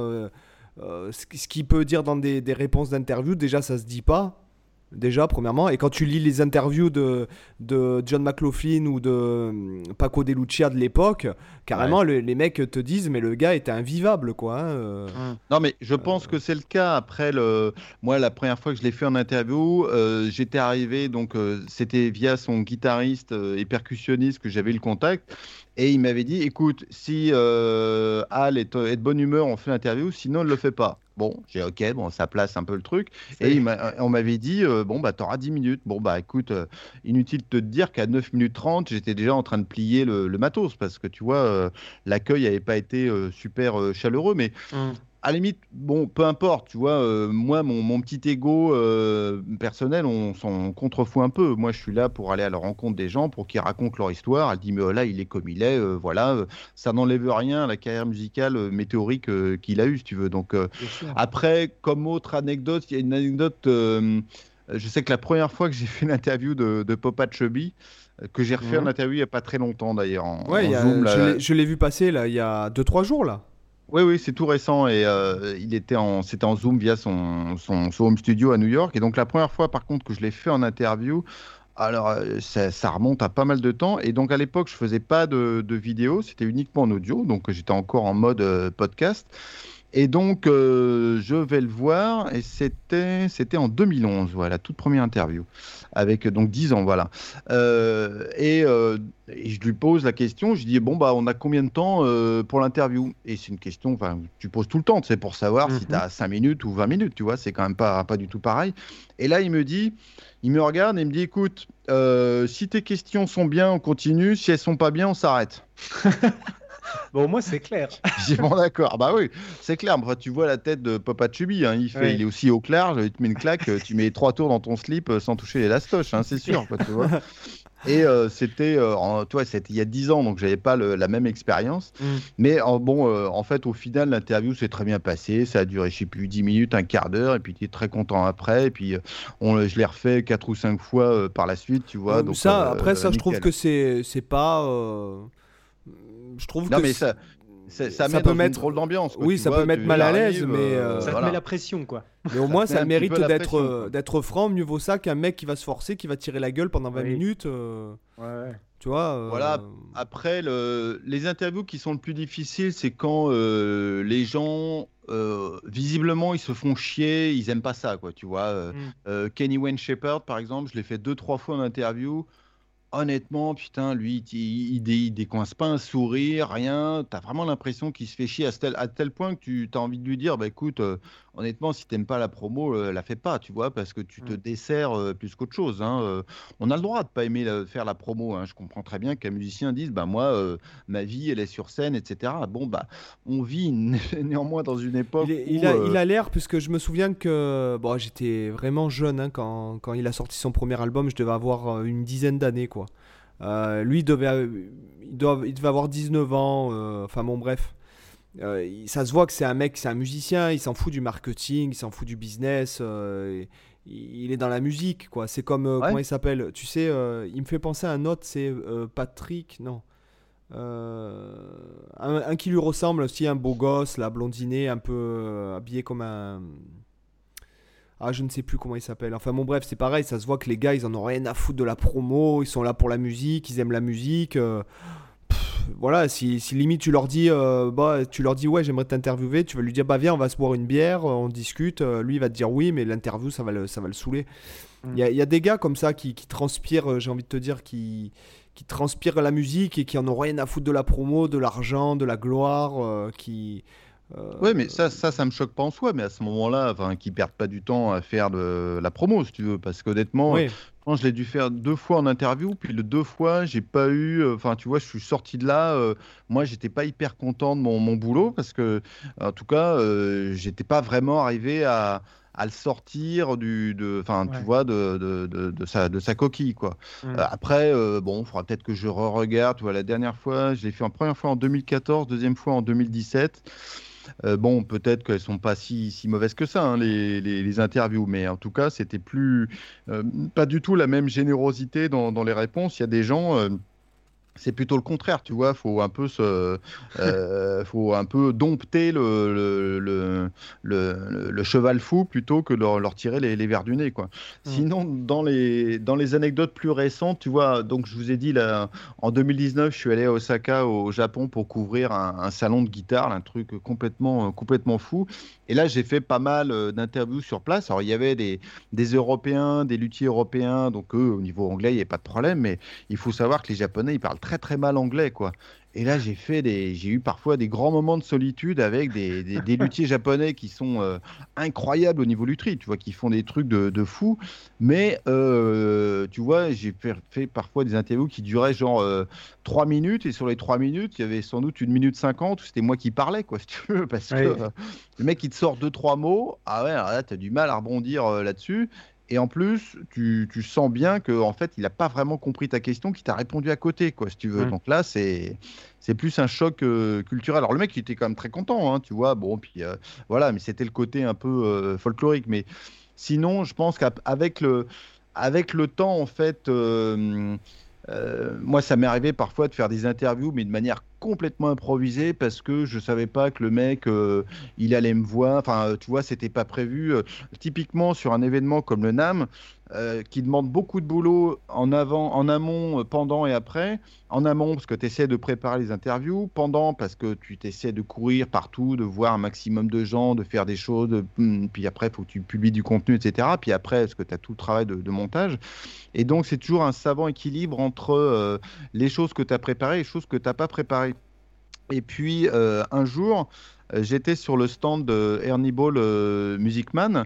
[SPEAKER 1] ce qu'il peut dire dans des, des réponses d'interview, déjà, ça se dit pas déjà, premièrement. Et quand tu lis les interviews de, de John McLaughlin ou de hum, Paco De Lucia de l'époque, carrément, les mecs te disent, mais le gars était invivable, quoi. Hein, euh.
[SPEAKER 4] hum. Non, mais je pense euh. que c'est le cas. Après, le... moi, la première fois que je l'ai fait en interview, euh, j'étais arrivé, donc c'était via son guitariste et percussionniste que j'avais le contact. Et il m'avait dit, écoute, si Al est, est, de bonne humeur, on fait l'interview, sinon, on ne le fait pas. Bon, j'ai OK, bon, ça place un peu le truc. Et on m'avait dit, euh, bon, bah, t'auras 10 minutes. Bon, bah, écoute, euh, inutile de te dire qu'à 9 minutes 30, j'étais déjà en train de plier le, matos parce que tu vois, euh, l'accueil n'avait pas été super chaleureux. Mais mmh à la limite, bon, peu importe, tu vois, euh, moi, mon, petit ego euh, personnel, on s'en contrefout un peu. Moi, je suis là pour aller à la rencontre des gens, pour qu'ils racontent leur histoire. Elle dit, mais oh là, il est comme il est, euh, voilà, ça n'enlève rien à la carrière musicale météorique qu'il a eue, si tu veux. Donc, après, comme autre anecdote, il y a une anecdote, je sais que la première fois que j'ai fait l'interview de, de Popa Chubby, que j'ai refait en interview il n'y a pas très longtemps d'ailleurs.
[SPEAKER 1] ouais, je l'ai vu passer là, il y a 2-3 jours là.
[SPEAKER 4] Oui, oui, c'est tout récent et euh, il était en, c'était en Zoom via son, son, home studio à New York. Et donc la première fois, par contre, que je l'ai fait en interview, alors euh, ça, remonte à pas mal de temps. Et donc à l'époque, je faisais pas de, de vidéo, c'était uniquement en audio, donc j'étais encore en mode euh, podcast. Et donc, euh, je vais le voir, et c'était, c'était en 2011, voilà, toute première interview, avec donc 10 ans, voilà. Euh, euh, et, je lui pose la question, je dis, bon, bah, on a combien de temps pour l'interview? Et c'est une question, enfin, tu poses tout le temps, c'est pour savoir si tu as 5 minutes ou 20 minutes, tu vois, c'est quand même pas, pas du tout pareil. Et là, il me dit, il me regarde et il me dit, écoute, si tes questions sont bien, on continue, si elles sont pas bien, on s'arrête. (laughs) (laughs)
[SPEAKER 3] Bon, moi, c'est clair. (laughs)
[SPEAKER 4] J'ai bon, d'accord. Bah oui, c'est clair. Enfin, tu vois la tête de Papa Chubi. Hein. Il, fait, il est aussi au clair. Il te met une claque. tu mets trois tours dans ton slip euh, sans toucher les lastoches. Hein, c'est sûr. tu vois. (laughs) Et euh, c'était, euh, toi, c'était il y a 10 ans, donc j'avais pas la même expérience. Mm. Mais bon, en fait, au final, l'interview s'est très bien passée. Ça a duré, je sais plus, 10 minutes, un quart d'heure. Et puis, tu es très content après. Et puis, on, je l'ai refait 4 ou 5 fois par la suite, tu vois. Donc,
[SPEAKER 1] ça, après, ça, je trouve que c'est, c'est pas je trouve
[SPEAKER 4] non, que mais ça, ça, met peut mettre d'ambiance.
[SPEAKER 1] Oui, ça peut mettre mal à l'aise, mais euh,
[SPEAKER 3] ça te met la pression, quoi.
[SPEAKER 1] Mais au (laughs) moins, ça mérite d'être d'être franc. Mieux vaut ça qu'un mec qui va se forcer, qui va tirer la gueule pendant 20 minutes. Euh.
[SPEAKER 3] Ouais.
[SPEAKER 1] Tu vois
[SPEAKER 4] Voilà. Après, le... les interviews qui sont le plus difficiles, c'est quand les gens visiblement, ils se font chier, ils aiment pas ça, quoi. Tu vois, mm. Kenny Wayne Shepherd, par exemple, je l'ai fait deux, trois fois en interview honnêtement, putain, lui, il, il, décoince pas un sourire, rien. Tu as vraiment l'impression qu'il se fait chier à tel, à tel point que tu as envie de lui dire, bah écoute, euh, honnêtement, si t'aimes pas la promo, euh, la fais pas, tu vois, parce que tu te desserres euh, plus qu'autre chose. Hein, on a le droit de pas aimer faire la promo. Hein. Je comprends très bien qu'un musicien dise, bah moi, ma vie, elle est sur scène, etc. Bon, bah, on vit (laughs) néanmoins dans une époque.
[SPEAKER 1] Il, il a l'air, puisque je me souviens que bon, j'étais vraiment jeune hein, quand, quand, il a sorti son premier album, je devais avoir une dizaine d'années, quoi. Euh, lui, il devait, il, devait avoir 19 ans. Euh, enfin, bon, bref. Euh, ça se voit que c'est un mec, c'est un musicien, il s'en fout du marketing, il s'en fout du business, il, est dans la musique, quoi. C'est comme, comment il s'appelle? Tu sais, il me fait penser à un autre, c'est Patrick, non. Un, qui lui ressemble aussi, un beau gosse, la blondiné, un peu habillé comme un, ah, je ne sais plus comment il s'appelle. Enfin, bon, bref, c'est pareil, ça se voit que les gars, ils en ont rien à foutre de la promo, ils sont là pour la musique, ils aiment la musique. Euh, voilà, si, limite tu leur dis, euh, bah, tu leur dis, ouais, j'aimerais t'interviewer, tu vas lui dire, bah, viens, on va se boire une bière, euh, on discute. lui, il va te dire oui, mais l'interview, ça va le, ça va le saouler. Mm. Il y, a des gars comme ça qui, transpirent, j'ai envie de te dire, qui, qui transpirent la musique et qui en ont rien à foutre de la promo, de l'argent, de la gloire, qui
[SPEAKER 4] euh, oui, mais ça, ça, ça me choque pas en soi, mais à ce moment-là, enfin, qu'ils perdent pas du temps à faire de la promo, si tu veux, parce qu'honnêtement, je l'ai dû faire deux fois en interview, puis le deux fois, j'ai pas eu, euh, enfin, tu vois, je suis sorti de là, euh, moi, j'étais pas hyper content de mon, mon, boulot, parce que, en tout cas, euh, j'étais pas vraiment arrivé à, à le sortir du, de, enfin, tu vois, de, de, de, de, sa, de sa coquille, quoi. Mmh. après, bon, il faudra peut-être que je re-regarde, tu vois, la dernière fois, je l'ai fait en première fois en 2014, deuxième fois en 2017. Euh, bon, peut-être qu'elles sont pas si, si mauvaises que ça, hein, les, les, interviews, mais en tout cas, c'était plus euh, pas du tout la même générosité dans, dans les réponses. Il y a des gens euh, c'est plutôt le contraire, tu vois. Faut un peu se, euh, (laughs) faut un peu dompter le le, le, le, cheval fou plutôt que leur, leur tirer les, les, verres du nez, quoi. Mm. Sinon, dans les dans les anecdotes plus récentes, tu vois, donc je vous ai dit là, en 2019, je suis allé à Osaka au Japon pour couvrir un, un salon de guitare, un truc complètement complètement fou. Et là, j'ai fait pas mal euh, d'interviews sur place. Alors, il y avait des, des Européens, des luthiers européens, donc eux, au niveau anglais, il n'y a pas de problème, mais il faut savoir que les Japonais, ils parlent très très mal anglais, quoi. Et là, j'ai fait des, j'ai eu parfois des grands moments de solitude avec des, des, luthiers (laughs) japonais qui sont euh, incroyables au niveau luthier, tu vois, qui font des trucs de, de fou. Mais euh, tu vois, j'ai fait, parfois des interviews qui duraient genre euh, 3 minutes et sur les 3 minutes, il y avait sans doute une minute 50 où c'était moi qui parlais, quoi, (laughs) si tu veux, parce que euh, le mec il te sort deux trois mots, ah ouais, alors là, as du mal à rebondir là-dessus. Et en plus, tu, tu, sens bien que en fait, il n'a pas vraiment compris ta question, qu'il t'a répondu à côté, quoi, si tu veux. Donc là, c'est c'est plus un choc euh, culturel. Alors le mec, il était quand même très content, hein, tu vois. Bon, puis euh, voilà, mais c'était le côté un peu euh, folklorique. Mais sinon, je pense qu'avec le avec le temps, en fait. Moi, ça m'est arrivé parfois de faire des interviews, mais de manière complètement improvisée parce que je savais pas que le mec il allait me voir. Enfin, tu vois, c'était pas prévu. typiquement sur un événement comme le NAM, euh, qui demande beaucoup de boulot en avant, en amont, euh, pendant et après. En amont, parce que tu essaies de préparer les interviews. Pendant, parce que tu t'essaies de courir partout, de voir un maximum de gens, de faire des choses. Hmm, puis après, il faut que tu publies du contenu, etc. Puis après, parce que tu as tout le travail de, montage. Et donc, c'est toujours un savant équilibre entre euh, les choses que tu as préparées et les choses que tu n'as pas préparées. Et puis, un jour, j'étais sur le stand de Ernie Ball Music Man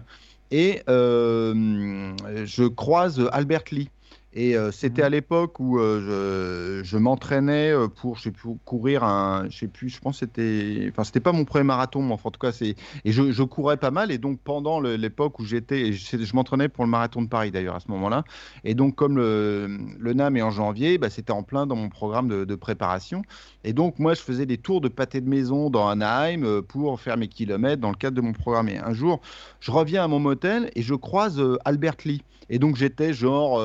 [SPEAKER 4] et euh, je croise Albert Lee. Et euh, c'était mmh. à l'époque où euh, je, je m'entraînais euh, pour, je sais plus, courir un, je sais plus, je pense c'était, enfin c'était pas mon premier marathon, mais en tout cas c'est, et je, je, courais pas mal. Et donc pendant l'époque où j'étais, je, je m'entraînais pour le marathon de Paris d'ailleurs à ce moment-là. Et donc comme le, le NAM est en janvier, bah, c'était en plein dans mon programme de, de, préparation. Et donc moi je faisais des tours de pâté de maison dans Anaheim pour faire mes kilomètres dans le cadre de mon programme. Et un jour, je reviens à mon motel et je croise Albert Lee. Et donc j'étais genre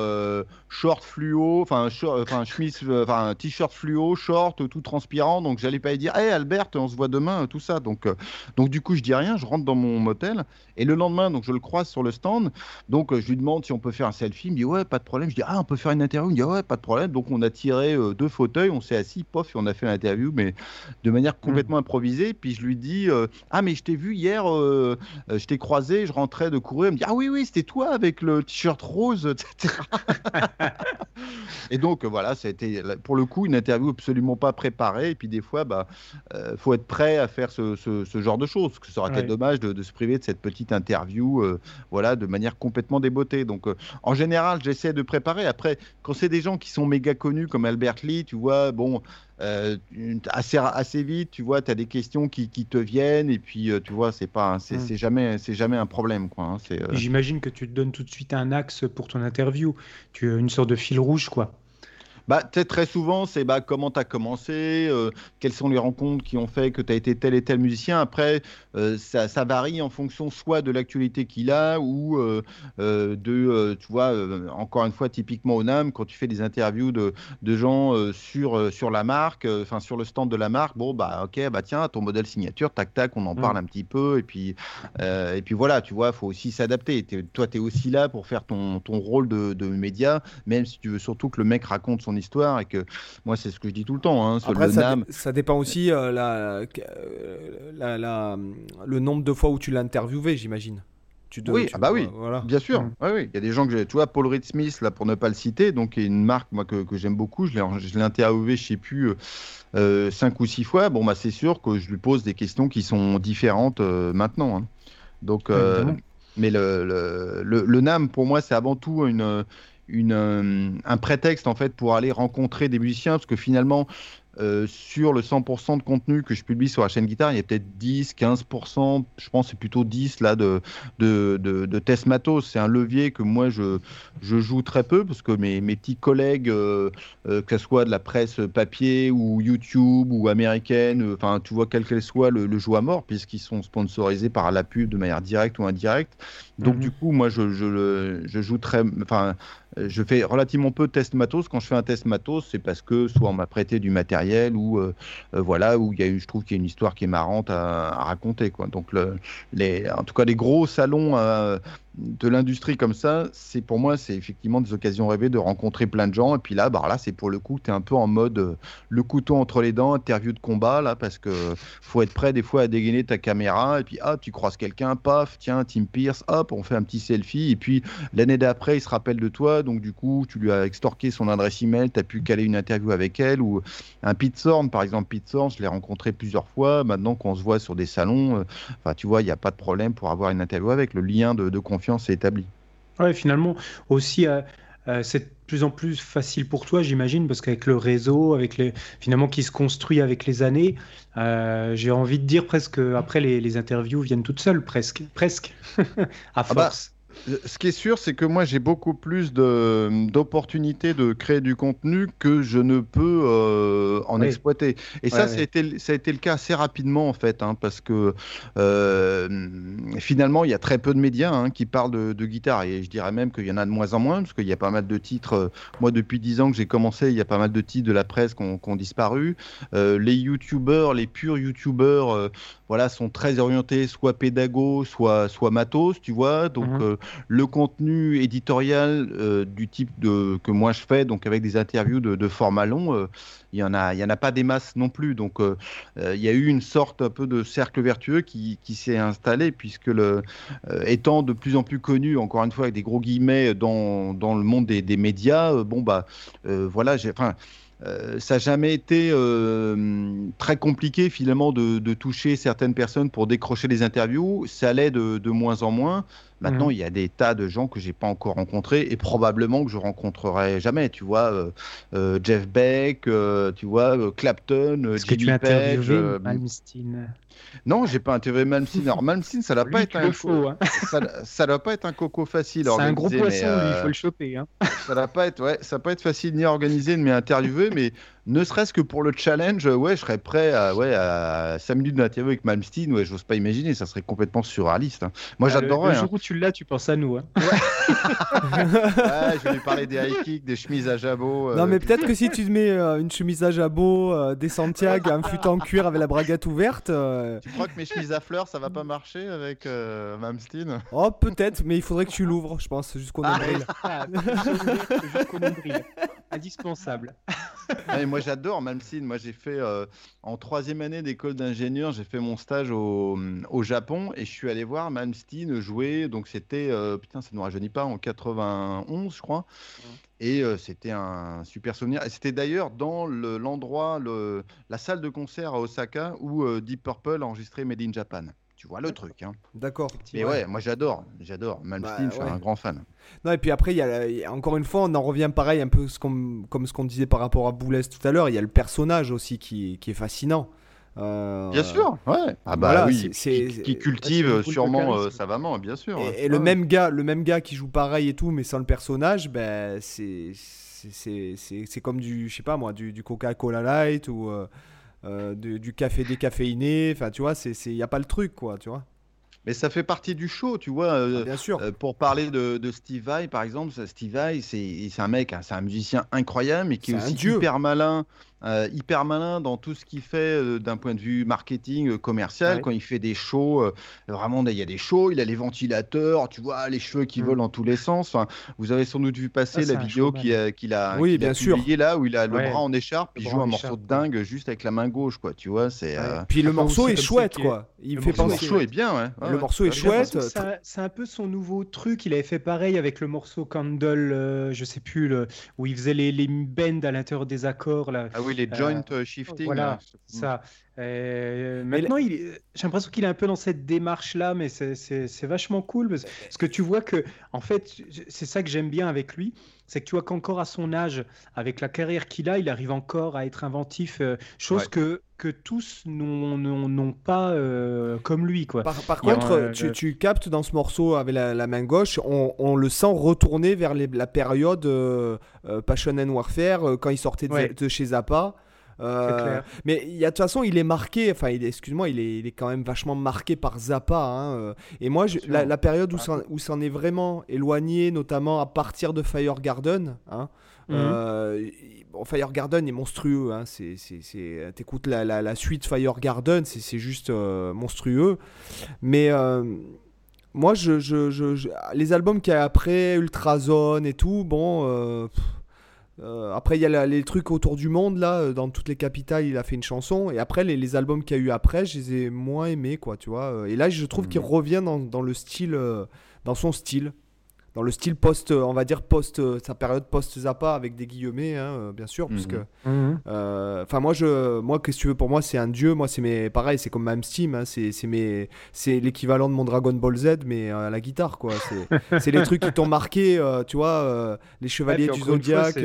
[SPEAKER 4] short fluo, enfin enfin chemise, enfin t-shirt fluo, short, tout transpirant. Donc j'allais pas lui dire, hé Albert, on se voit demain, tout ça. Donc donc du coup je dis rien, je rentre dans mon motel et le lendemain donc je le croise sur le stand. Donc je lui demande si on peut faire un selfie. Il me dit ouais pas de problème. Je dis ah on peut faire une interview. Il me dit ouais pas de problème. Donc on a tiré deux fauteuils, on s'est assis, pof et on a fait l'interview, mais de manière mmh. complètement improvisée. Puis je lui dis ah mais je t'ai vu hier, je t'ai croisé, je rentrais de courir. Il me dit ah oui oui c'était toi avec le t-shirt rose, etc. (laughs) et donc voilà, ça a été pour le coup une interview absolument pas préparée. Et puis des fois, bah, euh, faut être prêt à faire ce, genre de choses. Que ce serait dommage de, se priver de cette petite interview, euh, voilà, de manière complètement débottée. Donc euh, en général, j'essaie de préparer. Après, quand c'est des gens qui sont méga connus comme Albert Lee, tu vois, bon, euh, assez, assez vite, tu vois, tu as des questions qui, qui, te viennent et puis euh, tu vois, c'est pas, c'est, mm. jamais, c'est jamais un problème, quoi. Hein,
[SPEAKER 3] euh, J'imagine que tu te donnes tout de suite un axe pour ton interview, tu as une sorte de fil rouge, quoi.
[SPEAKER 4] Bah, très souvent, c'est bah, comment tu as commencé, euh, quelles sont les rencontres qui ont fait que tu as été tel et tel musicien. Après, euh, ça, ça, varie en fonction soit de l'actualité qu'il a ou euh, de, tu vois, encore une fois, typiquement au NAM, quand tu fais des interviews de, de gens sur, sur la marque, enfin sur le stand de la marque, bon, bah ok, bah tiens, ton modèle signature, tac, tac, on en mm. parle un petit peu. Et puis, et puis voilà, tu vois, il faut aussi s'adapter. Toi, tu es aussi là pour faire ton, ton rôle de, de média, même si tu veux surtout que le mec raconte son histoire et que moi c'est ce que je dis tout le temps. Hein,
[SPEAKER 1] Après, ça, ça, dépend aussi euh, la, la, la, le nombre de fois où tu l'as interviewé, j'imagine.
[SPEAKER 4] Tu oui, ah bah oui, voilà. bien sûr. Mm. Oui, Il y a des gens que j'ai. Tu vois, Paul Reed Smith, là, pour ne pas le citer, donc a une marque moi, que, que j'aime beaucoup. Je l'ai interviewé, je sais plus, euh, euh, cinq ou six fois. Bon, bah, c'est sûr que je lui pose des questions qui sont différentes maintenant. Hein. Donc, mais le, le, le, le, NAM, pour moi, c'est avant tout une, une, euh, un prétexte en fait pour aller rencontrer des musiciens parce que finalement euh, sur le 100% de contenu que je publie sur la chaîne guitare, il y a peut-être 10, 15%, je pense c'est plutôt 10 là de, de, de, test matos. C'est un levier que moi je, je joue très peu parce que mes, mes petits collègues, euh, euh, que ce soit de la presse papier ou YouTube ou américaine, enfin tu vois quel qu'elle soit, le, le jouent à mort puisqu'ils sont sponsorisés par la pub de manière directe ou indirecte. Donc mhm. du coup, moi je, je, je joue très, enfin je fais relativement peu de tests matos. Quand je fais un test matos, c'est parce que soit on m'a prêté du matériel ou euh, euh, voilà où y a je trouve qu'il y a une histoire qui est marrante à, raconter. Donc le, les, en tout cas les gros salons euh, de l'industrie comme ça, c'est pour moi, c'est effectivement des occasions rêvées de rencontrer plein de gens. Et puis là, bah là, c'est pour le coup, tu es un peu en mode euh, le couteau entre les dents, interview de combat, là, parce que faut être prêt des fois à dégainer ta caméra. Et puis, hop, tu croises quelqu'un, paf, tiens, Tim Pierce, hop, on fait un petit selfie. Et puis, l'année d'après, il se rappelle de toi. Donc, du coup, tu lui as extorqué son adresse email, tu as pu caler une interview avec elle. Ou un Pete Thorne, par exemple, Pete Thorne, je l'ai rencontré plusieurs fois. Maintenant qu'on se voit sur des salons, euh, enfin, tu vois, il n'y a pas de problème pour avoir une interview avec. Le lien de, de confiance c'est établi.
[SPEAKER 3] Ouais, finalement, aussi, euh, euh, c'est de plus en plus facile pour toi, j'imagine, parce qu'avec le réseau, avec les, finalement, qui se construit avec les années, euh, j'ai envie de dire presque, après, les, interviews viennent toutes seules, presque, presque, (laughs) à ah bah,
[SPEAKER 4] force ce qui est sûr, c'est que moi, j'ai beaucoup plus d'opportunités de, créer du contenu que je ne peux euh, en exploiter. Et ça, ça, a été, ça a été le cas assez rapidement, en fait, hein, parce que euh, finalement, il y a très peu de médias hein, qui parlent de, guitare. Et je dirais même qu'il y en a de moins en moins, parce qu'il y a pas mal de titres. Euh, moi, depuis 10 ans que j'ai commencé, il y a pas mal de titres de la presse qui ont, disparu. les YouTubers, les purs YouTubers, voilà, sont très orientés soit pédago, soit, soit matos, tu vois. Donc, mhm le contenu éditorial euh, du type de, que moi je fais, donc avec des interviews de, de format long, euh, il n'y en, a, il y en a pas des masses non plus. Donc euh, il y a eu une sorte un peu de cercle vertueux qui, s'est installé, puisque le, étant de plus en plus connu, encore une fois avec des gros guillemets, dans, dans le monde des, médias, bon, bah voilà. Enfin, ça n'a jamais été très compliqué finalement de, toucher certaines personnes pour décrocher des interviews. Ça de, de moins en moins. Maintenant, mhm. il y a des tas de gens que j'ai pas encore rencontrés et probablement que je rencontrerai jamais. Tu vois, euh, Jeff Beck, tu vois, Clapton,
[SPEAKER 3] Est-ce que tu as interviewé Malmsteen?
[SPEAKER 4] Non, j'ai pas interviewé Malmsteen. Alors Malmsteen, ça doit pas être un hein. (laughs) ça, doit pas être un coco facile.
[SPEAKER 3] C'est un gros poisson, il faut le choper. Hein.
[SPEAKER 4] ça doit pas être, ouais, ça pas être facile ni organisé de m'interviewer, mais ne serait-ce que pour le challenge, ouais, je serais prêt à, ouais, à 5 minutes d'interview avec Malmsteen. Ouais, j'ose pas imaginer, ça serait complètement surréaliste. Hein. Moi, ah, j'adorerais.
[SPEAKER 3] Le, jour hein. où tu l'as, tu penses à nous. Hein.
[SPEAKER 4] Ouais. (laughs) ouais, je vais lui parler des high kicks, des chemises à jabot.
[SPEAKER 1] Euh, non, mais peut-être que si tu te mets euh, une chemise à jabot, euh, des Santiago, un fut en cuir avec la braguette ouverte.
[SPEAKER 4] Tu crois que mes chemises à fleurs, ça va pas marcher avec Malmsteen?
[SPEAKER 1] Oh, peut-être, mais il faudrait que tu l'ouvres, je pense, jusqu'au ah. nombril. (laughs)
[SPEAKER 3] Ah, jusqu'au nombril. Indispensable.
[SPEAKER 4] Ah, moi, j'adore Malmsteen. Moi, j'ai fait en troisième année d'école d'ingénieur, j'ai fait mon stage au, au, Japon et je suis allé voir Malmsteen jouer. Donc, c'était, putain, ça ne nous rajeunit pas, en 91, je crois. Et c'était un super souvenir. C'était d'ailleurs dans l'endroit, le, la salle de concert à Osaka où Deep Purple a enregistré Made in Japan. Tu vois le truc. Hein.
[SPEAKER 1] D'accord.
[SPEAKER 4] Mais ouais, moi j'adore. J'adore. Malmsteen, bah, je suis un grand fan.
[SPEAKER 1] Non, et puis après, il y, a, encore une fois, on en revient pareil, un peu ce comme ce qu'on disait par rapport à Boulez tout à l'heure. Il y a le personnage aussi qui, qui est fascinant.
[SPEAKER 4] Euh, bien sûr, ouais. Ah bah oui, qui, cultive sûrement euh, savamment, bien sûr.
[SPEAKER 1] Et, le même gars, le même gars qui joue pareil et tout, mais sans le personnage, ben c'est c'est comme du, je sais pas moi, du, du Coca-Cola Light ou euh, du café décaféiné. Enfin, tu vois, c'est il y a pas le truc, quoi, tu vois.
[SPEAKER 4] Mais ça fait partie du show, tu vois.
[SPEAKER 1] Ah, bien sûr.
[SPEAKER 4] pour parler de, de, Steve Vai, par exemple, Steve Vai, c'est un mec, hein, c'est un musicien incroyable, mais qui est, aussi hyper malin euh, hyper malin dans tout ce qu'il fait euh, d'un point de vue marketing euh, commercial. Quand il fait des shows, vraiment, il y a des shows, il a les ventilateurs, tu vois, les cheveux qui mm. volent dans tous les sens. vous avez sans doute vu passer la vidéo qu'il a, qu'il a,
[SPEAKER 1] oui, bien sûr.
[SPEAKER 4] là où il a le bras en écharpe, il joue un morceau de dingue juste avec la main gauche, quoi. Tu vois, c'est.
[SPEAKER 1] Puis le morceau est chouette, quoi.
[SPEAKER 4] Il fait penser. Le morceau est bien,
[SPEAKER 1] ouais. le morceau est chouette.
[SPEAKER 3] C'est un peu son nouveau truc. Il avait fait pareil avec le morceau Candle, je sais plus, le... où il faisait les, les bends à l'intérieur des accords là.
[SPEAKER 4] Ah oui, les joint euh, shifting.
[SPEAKER 3] Voilà, ça. Euh, maintenant, j'ai l'impression qu'il est un peu dans cette démarche-là, mais c'est vachement cool parce, que tu vois que, en fait, c'est ça que j'aime bien avec lui, c'est que tu vois qu'encore à son âge, avec la carrière qu'il a, il arrive encore à être inventif, euh, chose que, que tous n'ont pas comme lui. Quoi.
[SPEAKER 1] Par, contre, tu, captes dans ce morceau avec la, main gauche, on, le sent retourner vers la période Passion and Warfare, quand il sortait de chez Zappa. Euh, mais il y a de toute façon, il est marqué. Enfin, excuse-moi, il est, il est quand même vachement marqué par Zappa. Hein, euh. et moi, la, période où ça, où s'en est vraiment éloigné, notamment à partir de Fire Garden. Hein, mhm. euh, Fire Garden est monstrueux. Hein, t'écoutes la, la, la, suite Fire Garden, c'est, juste monstrueux. Mais moi, je, je, les albums qu'il y a après, Ultrazone et tout, bon. Euh, après, il y a les trucs autour du monde, là, euh, dans toutes les capitales, il a fait une chanson. Et après, les, albums qu'il y a eu après, je les ai moins aimés, quoi, tu vois. Euh, et là, je trouve qu'il mhm. revient dans, dans, le style, dans son style dans le style post, on va dire post, sa période post Zappa avec des guillemets, hein, bien sûr, puisque, mhm. enfin moi je, moi qu'est-ce que tu veux pour moi c'est un dieu, moi c'est mes, pareil c'est comme même Steam, hein, c'est mes, c'est l'équivalent de mon Dragon Ball Z mais à la guitare quoi, c'est les trucs qui t'ont marqué, tu vois, les chevaliers du zodiaque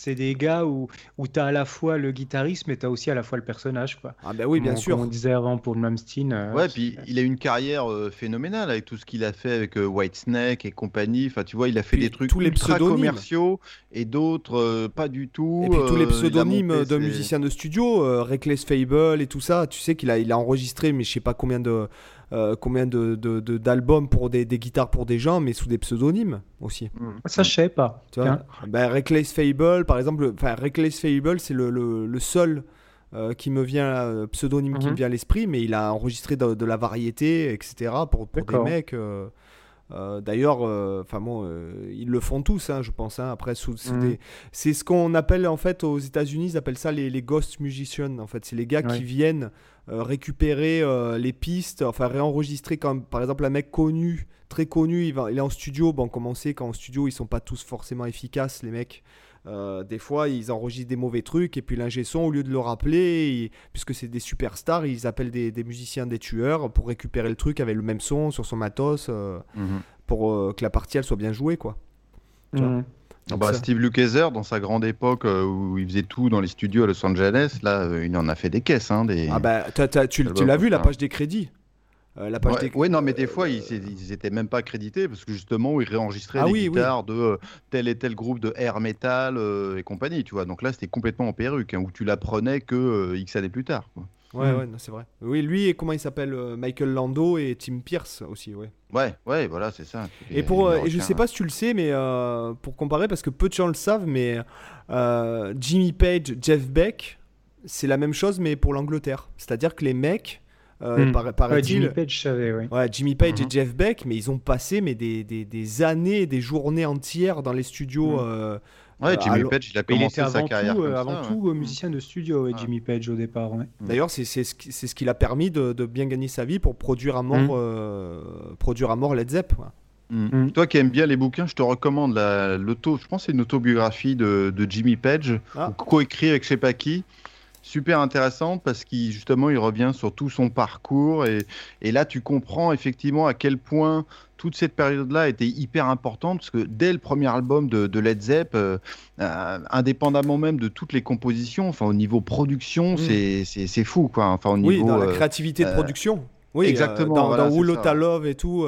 [SPEAKER 3] c'est des gars où, où tu as à la fois le guitariste, mais tu as aussi à la fois le personnage. Quoi.
[SPEAKER 1] Ah, bah oui, bien sûr.
[SPEAKER 3] Comme on disait avant pour Malmsteen.
[SPEAKER 4] Euh, ouais, puis il a une carrière euh, phénoménale avec tout ce qu'il a fait avec euh, Whitesnake et compagnie. Enfin, tu vois, il a fait des trucs tous les ultra commerciaux et d'autres pas du tout.
[SPEAKER 1] Et puis tous les pseudonymes de musiciens de studio, Reckless Fable et tout ça, tu sais qu'il a, il a enregistré, mais je sais pas combien de euh, combien de, d'albums pour des, guitares pour des gens, mais sous des pseudonymes aussi.
[SPEAKER 3] Ça, je sais pas.
[SPEAKER 1] Tu vois ben, Reckless Fable, par exemple, enfin, Reckless Fable, c'est le, le, seul. Euh, qui me vient euh, pseudonyme qui me mhm. vient à l'esprit mais il a enregistré de, la variété etc pour, pour des mecs D'ailleurs, enfin bon, ils le font tous, hein, je pense. Hein. Après, mhm. c'est ce qu'on appelle en fait aux États-Unis, ils appellent ça les, les ghost musicians. En fait, c'est les gars qui viennent récupérer euh, les pistes, enfin réenregistrer quand par exemple un mec connu, très connu, il, va, il est en studio, bon comme on sait qu'en studio ils sont pas tous forcément efficaces les mecs. Euh, des fois, ils enregistrent des mauvais trucs et puis l'ingé son, au lieu de le rappeler, puisque c'est des superstars, ils appellent des, musiciens des tueurs pour récupérer le truc avec le même son sur son matos mhm. pour que la partie elle soit bien jouée, quoi.
[SPEAKER 4] Ah bah, Steve Lukather, dans sa grande époque euh, où il faisait tout dans les studios à Los Angeles, là, euh, il en a fait des caisses. Hein, des...
[SPEAKER 1] Ah bah, tu, l'as vu, la page des crédits
[SPEAKER 4] la page oui, non, mais des fois, ils, ils étaient même pas crédités parce que justement, ils réenregistraient ah les guitares de tel et tel groupe de air metal et compagnie, tu vois. Donc là, c'était complètement en perruque, hein, où tu l'apprenais que X années plus tard. Quoi.
[SPEAKER 1] Ouais, mm. ouais, c'est vrai. Oui, lui et comment il s'appelle euh, Michael Lando et Tim Pierce aussi, ouais.
[SPEAKER 4] Ouais, ouais, voilà, c'est ça.
[SPEAKER 1] Et pour, euh, et je sais pas si tu le sais, mais euh, pour comparer, parce que peu de gens le savent, mais Jimmy Page, Jeff Beck, c'est la même chose, mais pour l'Angleterre. C'est-à-dire que les mecs, mm.
[SPEAKER 3] ouais, Jimmy Page, je savais, ouais.
[SPEAKER 1] ouais. Jimmy Page et mm-hmm. Jeff Beck, mais ils ont passé mais des, des, des années, des journées entières dans les studios. Mm.
[SPEAKER 4] Ouais, euh, Jimmy Page, il a commencé sa carrière.
[SPEAKER 3] Tout, avant tout, euh, musicien de studio, Jimmy Page au départ. Mm.
[SPEAKER 1] D'ailleurs, c'est ce qui, ce qui l'a permis de, de, bien gagner sa vie pour produire à mort, mm. euh, produire à mort Led Zepp.
[SPEAKER 4] Mm. Toi qui aimes bien les bouquins, je te recommande l'auto. Je pense c'est une autobiographie de, de Jimmy Page, ah. coécrit avec je sais pas qui super intéressante parce qu'il justement il revient sur tout son parcours et, et, là tu comprends effectivement à quel point toute cette période-là était hyper importante parce que dès le premier album de, Led Zepp, euh, euh, indépendamment même de toutes les compositions, enfin au niveau production, mm. c'est fou quoi. Enfin au niveau
[SPEAKER 1] oui, dans la euh, créativité de production. Oui, exactement. dans, voilà, dans Love et tout.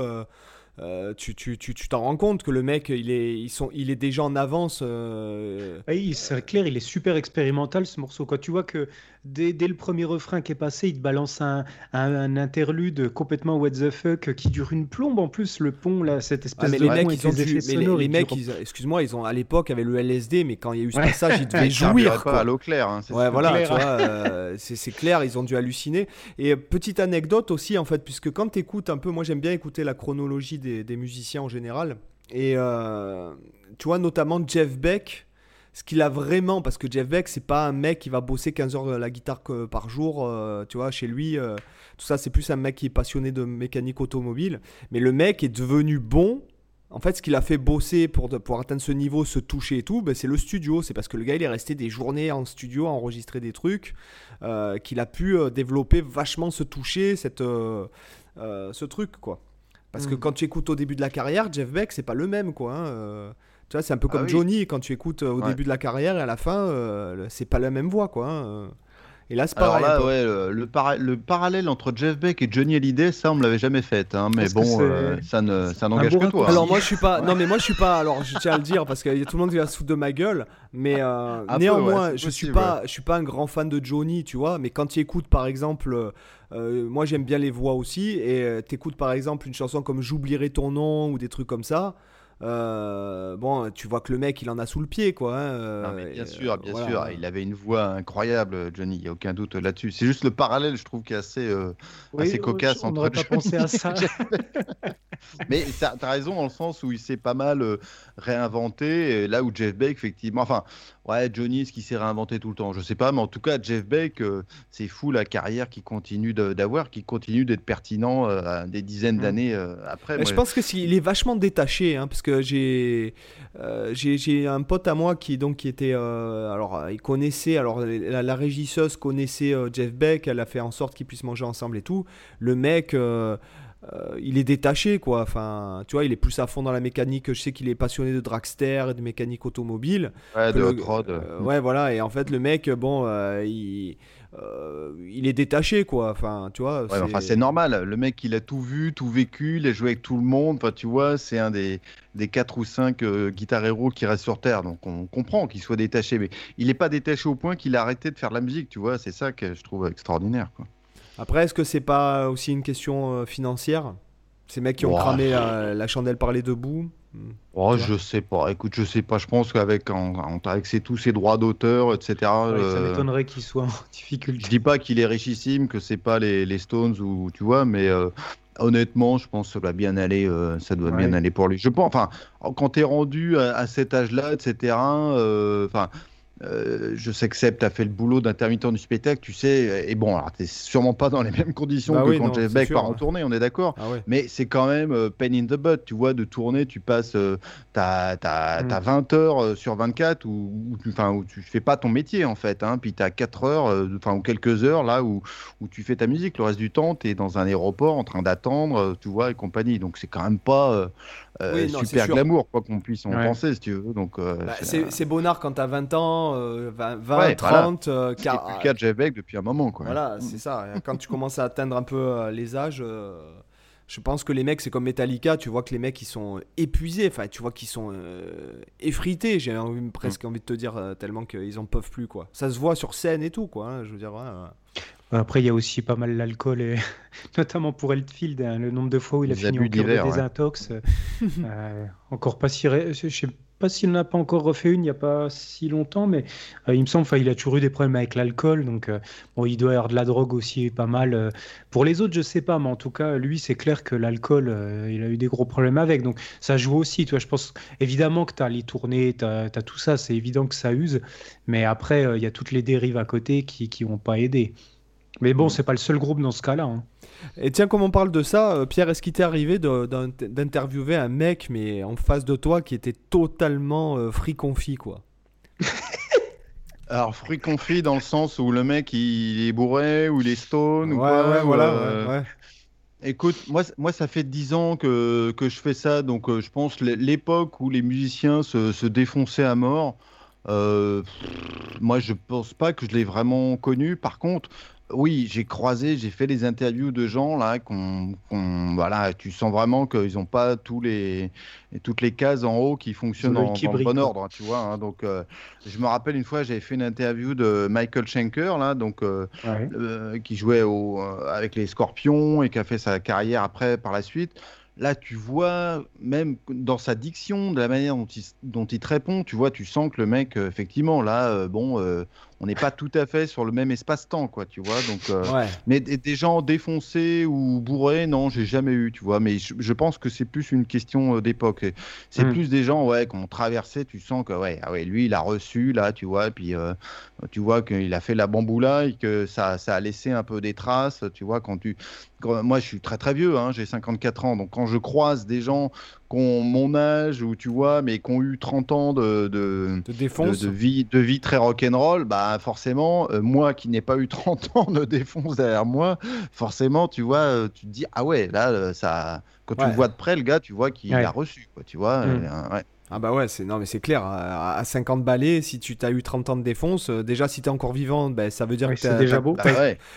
[SPEAKER 1] Euh, tu t'en tu, tu, rends compte que le mec, il est, ils sont, il est déjà en avance. Euh...
[SPEAKER 3] Oui, c'est clair, il est super expérimental ce morceau. Quoi. Tu vois que dès, dès, le premier refrain qui est passé, il te balance un, un, interlude complètement what the fuck qui dure une plombe en plus, le pont, là, cette espèce ah, mais de. Les mecs, ils ont dû,
[SPEAKER 1] mais les, mecs, excuse-moi, ils ont à l'époque avec le LSD, mais quand il y a eu ce passage, ils devaient (laughs) jouir.
[SPEAKER 4] Quoi. à l'eau claire. Hein,
[SPEAKER 1] ouais, voilà, tu vois, euh, c'est clair, ils ont dû halluciner. Et petite anecdote aussi, en fait, puisque quand tu écoutes un peu, moi j'aime bien écouter la chronologie des, musiciens en général. Et euh, tu vois, notamment Jeff Beck, ce qu'il a vraiment, parce que Jeff Beck, c'est pas un mec qui va bosser 15 heures la guitare par jour, euh, tu vois, chez lui. Euh, tout ça, c'est plus un mec qui est passionné de mécanique automobile. Mais le mec est devenu bon. En fait, ce qu'il a fait bosser pour, pour atteindre ce niveau, se toucher et tout, ben, c'est le studio. C'est parce que le gars, il est resté des journées en studio à enregistrer des trucs, qu'il a pu développer vachement se toucher, cette, ce truc, quoi. Parce que mm. quand tu écoutes au début de la carrière, Jeff Beck, c'est pas le même, quoi. Hein, euh. Tu vois, c'est un peu ah comme Johnny, quand tu écoutes euh, au début de la carrière et à la fin, euh, c'est pas la même voix, quoi. Hein, et là, c'est pareil.
[SPEAKER 4] Alors là, ouais, le, le, parallèle entre Jeff Beck et Johnny Hallyday, ça, on me l'avait jamais fait. Hein, mais bon, ça ne, ça n'engage que toi.
[SPEAKER 1] Alors moi, je suis pas. Non, mais moi, je suis pas. Alors, je tiens à le dire parce qu'il y a tout le monde qui va se foutre de ma gueule. Mais néanmoins, je suis pas, je suis pas un grand fan de Johnny, tu vois. Mais quand tu écoutes, par exemple. Euh, moi, j'aime bien les voix aussi. Et euh, t'écoutes par exemple une chanson comme J'oublierai ton nom ou des trucs comme ça. Euh, bon, tu vois que le mec, il en a sous le pied, quoi.
[SPEAKER 4] Hein, bien sûr, bien sûr. Il avait une voix incroyable, Johnny. Il n'y a aucun doute là-dessus. C'est juste le parallèle, je trouve, qui est assez, assez cocasse
[SPEAKER 3] entre. pas pensé à ça. (laughs)
[SPEAKER 4] mais tu as, raison dans le sens où il s'est pas mal réinventé. Là où Jeff Beck, effectivement, enfin, Ouais, Johnny, ce qui s'est réinventé tout le temps, je sais pas, mais en tout cas, Jeff Beck, euh, c'est fou la carrière qui continue d'avoir, qui continue d'être pertinent euh, des dizaines mm. d'années euh, après.
[SPEAKER 1] Je pense que est vachement détaché, hein, parce que j'ai j'ai un pote à moi qui donc qui était, alors il connaissait, alors la, la régisseuse connaissait Jeff Beck, elle a fait en sorte qu'ils puissent manger ensemble et tout. Le mec. Euh, il est détaché, quoi. Enfin, tu vois, il est plus à fond dans la mécanique. Je sais qu'il est passionné de dragster et de mécanique automobile.
[SPEAKER 4] Ouais, de. Euh,
[SPEAKER 1] ouais, voilà. Et en fait, le mec, bon, euh, il, il est détaché, quoi. Enfin, tu vois.
[SPEAKER 4] Ouais, enfin, c'est normal. Le mec, il a tout vu, tout vécu, il a joué avec tout le monde. Enfin, tu vois, c'est un des, des 4 ou 5 guitar héros qui restent sur Terre. Donc, on comprend qu'il soit détaché. Mais il n'est pas détaché au point qu'il a arrêté de faire de la musique, tu vois. C'est ça que je trouve extraordinaire, quoi.
[SPEAKER 1] Après, est-ce que c'est pas aussi une question euh, financière? Ces mecs qui ont cramé la, chandelle par les deux bouts?
[SPEAKER 4] Hmm. Oh, je sais pas. Écoute, je sais pas. Je pense qu'avec avec tous ses droits d'auteur, etc.
[SPEAKER 3] Ça euh, m'étonnerait qu'il soit en (laughs) difficulté.
[SPEAKER 4] Je dis pas qu'il est richissime, que c'est pas les, les, Stones ou tu vois, mais euh, honnêtement, je pense que ça doit bien aller. ça doit bien aller pour lui. Je pense. Enfin, quand tu es rendu à, à cet âge-là, etc. Enfin euh, je sais que as fait le boulot d'intermittent du spectacle, tu sais, et bon, alors t'es sûrement pas dans les (laughs) mêmes conditions bah que quand Jeff Beck part en tournée, on est d'accord, ah mais c'est quand même euh, pain in the butt, tu vois, de tourner, tu passes, euh, t'as, as, 20 heures sur 24 où, où, tu, où tu fais pas ton métier en fait, hein, puis tu as 4 heures, enfin, ou quelques heures là où, où tu fais ta musique, le reste du temps, tu es dans un aéroport en train d'attendre, tu vois, et compagnie, donc c'est quand même pas super glamour, quoi qu'on puisse en penser, si tu veux. Donc,
[SPEAKER 1] bah, c'est, Bonnard quand t'as 20 ans ans, 20, 30,
[SPEAKER 4] 40. 4 avec depuis un moment. Quoi.
[SPEAKER 1] Voilà, c'est ça. Quand tu commences à atteindre un peu les âges je pense que les mecs, c'est comme Metallica, tu vois que les mecs, ils sont épuisés, enfin, tu vois qu'ils sont euh, effrités, j'ai presque mm. envie de te dire, euh, tellement qu'ils en peuvent plus, quoi. Ça se voit sur scène et tout, quoi, hein, je veux dire,
[SPEAKER 3] Après, il y a aussi pas mal l'alcool, et... (laughs) notamment pour Eltfield, hein, le nombre de fois où il a fini en cure de désintox. (laughs) Euh, encore pas si. Je sais pas s'il n'a pas encore refait une il n'y a pas si longtemps, mais euh, il me semble qu'il a toujours eu des problèmes avec l'alcool. Donc, euh, bon, il doit y avoir de la drogue aussi pas mal. Euh. Pour les autres, je sais pas, mais en tout cas, lui, c'est clair que l'alcool, il a eu des gros problèmes avec. Donc, ça joue aussi. Tu vois, je pense évidemment que tu as les tournées, tu as, tout ça, c'est évident que ça use. Mais après, il y a toutes les dérives à côté qui ne vont pas aider. Mais bon, mm. c'est pas le seul groupe dans ce cas-là. Hein.
[SPEAKER 1] Et tiens, comme on parle de ça, euh, Pierre, est-ce qu'il t'est arrivé d'interviewer un mec, mais en face de toi, qui était totalement euh, free confit, quoi? (laughs)
[SPEAKER 4] Alors, free confit dans le sens où le mec, il est bourré, ou il est stone,
[SPEAKER 1] ouais,
[SPEAKER 4] ou
[SPEAKER 1] ouais, voilà, euh, ouais,
[SPEAKER 4] Écoute, moi, moi, ça fait 10 ans que, que je fais ça, donc je pense l'époque où les musiciens se, se défonçaient à mort. moi, je pense pas que je l'ai vraiment connu. Par contre, oui, j'ai croisé, j'ai fait des interviews de gens là, qu'on, voilà, tu sens vraiment qu'ils n'ont pas tous les, toutes les cases en haut qui fonctionnent en, bon ordre, tu vois. Hein. donc, euh, je me rappelle une fois, j'avais fait une interview de Michael Schenker là, donc euh, euh, qui jouait au, avec les Scorpions et qui a fait sa carrière après par la suite. Là, tu vois, même dans sa diction, de la manière dont il, dont il te répond, tu vois, tu sens que le mec, effectivement, là, bon, on n'est pas tout à fait sur le même espace-temps, quoi, tu vois. Donc, euh, mais des, gens défoncés ou bourrés, non, j'ai jamais eu, tu vois. Mais je, pense que c'est plus une question euh, d'époque. C'est hmm. plus des gens, ouais, qui ont traversé, tu sens que, ouais, ah ouais, lui, il a reçu là, tu vois, et puis euh, tu vois qu'il a fait la bamboula et que ça, ça a laissé un peu des traces, tu vois, quand tu, moi, je suis très très vieux, hein, j'ai 54 ans, donc quand je croise des gens qui ont mon âge ou tu vois, mais qui ont eu 30 ans de, de, de, vie, de vie très rock'n'roll, bah forcément, euh, moi qui n'ai pas eu 30 (laughs) ans de défonce derrière moi, forcément, tu vois, euh, tu te dis, ah ouais, là, euh, ça, quand tu le vois de près, le gars, tu vois qu'il a reçu, quoi, tu vois. Mm. ouais.
[SPEAKER 1] Ah bah ouais, c'est non mais c'est clair. À, 50 balais, si tu t'as eu 30 ans de défonce, déjà si tu es encore vivant, ben, ça veut dire que c'est
[SPEAKER 3] déjà beau.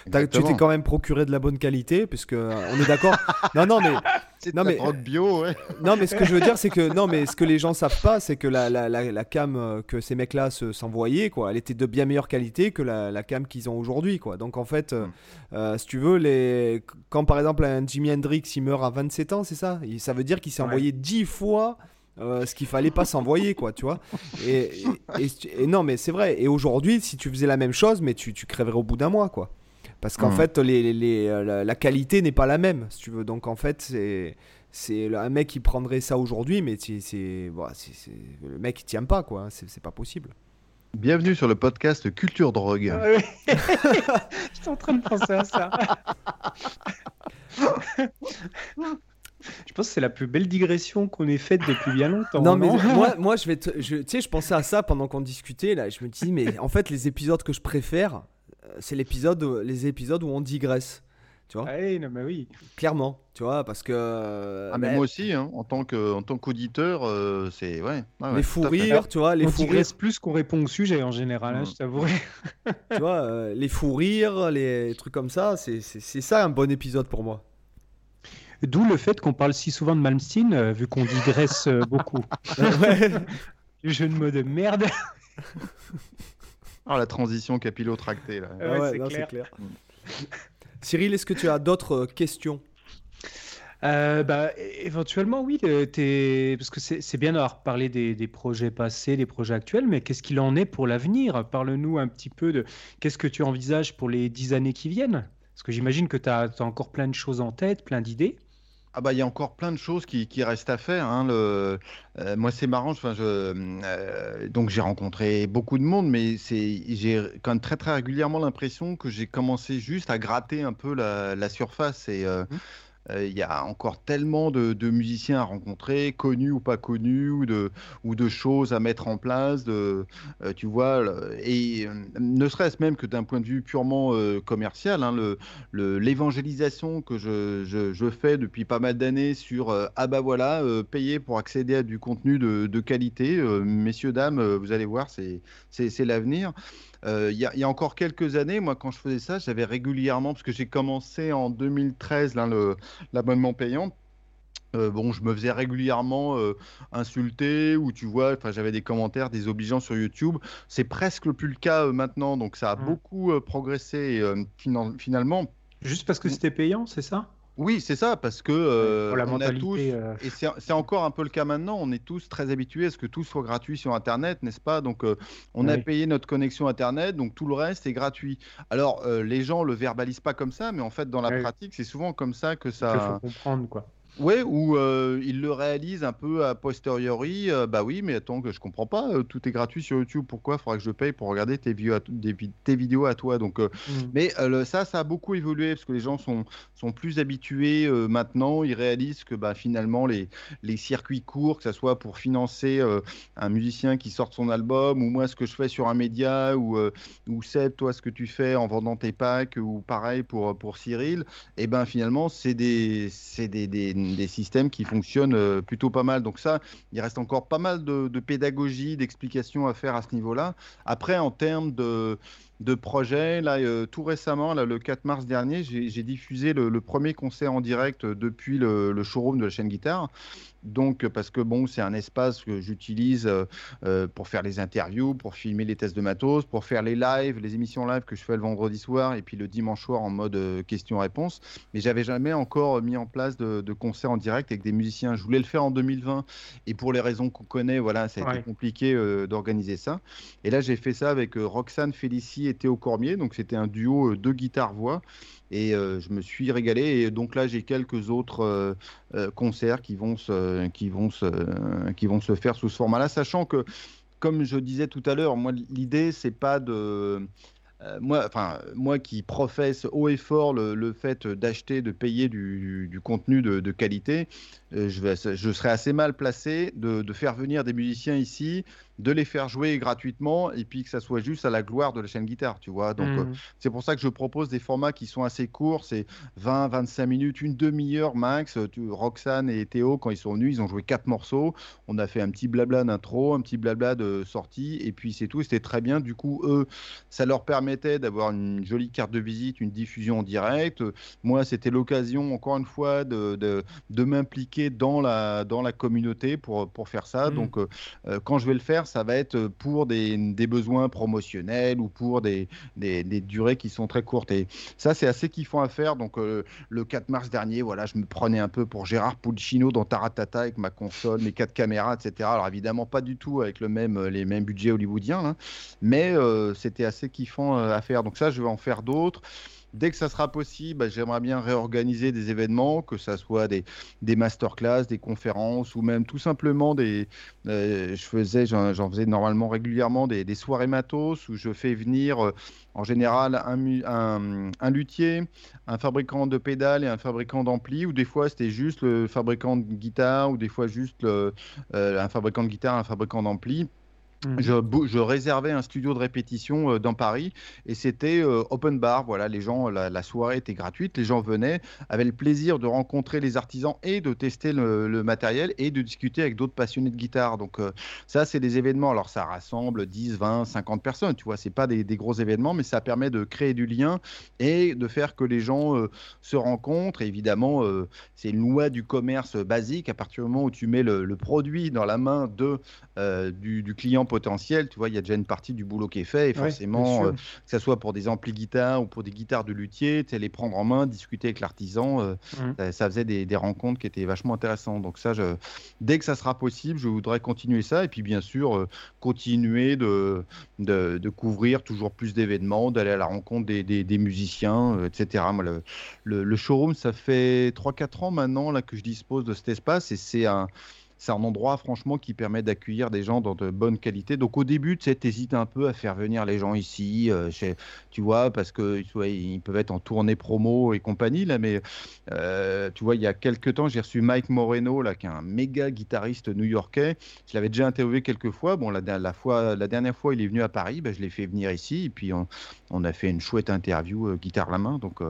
[SPEAKER 1] tu t'es quand même procuré de la bonne qualité, puisque on est d'accord. (laughs) non non mais
[SPEAKER 4] non mais bio, ouais.
[SPEAKER 1] non mais ce que je veux dire c'est que non mais ce que les gens savent pas, c'est que la, la, la, cam que ces mecs-là s'envoyaient quoi, elle était de bien meilleure qualité que la, cam qu'ils ont aujourd'hui quoi. Donc en fait, hmm. euh, si tu veux les quand par exemple un Jimi Hendrix il meurt à 27 ans, c'est ça, ça veut dire qu'il s'est envoyé 10 fois euh, ce qu'il fallait pas s'envoyer, quoi, tu vois. Et, non, mais c'est vrai. Et aujourd'hui, si tu faisais la même chose, mais tu, tu crèverais au bout d'un mois, quoi. Parce qu'en mm. fait, les, les, euh, la, qualité n'est pas la même, si tu veux. Donc en fait, c'est c'est un mec qui prendrait ça aujourd'hui, mais c'est voilà, le mec il tient pas, quoi. Hein. C'est pas possible.
[SPEAKER 4] Bienvenue sur le podcast Culture Drogue.
[SPEAKER 3] Ah J'étais (laughs) en train de penser à ça. (laughs) Je pense que c'est la plus belle digression qu'on ait faite depuis bien longtemps.
[SPEAKER 1] Non, mais moi, (laughs) moi, je vais, je, tu sais, je pensais à ça pendant qu'on discutait là. Je me dis, mais en fait, les épisodes que je préfère, euh, c'est l'épisode, les épisodes où on digresse. Tu vois
[SPEAKER 3] ah non, mais oui.
[SPEAKER 1] Clairement, tu vois, parce que.
[SPEAKER 4] Euh, ah, mais moi aussi, hein, en tant que, en tant qu'auditeur, euh, c'est ouais,
[SPEAKER 1] Les fous rires, tu vois, les fous
[SPEAKER 3] rires. plus qu'on répond au sujet en général, hein, mm. je t'avouerai.
[SPEAKER 1] tu vois, les fous rires, les trucs comme ça, c'est ça un bon épisode pour moi.
[SPEAKER 3] D'où le fait qu'on parle si souvent de Malmsteen, euh, vu qu'on digresse euh, (laughs) beaucoup. Le (laughs) jeu de mots de merde.
[SPEAKER 4] oh, la transition capillotractée, là.
[SPEAKER 1] Ouais, c'est clair. Cyril, est-ce que tu as d'autres euh, questions?
[SPEAKER 3] Bah, éventuellement, oui, parce que c'est bien d'avoir parlé des, des, projets passés, des projets actuels, mais qu'est-ce qu'il en est pour l'avenir? Parle-nous un petit peu de qu'est-ce que tu envisages pour les dix années qui viennent? Parce que j'imagine que tu as, as, encore plein de choses en tête, plein d'idées.
[SPEAKER 4] Ah bah il y a encore plein de choses qui, restent à faire. Hein. Euh, moi c'est marrant, je, euh, donc j'ai rencontré beaucoup de monde, mais j'ai quand même très très régulièrement l'impression que j'ai commencé juste à gratter un peu la, la surface et euh, mmh. Il y a encore tellement de, musiciens à rencontrer, connus ou pas connus, ou de, ou de choses à mettre en place, de, tu vois, et ne serait-ce même que d'un point de vue purement commercial, hein, l'évangélisation que je, je, je, fais depuis pas mal d'années sur ah bah voilà, payer pour accéder à du contenu de, de qualité, messieurs, dames, vous allez voir, c'est l'avenir. Euh, il y, a encore quelques années, moi, quand je faisais ça, j'avais régulièrement, parce que j'ai commencé en 2013 l'abonnement payant. Euh, bon, je me faisais régulièrement euh, insulter ou tu vois, enfin, j'avais des commentaires désobligeants sur YouTube. C'est presque plus le cas maintenant, donc ça a mmh. beaucoup progressé finalement.
[SPEAKER 3] Juste parce que c'était payant, c'est ça?
[SPEAKER 4] Oui, c'est ça, parce que euh, on a tous, euh, et c'est encore un peu le cas maintenant, on est tous très habitués à ce que tout soit gratuit sur Internet, n'est-ce pas? Donc, euh, on a payé notre connexion Internet, donc tout le reste est gratuit. Alors, les gens le verbalisent pas comme ça, mais en fait, dans la pratique, c'est souvent comme ça que ça.
[SPEAKER 3] Il faut comprendre, quoi.
[SPEAKER 4] Ouais, ou euh, il le réalise un peu a posteriori. Euh, bah oui, mais attends, que je comprends pas. Euh, tout est gratuit sur YouTube. Pourquoi il faudra que je paye pour regarder tes, vidéos à, tes vidéos à toi Donc, mmh. mais ça, ça a beaucoup évolué parce que les gens sont sont plus habitués maintenant. Ils réalisent que bah, finalement les les circuits courts, que ce soit pour financer un musicien qui sort son album, ou moi ce que je fais sur un média, ou ou Seb, toi ce que tu fais en vendant tes packs, ou pareil pour pour Cyril, et eh ben finalement c'est des c'est des, des des systèmes qui fonctionnent euh, plutôt pas mal. Donc ça, il reste encore pas mal de, pédagogie, d'explications à faire à ce niveau-là. Après, en termes de, de projets, là, euh, tout récemment, là, le 4 mars dernier, j'ai diffusé le, premier concert en direct depuis le, le showroom de la chaîne guitare. Donc, parce que bon, c'est un espace que j'utilise euh, euh, pour faire les interviews, pour filmer les tests de matos, pour faire les lives, les émissions live que je fais le vendredi soir et puis le dimanche soir en mode euh, question-réponse. Mais j'avais jamais encore mis en place de, de concerts en direct avec des musiciens. Je voulais le faire en 2020 et pour les raisons qu'on connaît, voilà, ça a été compliqué d'organiser ça. Et là, j'ai fait ça avec Roxane Félicie et Théo Cormier. Donc, c'était un duo de guitare-voix. Et euh, je me suis régalé. Et donc là, j'ai quelques autres euh, euh, concerts qui vont, se, qui, vont se, qui vont se faire sous ce format-là, sachant que, comme je disais tout à l'heure, moi, l'idée, c'est pas de. moi, enfin, moi qui professe haut et fort le, fait d'acheter, de payer du, contenu de qualité, je, vais, je serais assez mal placé de, de, faire venir des musiciens ici, de les faire jouer gratuitement et puis que ça soit juste à la gloire de la chaîne guitare, tu vois. Donc, euh, mmh. c'est pour ça que je propose des formats qui sont assez courts, c'est 20, 25 minutes, une demi-heure max. Tu, Roxane et Théo, quand ils sont venus, ils ont joué quatre morceaux. On a fait un petit blabla d'intro, un petit blabla de sortie et puis c'est tout. C'était très bien. Du coup, eux, ça leur permettait d'avoir une jolie carte de visite, une diffusion en direct. Moi, c'était l'occasion, encore une fois, de, de, de m'impliquer dans la, dans la communauté pour, pour faire ça. Mmh. Donc, euh, euh, quand je vais le faire, ça va être pour des, besoins promotionnels ou pour des, des, durées qui sont très courtes. Et ça, c'est assez kiffant à faire. Donc, euh, le 4 mars dernier, voilà, je me prenais un peu pour Gérard Pulcino dans Taratata avec ma console, mes quatre caméras, etc. Alors, évidemment, pas du tout avec le même, les mêmes budgets hollywoodiens, hein. mais euh, c'était assez kiffant à faire. Donc, ça, je vais en faire d'autres. Dès que ça sera possible, bah, j'aimerais bien réorganiser des événements, que ce soit des, des masterclass, des conférences ou même tout simplement des. Euh, je faisais, j'en faisais normalement régulièrement des, soirées matos où je fais venir euh, en général un, luthier, un fabricant de pédales et un fabricant d'ampli, ou des fois c'était juste le fabricant de guitare, ou des fois juste euh, un fabricant de guitare, un fabricant d'ampli. Mmh. Je, réservais un studio de répétition euh, dans Paris et c'était euh, open bar. Voilà, les gens, la, soirée était gratuite, les gens venaient, avaient le plaisir de rencontrer les artisans et de tester le, matériel et de discuter avec d'autres passionnés de guitare. Donc euh, ça, c'est des événements. Alors ça rassemble 10, 20, 50 personnes. Tu vois, c'est pas des, gros événements, mais ça permet de créer du lien et de faire que les gens se rencontrent. évidemment, c'est une loi du commerce basique. À partir du moment où tu mets le, produit dans la main de du client potentiel. Tu vois, il y a déjà une partie du boulot qui est fait. Et forcément, euh, que ce soit pour des amplis guitares ou pour des guitares de luthier, tu les prendre en main, discuter avec l'artisan, euh, mmh. ça, faisait des, rencontres qui étaient vachement intéressantes. Donc ça, je, dès que ça sera possible, je voudrais continuer ça. Et puis bien sûr, euh, continuer de, de, couvrir toujours plus d'événements, d'aller à la rencontre des, des, musiciens, etc. Moi, le, le, showroom, ça fait 3-4 ans maintenant là, que je dispose de cet espace et c'est un c'est un endroit franchement qui permet d'accueillir des gens dans de bonnes qualités. Donc au début, tu sais, hésites un peu à faire venir les gens ici, euh, chez, tu vois, parce que ils peuvent être en tournée promo et compagnie là. Mais euh, tu vois, il y a quelques temps, j'ai reçu Mike Moreno là, qui est un méga guitariste new-yorkais. Je l'avais déjà interviewé quelques fois. Bon, la, dernière fois, il est venu à Paris, ben, je l'ai fait venir ici et puis on, on, a fait une chouette interview euh, guitare la main. Donc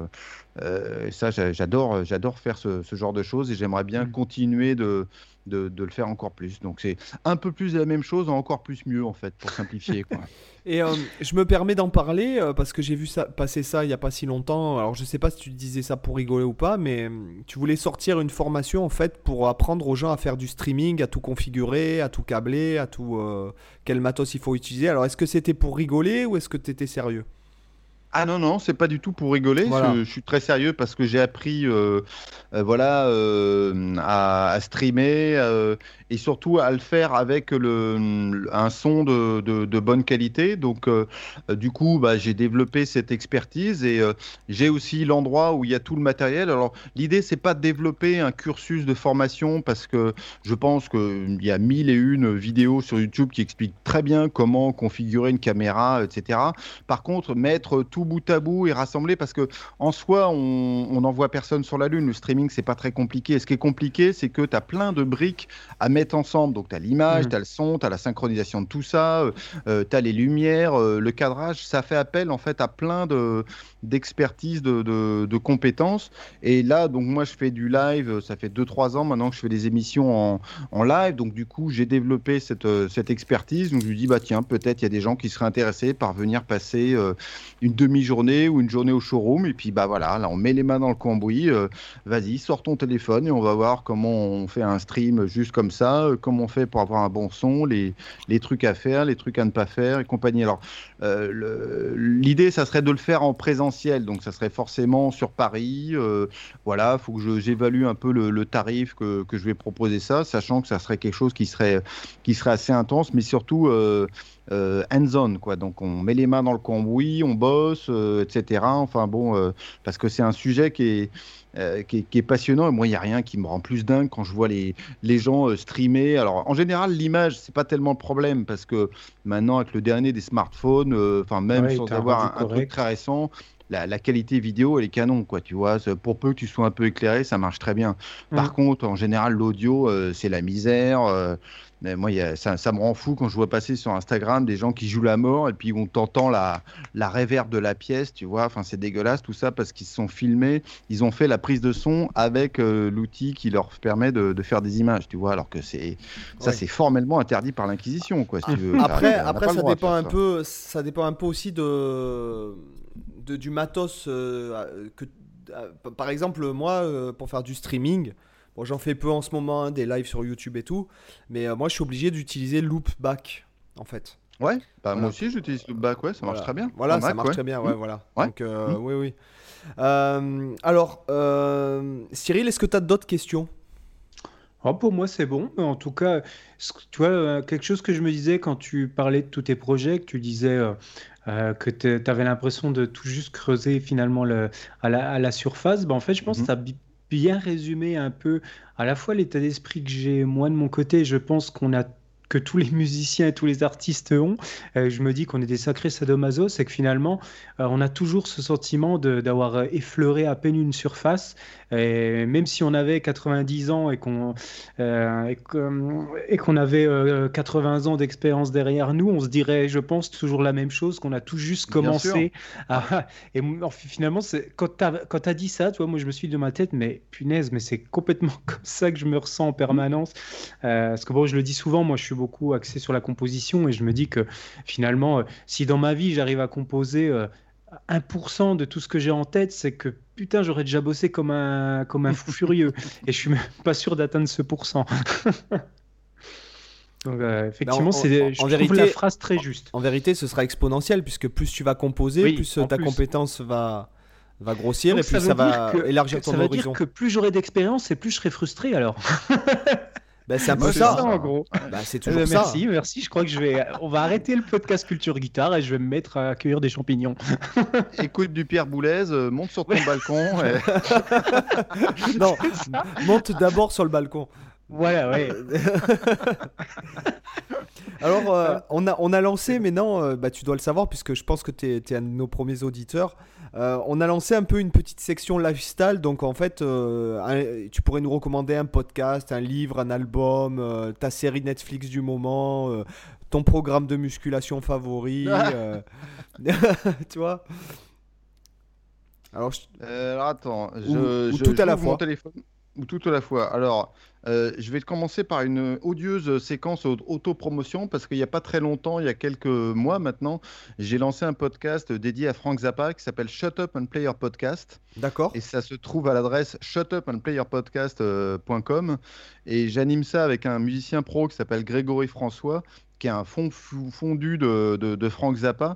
[SPEAKER 4] ça, j'adore, j'adore faire ce, ce, genre de choses et j'aimerais bien mmh. continuer de de, le faire encore plus. Donc c'est un peu plus de la même chose, encore plus mieux en fait, pour simplifier. Quoi. (laughs)
[SPEAKER 1] Et euh, je me permets d'en parler euh, parce que j'ai vu ça, passer ça il n'y a pas si longtemps. Alors je sais pas si tu disais ça pour rigoler ou pas, mais euh, tu voulais sortir une formation en fait pour apprendre aux gens à faire du streaming, à tout configurer, à tout câbler, à tout quel matos il faut utiliser. Alors est-ce que c'était pour rigoler ou est-ce que tu étais sérieux?
[SPEAKER 4] Ah non, non, c'est pas du tout pour rigoler. Je, suis très sérieux parce que j'ai appris euh, euh, voilà, euh, à, streamer et surtout à le faire avec le, un son de, de, bonne qualité. Donc, du coup, bah, j'ai développé cette expertise et j'ai aussi l'endroit où il y a tout le matériel. Alors, l'idée, c'est pas de développer un cursus de formation parce que je pense qu'il y a mille et une vidéos sur YouTube qui expliquent très bien comment configurer une caméra, etc. Par contre, mettre tout bout à bout et rassembler parce que en soi, on n'envoie personne sur la Lune. Le streaming, c'est pas très compliqué. ce qui est compliqué, c'est que tu as plein de briques à mettre ensemble. Donc, tu as l'image, mmh. tu as le son, tu as la synchronisation de tout ça, euh, euh tu as les lumières, euh, le cadrage. Ça fait appel en fait à plein de d'expertise, de, de, compétences. Et là, donc moi, je fais du live. Ça fait 2-3 ans maintenant que je fais des émissions en, en live. Donc, du coup, j'ai développé cette, euh, cette expertise. Donc, je lui dis, bah tiens, peut-être il y a des gens qui seraient intéressés par venir passer une demi journée ou une journée au showroom. Et puis, bah voilà, là, on met les mains dans le cambouis. Euh, vas-y, sors ton téléphone et on va voir comment on fait un stream juste comme ça, euh, comment on fait pour avoir un bon son, les, les trucs à faire, les trucs à ne pas faire et compagnie. Alors, euh, l'idée, ça serait de le faire en Donc, ça serait forcément sur Paris. voilà, il faut que j'évalue un peu le, tarif que, que, je vais proposer ça, sachant que ça serait quelque chose qui serait, qui serait assez intense, mais surtout euh, hands-on, quoi. Donc on met les mains dans le cambouis, on bosse, euh, etc. Enfin bon, euh, parce que c'est un sujet qui est, qui est, passionnant. Et moi, il n'y a rien qui me rend plus dingue quand je vois les, les gens streamer. Alors en général, l'image, c'est pas tellement le problème parce que maintenant, avec le dernier des smartphones, enfin même sans avoir un, truc très récent, la, qualité vidéo, elle est canon, quoi, tu vois. Pour peu que tu sois un peu éclairé, ça marche très bien. Par mm. contre, en général, l'audio, c'est la misère moi, ça, me rend fou quand je vois passer sur Instagram des gens qui jouent la mort et puis on t'entend la, la réverb de la pièce, tu vois. Enfin, c'est dégueulasse tout ça parce qu'ils se sont filmés, ils ont fait la prise de son avec euh, l'outil qui leur permet de, faire des images, tu vois. Alors que c'est ça, c'est formellement interdit par l'Inquisition, quoi.
[SPEAKER 1] Après, après ça dépend un peu, ça dépend un peu aussi de, de du matos euh, que. Euh, par exemple, moi, pour faire du streaming, Bon, j'en fais peu en ce moment, hein, des lives sur YouTube et tout, mais euh, moi je suis obligé d'utiliser Loopback en fait.
[SPEAKER 4] Ouais, bah moi aussi j'utilise Loopback, ouais, ça marche très bien.
[SPEAKER 1] Voilà, ça marche très bien, ouais, mmh. voilà. Donc, euh, mmh. oui, oui. Euh, alors, Cyril, est-ce que tu as d'autres questions?
[SPEAKER 3] Oh, Pour moi, c'est bon. En tout cas, tu vois, quelque chose que je me disais quand tu parlais de tous tes projets, que tu disais que tu avais l'impression de tout juste creuser finalement le, à, la, surface, bah, en fait, je pense mmh. que ça bien résumé un peu à la fois l'état d'esprit que j'ai moi de mon côté. Je pense qu'on a que tous les (laughs) musiciens et tous les artistes ont. Euh, je me dis qu'on est des sacrés sadomaso, c'est que finalement, euh, on a toujours ce sentiment d'avoir euh, effleuré à peine une surface. Et même si on avait 90 ans et qu'on et qu'on avait 80 ans d'expérience derrière nous, on se dirait, je pense, toujours la même chose, qu'on a tout juste commencé. À... (laughs) Et finalement, quand tu as, as, dit ça, tu vois, moi je me suis dit de ma tête, mais punaise, mais c'est complètement (laughs) comme ça que je me ressens en permanence. parce que bon, je le dis souvent, moi je suis beaucoup axé sur la composition et je me dis que finalement, euh, si dans ma vie j'arrive à composer 1% euh, de tout ce que j'ai en tête, c'est que putain, j'aurais déjà bossé comme un, comme un fou (laughs) furieux. Et je suis même pas sûr d'atteindre ce pourcent. (laughs) Donc, euh, effectivement, c'est, je trouve la phrase très juste.
[SPEAKER 1] En, vérité, ce sera exponentiel puisque plus tu vas composer, plus ta compétence va, va grossir et plus ça, va élargir ton horizon. Ça veut dire
[SPEAKER 3] que plus j'aurai d'expérience et plus je serai frustré alors. (laughs)
[SPEAKER 1] Bah, c'est un peu ça. en gros. Bah, c'est toujours
[SPEAKER 3] euh, merci, Merci, Je crois que je vais. On va arrêter le podcast culture guitare et je vais me mettre à accueillir des champignons. (laughs)
[SPEAKER 4] Écoute du Pierre Boulez, euh, monte sur ton (laughs) balcon. (laughs)
[SPEAKER 1] non, monte d'abord sur le balcon.
[SPEAKER 3] Voilà, ouais. (laughs)
[SPEAKER 1] Alors, euh, on, a, on a lancé, mais non, euh, bah, tu dois le savoir, puisque je pense que tu es, un de nos premiers auditeurs. Euh, on a lancé un peu une petite section lifestyle. Donc, en fait, tu pourrais nous recommander un podcast, un livre, un album, ta série Netflix du moment, ton programme de musculation favori. (laughs) (laughs) tu vois?
[SPEAKER 4] Alors, attends, je, ou, tout à la fois. téléphone. Ou tout à la fois. Alors, euh, je vais commencer par une odieuse séquence auto-promotion parce qu'il n'y a pas très longtemps, il y a quelques mois maintenant, j'ai lancé un podcast dédié à Frank Zappa qui s'appelle Shut Up and Player Podcast.
[SPEAKER 1] D'accord.
[SPEAKER 4] Et ça se trouve à l'adresse shutupandplayerpodcast.com. Et j'anime ça avec un musicien pro qui s'appelle Grégory François qui est un fond fondu de, de, de Frank Zappa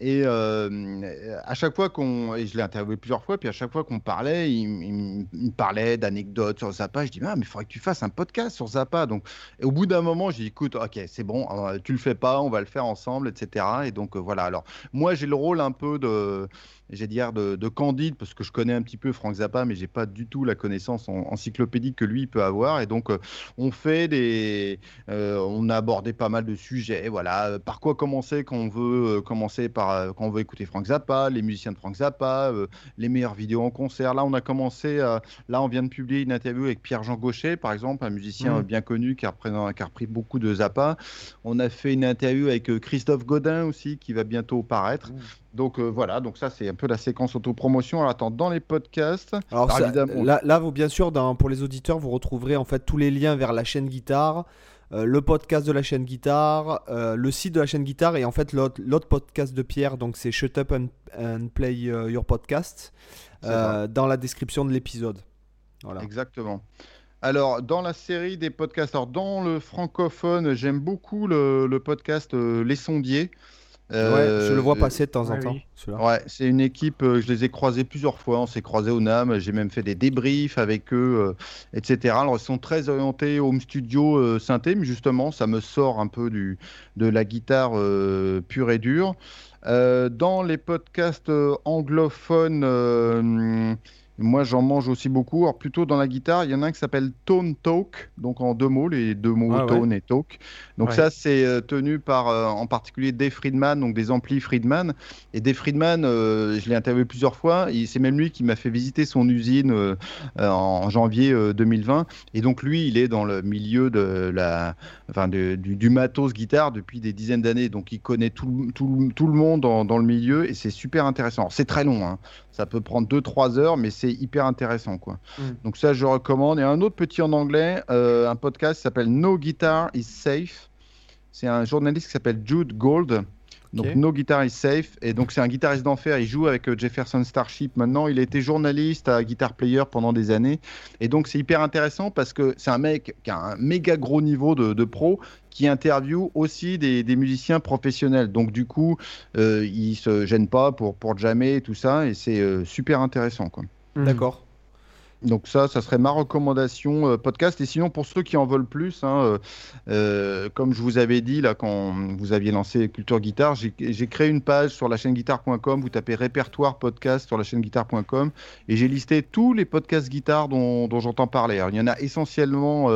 [SPEAKER 4] et euh, à chaque fois qu'on. Et je l'ai interviewé plusieurs fois, puis à chaque fois qu'on parlait, il, me parlait d'anecdotes sur Zappa. Je dis, ah, mais il faudrait que tu fasses un podcast sur Zappa. Donc, et au bout d'un moment, j'ai dit, écoute, ok, c'est bon, euh, tu le fais pas, on va le faire ensemble, etc. Et donc, euh, voilà. Alors, moi, j'ai le rôle un peu de j'ai de, de, Candide parce que je connais un petit peu Frank Zappa mais j'ai pas du tout la connaissance encyclopédique que lui peut avoir. Et donc euh, on fait des euh, on a abordé pas mal de sujets voilà. Par quoi commencer quand on veut euh, commencer par quand on veut écouter Frank Zappa les musiciens de Frank Zappa les meilleures vidéos en concert. Là on a commencé là on vient de publier une interview avec Pierre-Jean Gaucher par exemple un musicien mmh. bien connu qui a, qui a repris beaucoup de Zappa. On a fait une interview avec Christophe Godin aussi qui va bientôt paraître mmh. Donc euh, voilà, donc ça c'est un peu la séquence autopromotion. Alors attends, dans les podcasts.
[SPEAKER 1] Alors, là, vous bien sûr, pour les auditeurs, vous retrouverez en fait tous les liens vers la chaîne guitare, euh, le podcast de la chaîne guitare, euh, le site de la chaîne guitare et en fait l'autre podcast de Pierre, donc c'est Shut Up and, Play Your Podcast, dans la description de l'épisode.
[SPEAKER 4] Voilà. Exactement. Alors, dans la série des podcasts, alors dans le francophone, j'aime beaucoup le, le podcast Les Sondiers
[SPEAKER 1] je le vois euh, passer de temps en temps.
[SPEAKER 4] Ouais, c'est une équipe, euh, je les ai croisés plusieurs fois, on s'est croisés au NAM, j'ai même fait des débriefs avec eux, euh, etc. Alors ils sont très orientés home studio synthé, mais justement ça me sort un peu du, de la guitare pure et dure. dans les podcasts anglophones, moi, j'en mange aussi beaucoup. Alors, plutôt dans la guitare, il y en a un qui s'appelle Tone Talk, donc en deux mots, les deux mots ah tone et talk. Donc, ça, c'est euh, tenu par euh, en particulier Dave Friedman, donc des amplis Friedman. Et Dave Friedman, euh, je l'ai interviewé plusieurs fois. C'est même lui qui m'a fait visiter son usine en janvier 2020. Et donc, lui, il est dans le milieu de la, enfin, du, du, matos guitare depuis des dizaines d'années. Donc, il connaît tout, tout, tout le monde dans, dans, le milieu et c'est super intéressant. C'est très long, hein. Ça peut prendre 2-3 heures, mais c'est hyper intéressant. Quoi. Mm. Donc ça, je recommande. Et un autre petit en anglais, euh, un podcast qui s'appelle No Guitar is Safe. C'est un journaliste qui s'appelle Jude Gold. Donc No Guitar is Safe. Et donc c'est un guitariste d'enfer. Il joue avec euh, Jefferson Starship maintenant. Il a été journaliste à Guitar Player pendant des années. Et donc c'est hyper intéressant parce que c'est un mec qui a un méga gros niveau de, de pro qui interviewe aussi des, musiciens professionnels. Donc du coup, euh, il se gêne pas pour, pour jammer et tout ça, et c'est euh, super intéressant. Quoi.
[SPEAKER 1] Mmh. D'accord.
[SPEAKER 4] Donc ça, ça serait ma recommandation euh, podcast. Et sinon, pour ceux qui en veulent plus, hein, euh, comme je vous avais dit là quand vous aviez lancé Culture Guitare, j'ai créé une page sur la chaîne guitare.com. Vous tapez répertoire podcast sur la chaîne guitare.com et j'ai listé tous les podcasts guitare dont, dont j'entends parler. Il y en a essentiellement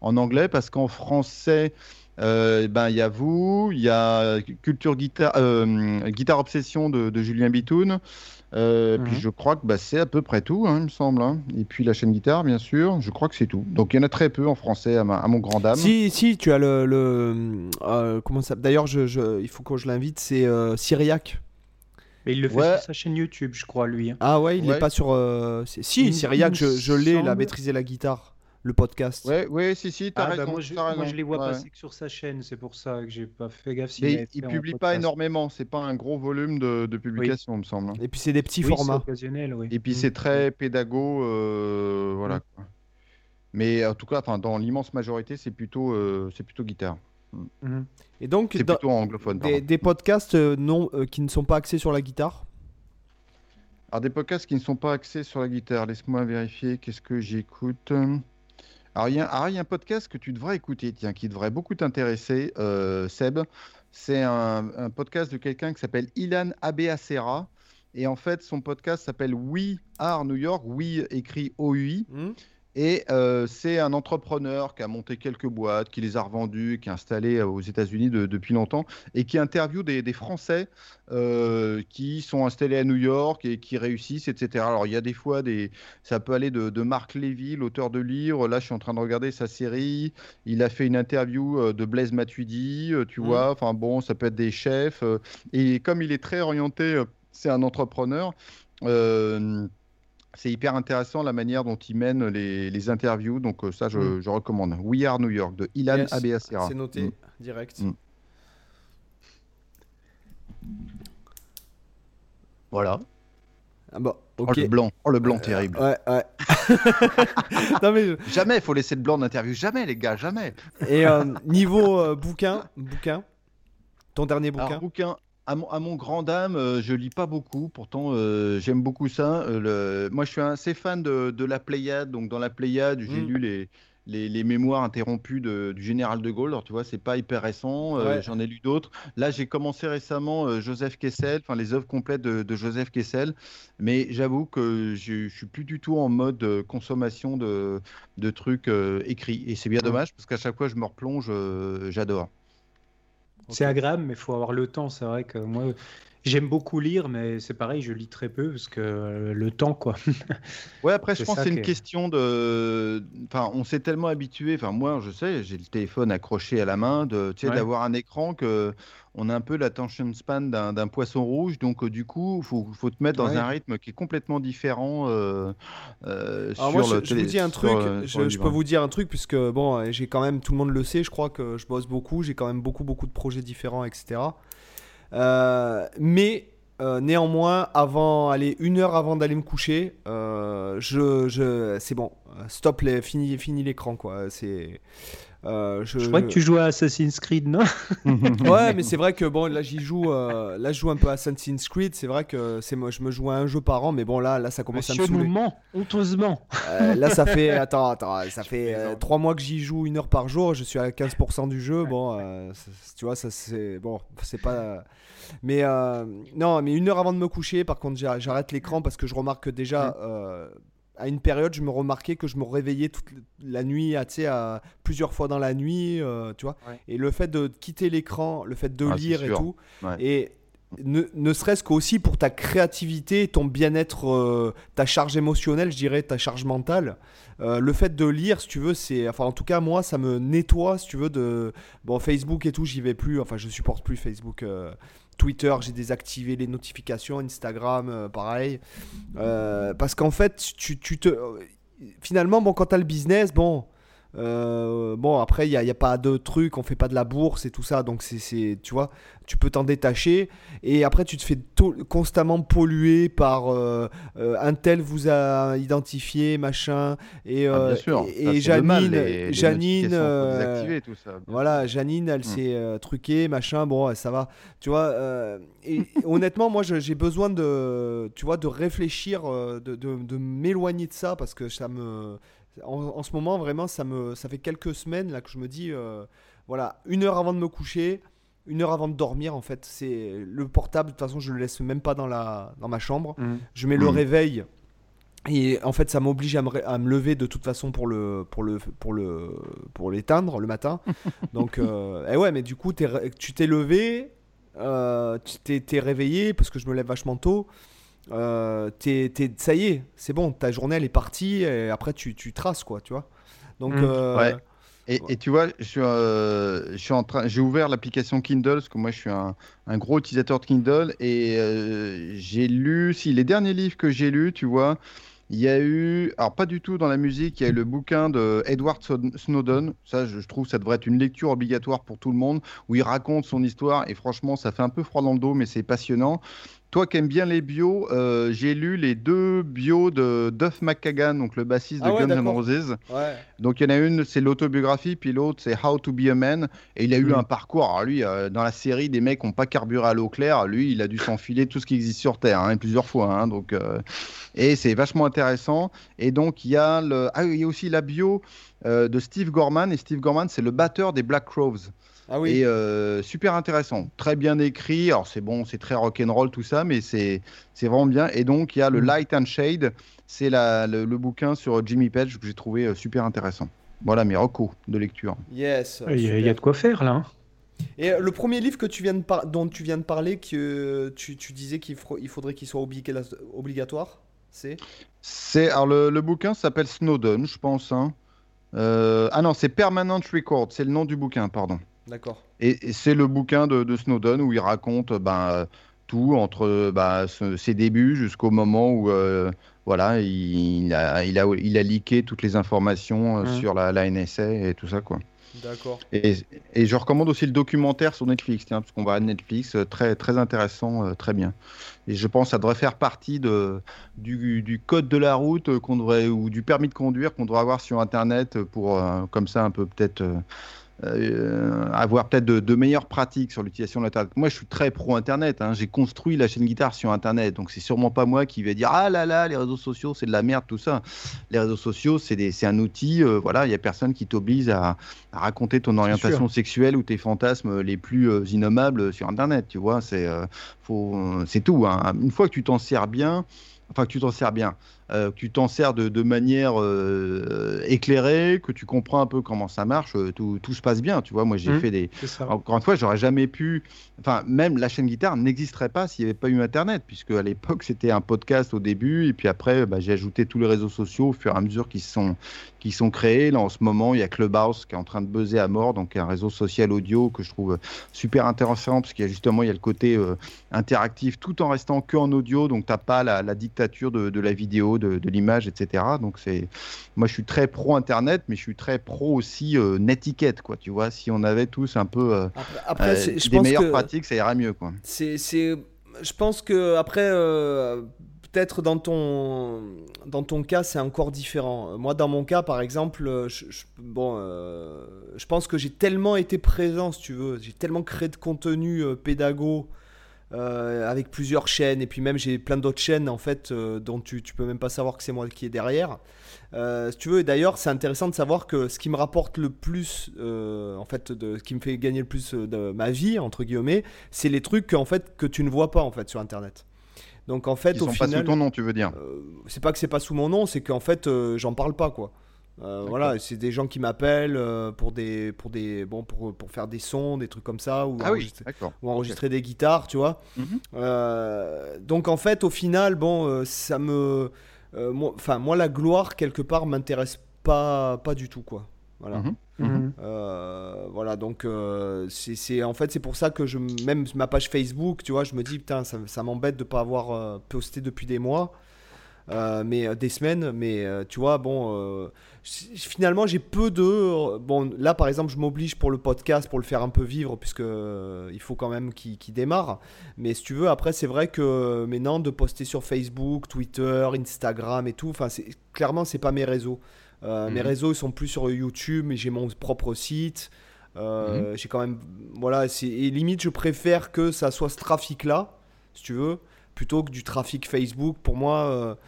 [SPEAKER 4] en anglais parce qu'en français, euh, ben il y a vous, il y a Culture Guitare, euh, Guitare Obsession de, Julien Bitoun. Euh, puis mhm. je crois que bah, c'est à peu près tout, hein, il me semble. Hein. Et puis la chaîne guitare, bien sûr. Je crois que c'est tout. Donc il y en a très peu en français, à, mon grand dame.
[SPEAKER 1] Si, si, tu as le, le comment ça D'ailleurs, je, il faut que je l'invite. C'est Syriac.
[SPEAKER 3] Mais il le fait sur sa chaîne YouTube, je crois, lui. Hein.
[SPEAKER 1] Ah ouais, il n'est pas sur. Si, Syriac, je, je l'ai, la maîtriser la guitare le podcast.
[SPEAKER 4] Ouais, ouais, si, si, t'as ah, bah,
[SPEAKER 3] moi, je, moi, je les vois passer que sur sa chaîne, c'est pour ça que j'ai pas fait gaffe.
[SPEAKER 4] Mais il, publie pas énormément, c'est pas un gros volume de, de publication, me semble. Hein.
[SPEAKER 1] Et puis c'est des petits formats.
[SPEAKER 3] Occasionnel, oui.
[SPEAKER 4] Et puis c'est mm. très pédago, euh, voilà. Mm. Mais en tout cas, dans l'immense majorité, c'est plutôt, euh, c'est plutôt guitare.
[SPEAKER 1] Mm. Et donc,
[SPEAKER 4] c'est plutôt anglophone.
[SPEAKER 1] Des, des podcasts euh, non, qui ne sont pas axés sur la guitare?
[SPEAKER 4] Alors, des podcasts qui ne sont pas axés sur la guitare, laisse-moi vérifier qu'est-ce que j'écoute? Alors il, y a, un podcast que tu devrais écouter, tiens, qui devrait beaucoup t'intéresser, euh, Seb. C'est un, podcast de quelqu'un qui s'appelle Ilan Abeacera. Et en fait, son podcast s'appelle We Are New York. We écrit O-U-I. Hmm. Et euh, c'est un entrepreneur qui a monté quelques boîtes, qui les a revendues, qui est installé euh, aux États-Unis depuis longtemps et qui interviewe des, Français euh, qui sont installés à New York et qui réussissent, etc. Alors il y a des fois des, ça peut aller de, Marc Lévy, l'auteur de livres. Là, je suis en train de regarder sa série. Il a fait une interview de Blaise Matuidi, tu mmh. vois. Enfin bon, ça peut être des chefs. et comme il est très orienté, c'est un entrepreneur c'est hyper intéressant la manière dont il mène les, interviews, donc euh, ça mm. je, recommande. We Are New York de Ilan yes,
[SPEAKER 1] C'est noté, mm. direct. Mm.
[SPEAKER 4] Voilà.
[SPEAKER 1] Ah bah,
[SPEAKER 4] oh, le blanc, oh, le blanc euh, terrible.
[SPEAKER 1] Ouais, ouais. (laughs)
[SPEAKER 4] Jamais, il faut laisser le blanc d'interview, jamais les gars, jamais.
[SPEAKER 1] Et euh, niveau bouquin, bouquin, ton dernier bouquin?
[SPEAKER 4] bouquin, à mon, grand dame, euh, je lis pas beaucoup. Pourtant, euh, j'aime beaucoup ça. Euh, moi, je suis assez fan de, la Pléiade. Donc, dans la Pléiade, j'ai mm. lu les, les, mémoires interrompues du général de Gaulle. Alors, tu vois, c'est pas hyper récent. J'en ai lu d'autres. Là, j'ai commencé récemment Joseph Kessel, enfin les œuvres complètes de, Joseph Kessel. Mais j'avoue que je, je suis plus du tout en mode consommation de, de trucs écrits. Et c'est bien dommage parce qu'à chaque fois, je me replonge. J'adore.
[SPEAKER 3] C'est agréable, mais il faut avoir le temps. C'est vrai que moi, j'aime beaucoup lire, mais c'est pareil, je lis très peu parce que euh, le temps, quoi. (laughs)
[SPEAKER 4] ouais, après, je pense que c'est une question de. Enfin, on s'est tellement habitué. Enfin, moi, je sais, j'ai le téléphone accroché à la main, de, tu sais, d'avoir un écran que on a un peu l'attention span d'un poisson rouge. Donc, euh, du coup, il faut, faut, te mettre dans un rythme qui est complètement différent euh,
[SPEAKER 1] euh sur moi, je, je, vous dis un truc, je, peux vous dire un truc, puisque, bon, j'ai quand même, tout le monde le sait, je crois que je bosse beaucoup, j'ai quand même beaucoup, beaucoup de projets différents, etc. mais néanmoins, avant, allez, une heure avant d'aller me coucher, je, je c'est bon, stop, les, fini, fini l'écran, quoi. C'est
[SPEAKER 3] euh, je... crois que tu joues à Assassin's Creed, non (laughs)
[SPEAKER 1] Ouais, mais c'est vrai que bon, là j'y joue, euh, là je joue un peu à Assassin's Creed. C'est vrai que c'est moi, je me joue à un jeu par an, mais bon là, là ça commence à me saouler.
[SPEAKER 3] moment, honteusement.
[SPEAKER 1] Euh, là ça fait, (laughs) attends, attends, ça fait 3 mois que j'y joue une heure par jour. Je suis à 15% du jeu. Bon, tu vois, ça c'est bon, c'est pas. Mais non, mais une heure avant de me coucher, par contre, j'arrête l'écran parce que je remarque que déjà à une période, je me remarquais que je me réveillais toute la nuit, à, à plusieurs fois dans la nuit, euh, tu vois. Et le fait de quitter l'écran, le fait de ah, lire et tout, et ne, serait-ce qu'aussi pour ta créativité, ton bien-être, euh, ta charge émotionnelle, je dirais, ta charge mentale. Euh, le fait de lire, si tu veux, c'est, enfin, en tout cas, moi, ça me nettoie, si tu veux, de bon Facebook et tout, j'y vais plus. Enfin, je supporte plus Facebook. Twitter, j'ai désactivé les notifications, Instagram, euh, pareil. Euh, parce qu'en fait, tu, tu, te. Finalement, bon, quand tu as le business, bon, euh, bon, après, il n'y a, a, pas de truc, on fait pas de la bourse et tout ça, donc c'est, tu vois, tu peux t'en détacher. Et après, tu te fais constamment polluer par euh, euh, un tel vous a identifié, machin. Et, ah, et, Janine, Janine, voilà, Janine, elle hmm. s'est truquée, machin. Bon, ça va, tu vois. et (laughs) honnêtement, moi, j'ai besoin de, tu vois, de réfléchir, de, de, de m'éloigner de ça parce que ça me en, ce moment, vraiment, ça, me, ça fait quelques semaines là, que je me dis, euh, voilà, une heure avant de me coucher, une heure avant de dormir, en fait, c'est le portable. De toute façon, je le laisse même pas dans, la, dans ma chambre. Mmh. Je mets le mmh. réveil. Et en fait, ça m'oblige à me, à me, lever de toute façon pour le pour le pour le pour l'éteindre le matin. (laughs) Donc, euh, et ouais, mais du coup, tu t'es levé, euh, tu t'es réveillé parce que je me lève vachement tôt. Euh, ça y est, c'est bon, ta journée elle est partie et après tu, tu traces quoi, tu vois. Donc, mmh.
[SPEAKER 4] euh, ouais. Et, et, tu vois, je suis, euh, je suis en train, j'ai ouvert l'application Kindle parce que moi je suis un, un gros utilisateur de Kindle et j'ai lu, si les derniers livres que j'ai lus, tu vois, il y a eu, alors pas du tout dans la musique, il y a eu le bouquin de Edward Snowden. Ça, je trouve, ça devrait être une lecture obligatoire pour tout le monde, où il raconte son histoire. Et franchement, ça fait un peu froid dans le dos, mais c'est passionnant. Toi qui aimes bien les bios, euh, j'ai lu les deux bios de Duff McKagan, donc le bassiste de ah Guns N' Roses. Donc il y en a une, c'est l'autobiographie, puis l'autre, c'est How to Be a Man. Et il a eu mm. un parcours. Alors lui, euh, dans la série, des mecs n'ont pas carburé à l'eau claire. Lui, il a dû s'enfiler tout ce qui existe sur Terre, hein, plusieurs fois. Hein, donc, euh, Et c'est vachement intéressant. Et donc il y, a le... ah, il y a aussi la bio de Steve Gorman. Et Steve Gorman, c'est le batteur des Black Crowes. Ah oui. Et euh, super intéressant, très bien écrit. Alors c'est bon, c'est très rock'n'roll tout ça, mais c'est vraiment bien. Et donc il y a le mm. Light and Shade, c'est le, le, bouquin sur Jimmy Page que j'ai trouvé euh, super intéressant. Voilà mes recos de lecture.
[SPEAKER 1] Yes.
[SPEAKER 3] Il y, a de quoi faire là. Hein.
[SPEAKER 1] Et euh, le premier livre que tu viens de dont tu viens de parler, que tu, tu disais qu'il faudrait qu'il soit obligatoire, c'est?
[SPEAKER 4] C'est alors le, bouquin s'appelle Snowden, je pense. Hein. Euh, ah non, c'est Permanent Record, c'est le nom du bouquin, pardon.
[SPEAKER 1] D'accord.
[SPEAKER 4] Et, c'est le bouquin de, Snowden où il raconte ben, tout entre ben, ses débuts jusqu'au moment où euh, voilà, il, a, il, a, il a leaké toutes les informations mmh. sur la, la, NSA et tout ça quoi.
[SPEAKER 1] D'accord.
[SPEAKER 4] Et, et, je recommande aussi le documentaire sur Netflix, tiens, parce qu'on va à Netflix, euh, très, très intéressant, euh, très bien. Et je pense que ça devrait faire partie de, du, du code de la route euh, qu'on devrait, ou du permis de conduire qu'on devrait avoir sur Internet pour, comme ça, un peu peut-être euh, avoir peut-être de, meilleures pratiques sur l'utilisation de l'Internet. Moi, je suis très pro Internet. Hein. J'ai construit la chaîne guitare sur Internet. Donc, c'est sûrement pas moi qui vais dire Ah là là, les réseaux sociaux, c'est de la merde, tout ça. Les réseaux sociaux, c'est un outil. Euh, voilà, il n'y a personne qui t'oblige à, raconter ton orientation sexuelle ou tes fantasmes les plus euh, innommables sur Internet. Tu vois, c'est tout. Hein. Une fois que tu t'en sers bien, enfin, que tu t'en sers bien euh, que tu t'en sers de, manière euh, éclairée, que tu comprends un peu comment ça marche, euh, tout, se passe bien. Tu vois, moi j'ai mmh, fait des. Encore une fois, j'aurais jamais pu. Enfin, même la chaîne guitare n'existerait pas s'il n'y avait pas eu Internet, puisque à l'époque c'était un podcast au début, et puis après bah, j'ai ajouté tous les réseaux sociaux au fur et à mesure qui sont qui sont créés. Là en ce moment, il y a Clubhouse qui est en train de buzzer à mort, donc un réseau social audio que je trouve super intéressant parce qu'il y a justement il y a le côté interactif tout en restant que en audio, donc t'as pas la, dictature de, de la vidéo de, l'image, etc. Donc c'est, moi je suis très pro Internet, mais je suis très pro aussi euh, netiquette, quoi. Tu vois, si on avait tous un peu euh, après, euh, des meilleures pratiques, ça irait mieux, quoi.
[SPEAKER 1] C'est, je pense que après. Peut-être dans ton, dans ton cas, c'est encore différent. Moi, dans mon cas, par exemple, je, bon, je pense que j'ai tellement été présent, si tu veux, j'ai tellement créé de contenu pédago euh, avec plusieurs chaînes et puis même j'ai plein d'autres chaînes en fait euh, dont tu, tu peux même pas savoir que c'est moi qui est derrière. Euh, si tu veux, d'ailleurs, c'est intéressant de savoir que ce qui me rapporte le plus, en fait, de, ce qui me fait gagner le plus de ma vie entre guillemets, c'est les trucs en fait que tu ne vois pas en fait sur Internet.
[SPEAKER 4] Donc en fait, Ils au sont final, pas sous ton nom, tu veux dire
[SPEAKER 1] C'est pas que c'est pas sous mon nom, c'est qu'en fait, j'en parle pas quoi. Euh, voilà, c'est des gens qui m'appellent euh, pour des pour des bon pour, pour, faire des sons, des trucs comme ça ou,
[SPEAKER 4] ah
[SPEAKER 1] enregistrer, ou enregistrer des guitares, tu vois. Mhm. Euh, donc en fait, au final, bon, ça me enfin moi, la gloire quelque part m'intéresse pas pas du tout quoi. Voilà. Mhm. Mhm. voilà, donc c'est en fait c'est pour ça que je même ma page Facebook, tu vois, je me dis putain ça, ça m'embête de pas avoir posté depuis des mois. Mais des semaines, mais tu vois, bon, finalement, j'ai peu de. Bon, là, par exemple, je m'oblige pour le podcast, pour le faire un peu vivre, puisque euh, il faut quand même qu'il démarre. Mais si tu veux, après, c'est vrai que maintenant, de poster sur Facebook, Twitter, Instagram et tout, enfin, clairement, c'est pas mes réseaux. Euh, mes mhm. réseaux, ils sont plus sur YouTube, mais j'ai mon propre site. Euh, mhm. J'ai quand même. Voilà, et limite, je préfère que ça soit ce trafic-là, si tu veux, plutôt que du trafic Facebook. Pour moi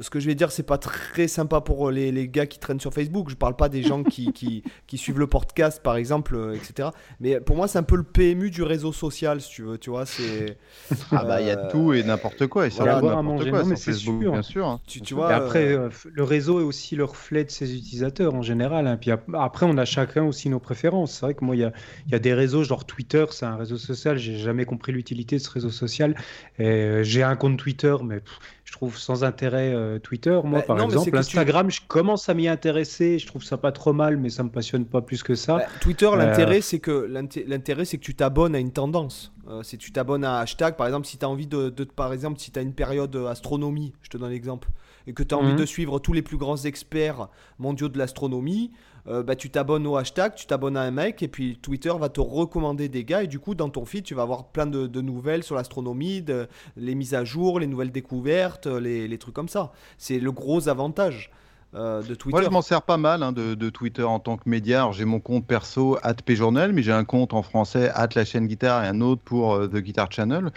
[SPEAKER 1] ce que je vais dire, c'est pas très sympa pour les, les, gars qui traînent sur Facebook. Je parle pas des gens qui, qui, qui suivent le podcast, par exemple, euh, etc. Mais pour moi, c'est un peu le PMU du réseau social, si tu veux. Tu vois, c'est. (laughs)
[SPEAKER 4] Ah bah, il y a euh, tout et n'importe quoi. Et ça
[SPEAKER 3] voilà, n'importe quoi mais c'est sûr. bien sûr. Hein.
[SPEAKER 1] Tu, tu vois.
[SPEAKER 3] après, euh, le réseau est aussi le reflet de ses utilisateurs en général. Hein. Puis après, on a chacun aussi nos préférences. C'est vrai que moi, il y a, y a, des réseaux, genre Twitter, c'est un réseau social. J'ai jamais compris l'utilité de ce réseau social. J'ai un compte Twitter, mais je trouve sans intérêt euh, Twitter. Moi, bah, par exemple, Instagram, je commence à m'y intéresser. Je trouve ça pas trop mal, mais ça me passionne pas plus que ça. Bah,
[SPEAKER 1] Twitter, euh, l'intérêt, c'est que l'intérêt, c'est que tu t'abonnes à une tendance. Euh, si tu t'abonnes à un hashtag, par exemple, si tu as envie de, par exemple, si tu as une période astronomie, je te donne l'exemple, et que tu as envie mhm. de suivre tous les plus grands experts mondiaux de l'astronomie, euh, bah, tu t'abonnes au hashtag, tu t'abonnes à un mec, et puis Twitter va te recommander des gars, et du coup, dans ton feed, tu vas avoir plein de, nouvelles sur l'astronomie, les mises à jour, les nouvelles découvertes, les, les trucs comme ça. C'est le gros avantage. Euh, de Twitter.
[SPEAKER 4] Moi, je m'en sers pas mal hein, de, Twitter en tant que média. J'ai mon compte perso, at pjournal, mais j'ai un compte en français, at la chaîne guitare, et un autre pour euh, The Guitar Channel.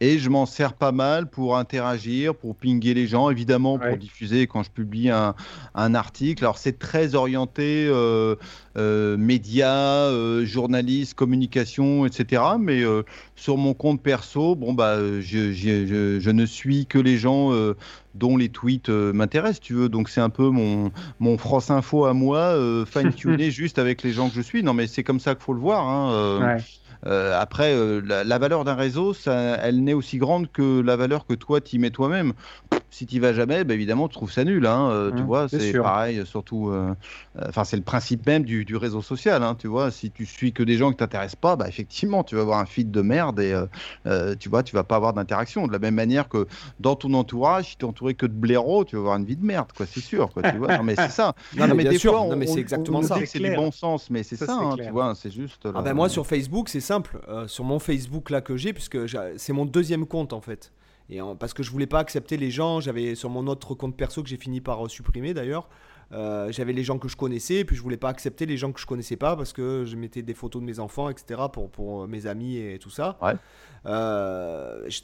[SPEAKER 4] Et je m'en sers pas mal pour interagir, pour pinguer les gens, évidemment pour diffuser quand je publie un, un article. Alors c'est très orienté euh, euh, médias, euh, journalistes, communication, etc. Mais euh, sur mon compte perso, bon bah, je, je, je, ne suis que les gens dont les tweets m'intéressent, tu veux. Donc c'est un peu mon, mon France Info à moi, fine-tuné (laughs) juste avec les gens que je suis. Non mais c'est comme ça qu'il faut le voir. Hein, après, la, valeur d'un réseau, ça, elle n'est aussi grande que la valeur que toi, tu y mets toi-même si tu vas jamais, bah, évidemment, tu trouves ça nul. Hein, euh, tu mmh, vois, c'est pareil, surtout. Euh, euh, enfin, c'est le principe même du, réseau social. Hein, tu vois, si tu suis que des gens qui t'intéressent pas, bah, effectivement, tu vas avoir un feed de merde et tu vois, tu vas pas avoir d'interaction. De la même manière que dans ton entourage, si tu es entouré que de blaireaux, tu vas avoir une vie de merde, quoi. C'est sûr, quoi. Tu vois, non, mais c'est ça. (laughs)
[SPEAKER 1] non, mais des fois, mais c'est exactement ça.
[SPEAKER 4] C'est du bon sens, mais c'est ça, hein, tu vois, c'est juste.
[SPEAKER 1] Ah ben moi, sur Facebook, c'est simple. sur mon Facebook là que j'ai, puisque c'est mon deuxième compte en fait. Et parce que je voulais pas accepter les gens, j'avais sur mon autre compte perso que j'ai fini par euh, supprimer d'ailleurs, euh, j'avais les gens que je connaissais, et puis je voulais pas accepter les gens que je connaissais pas parce que je mettais des photos de mes enfants, etc. pour, pour euh, mes amis et tout ça. Ouais.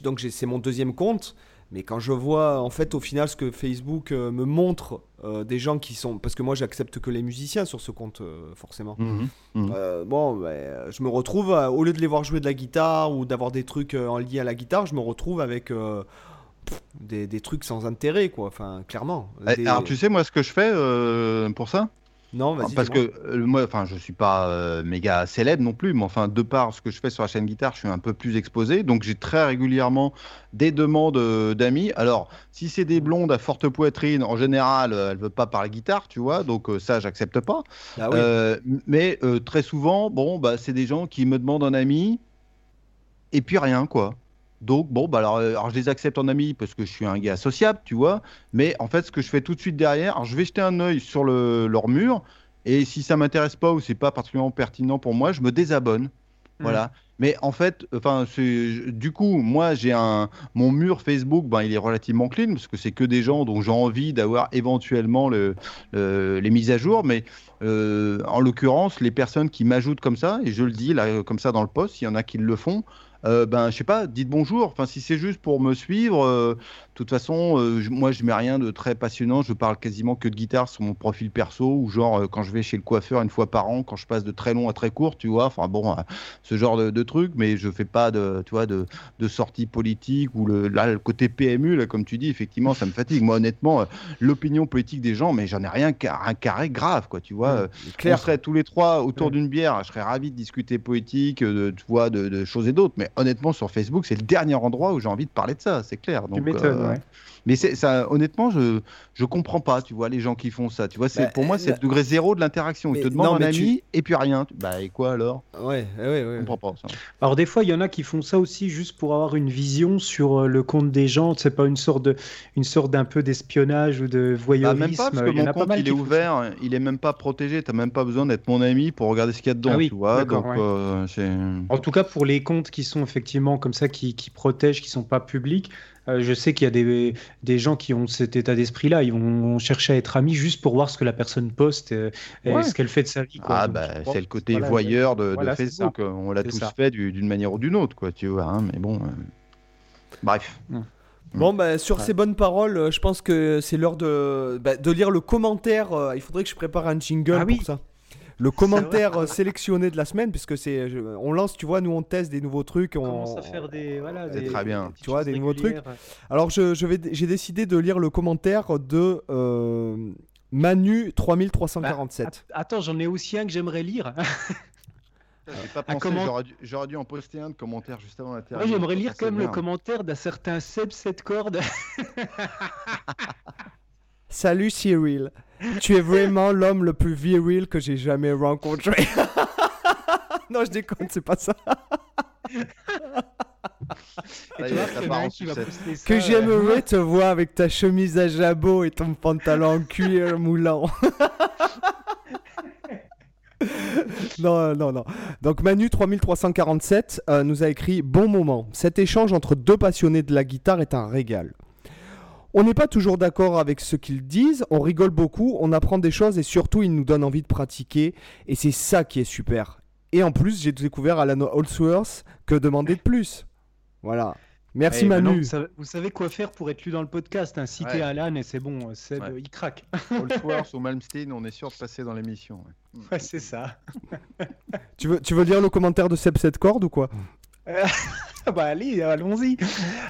[SPEAKER 1] donc c'est mon deuxième compte. Mais quand je vois, en fait, au final, ce que Facebook euh, me montre euh, des gens qui sont. Parce que moi, j'accepte que les musiciens sur ce compte, euh, forcément. Mhm, mhm. bon, ben, je me retrouve, au lieu de les voir jouer de la guitare ou d'avoir des trucs en lien à la guitare, je me retrouve avec. des, des, trucs sans intérêt, quoi. Enfin, clairement.
[SPEAKER 4] Eh, alors, tu sais, moi, ce que je fais pour ça
[SPEAKER 1] non, vas-y.
[SPEAKER 4] Parce que euh, moi, enfin, je suis pas euh, méga célèbre non plus, mais enfin, de par ce que je fais sur la chaîne guitare, je suis un peu plus exposé. Donc, j'ai très régulièrement des demandes euh, d'amis. Alors, si c'est des blondes à forte poitrine, en général, elles veulent pas parler guitare, tu vois. Donc, ça, j'accepte pas. Ah mais très souvent, bon, bah, c'est des gens qui me demandent un ami et puis rien, quoi. Donc, bon, bah alors, alors, je les accepte en ami parce que je suis un gars sociable, tu vois. Mais en fait, ce que je fais tout de suite derrière, alors je vais jeter un œil sur le, leur mur. Et si ça m'intéresse pas ou c'est pas particulièrement pertinent pour moi, je me désabonne. Mmh. Voilà. Mais en fait, enfin, du coup, moi, j'ai un mon mur Facebook, ben, il est relativement clean parce que c'est que des gens dont j'ai envie d'avoir éventuellement le, les mises à jour. Mais euh, en l'occurrence, les personnes qui m'ajoutent comme ça, et je le dis là comme ça dans le post, il y en a qui le font. Euh, ben, je sais pas, dites bonjour. Enfin, si c'est juste pour me suivre, euh, toute façon, euh, moi, je mets rien de très passionnant. Je parle quasiment que de guitare sur mon profil perso ou genre euh, quand je vais chez le coiffeur une fois par an, quand je passe de très long à très court, tu vois. Enfin bon, euh, ce genre de, de truc, mais je fais pas de, tu vois, de, de sorties politiques ou le, là, le côté PMU, là, comme tu dis, effectivement, ça me fatigue. Moi, honnêtement, l'opinion politique des gens, mais j'en ai rien un carré grave, quoi. Tu vois, clair. on serait tous les trois autour d'une bière, je serais ravi de discuter politique, de, tu vois, de, choses et d'autres. Mais honnêtement, sur Facebook, c'est le dernier endroit où j'ai envie de parler de ça, c'est clair.
[SPEAKER 3] Donc, ouais.
[SPEAKER 4] Mais ça, honnêtement, je je comprends pas. Tu vois les gens qui font ça. Tu vois, c'est bah, pour moi c'est le degré zéro de l'interaction. Ils te demandent un ami et puis rien. Bah et quoi alors?
[SPEAKER 1] Ouais, ouais, ouais.
[SPEAKER 4] Je comprends pas ça.
[SPEAKER 3] Alors des fois, il y en a qui font ça aussi juste pour avoir une vision sur euh, le compte des gens. C'est pas une sorte de une sorte d'un peu d'espionnage ou de voyeurisme.
[SPEAKER 4] Bah, même pas parce que mon compte il est ouvert, il est même pas protégé. T'as même pas besoin d'être mon ami pour regarder ce qu'il y a dedans. Ah oui, tu vois. Donc euh,
[SPEAKER 3] en tout cas pour les comptes qui sont effectivement comme ça, qui, qui protègent, qui sont pas publics. Euh, je sais qu'il y a des, des, gens qui ont cet état d'esprit-là. Ils vont chercher à être amis juste pour voir ce que la personne poste euh, et, ce qu'elle fait de sa vie.
[SPEAKER 4] Ah, bah, c'est le côté voyeur de, Facebook. On l'a tous fait d'une manière ou d'une autre, quoi, tu vois. Hein, mais bon. Euh, bref.
[SPEAKER 1] Bon, bah, sur ces bonnes paroles, je pense que c'est l'heure de, bah, de lire le commentaire. il faudrait que je prépare un jingle ah pour ça le commentaire sélectionné de la semaine, puisque c'est, on lance, tu vois, nous on teste des nouveaux trucs. On,
[SPEAKER 3] commence à faire des, voilà,
[SPEAKER 4] des, très bien.
[SPEAKER 1] tu vois, des nouveaux trucs. Alors je, je vais, j'ai décidé de lire le commentaire de euh, Manu 3347.
[SPEAKER 3] Bah, attends, j'en ai aussi un que j'aimerais lire. (laughs)
[SPEAKER 4] J'ai pas pensé, comment... j'aurais, dû, en poster un de commentaire juste avant l'interview.
[SPEAKER 3] Moi, j'aimerais lire quand même le commentaire d'un certain Seb 7 cordes. (laughs) (laughs)
[SPEAKER 1] Salut Cyril. Tu es vraiment l'homme le plus viril que j'ai jamais rencontré. (laughs) non, je déconne, c'est pas ça. que j'aimerais te voir avec ta chemise à jabot et ton pantalon en cuir (laughs) moulant. non, non, non. Donc Manu 3347 euh, nous a écrit Bon moment. Cet échange entre deux passionnés de la guitare est un régal. On n'est pas toujours d'accord avec ce qu'ils disent, on rigole beaucoup, on apprend des choses et surtout ils nous donnent envie de pratiquer et c'est ça qui est super. Et en plus, j'ai découvert Alan Holdsworth, que demander de plus? Voilà. Merci eh, Manu.
[SPEAKER 3] vous, savez, quoi faire pour être lu dans le podcast. Hein. Citez Alan et c'est bon, Seb, il craque. (laughs)
[SPEAKER 4] Allsworth ou Malmsteen, on est sûr de passer dans l'émission.
[SPEAKER 3] Ouais, c'est ça. (laughs)
[SPEAKER 1] tu, veux, tu veux lire le commentaire de Seb cette corde ou quoi? (laughs)
[SPEAKER 3] bah allez, allons-y.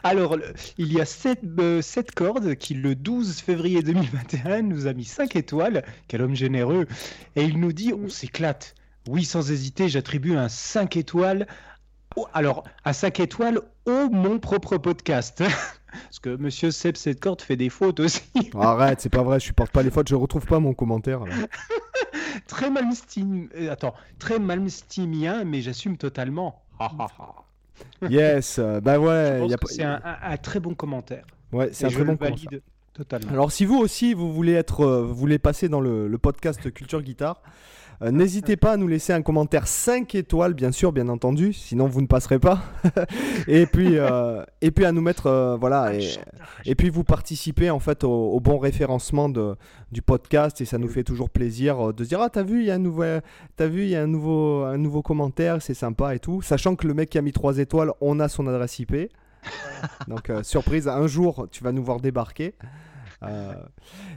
[SPEAKER 3] Alors, il y a 7, euh, cordes qui, le 12 février 2021, nous a mis 5 étoiles. Quel homme généreux. Et il nous dit, on s'éclate. Oui, sans hésiter, j'attribue un 5 étoiles alors, à 5 étoiles au mon propre podcast. (laughs) Parce que monsieur Seb Setcourt fait des fautes aussi. (laughs)
[SPEAKER 1] Arrête, c'est pas vrai, je supporte pas les fautes, je retrouve pas mon commentaire.
[SPEAKER 3] très malmstim... Euh, attends, très malmstimien, mais j'assume totalement. (laughs)
[SPEAKER 1] yes, euh, bah ouais.
[SPEAKER 3] C'est un, très bon commentaire.
[SPEAKER 1] Ouais, c'est un très bon
[SPEAKER 3] commentaire. Totalement.
[SPEAKER 1] Alors si vous aussi vous voulez être, euh, vous voulez passer dans le, le podcast Culture Guitare, euh, n'hésitez pas à nous laisser un commentaire 5 étoiles, bien sûr, bien entendu, sinon vous ne passerez pas. (laughs) et, puis, euh, et puis à nous mettre, euh, voilà, ah, et, et, puis vous participez en fait au, bon référencement de, du podcast et ça nous fait toujours plaisir de se dire ah t'as vu il y a un as vu il y a un nouveau, un nouveau commentaire, c'est sympa et tout, sachant que le mec qui a mis 3 étoiles, on a son adresse IP. Donc surprise, un jour tu vas nous voir débarquer.
[SPEAKER 4] Euh,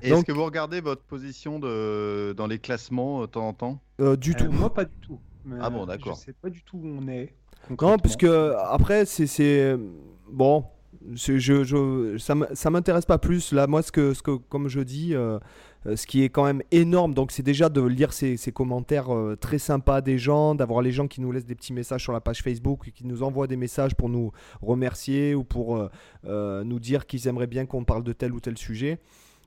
[SPEAKER 4] est-ce que vous regardez votre position de... dans les classements de temps en temps?
[SPEAKER 1] Euh, Du tout.
[SPEAKER 3] Moi, pas du tout.
[SPEAKER 4] ah bon, d'accord.
[SPEAKER 3] Je sais pas du tout où on est.
[SPEAKER 1] Non, parce que après, c'est. Bon, je, je, ça m'intéresse pas plus. Là, moi, ce que, ce que comme je dis, euh, euh, ce qui est quand même énorme. Donc c'est déjà de lire ces, commentaires euh, très sympas des gens, d'avoir les gens qui nous laissent des petits messages sur la page Facebook, qui nous envoient des messages pour nous remercier ou pour euh, nous dire qu'ils aimeraient bien qu'on parle de tel ou tel sujet.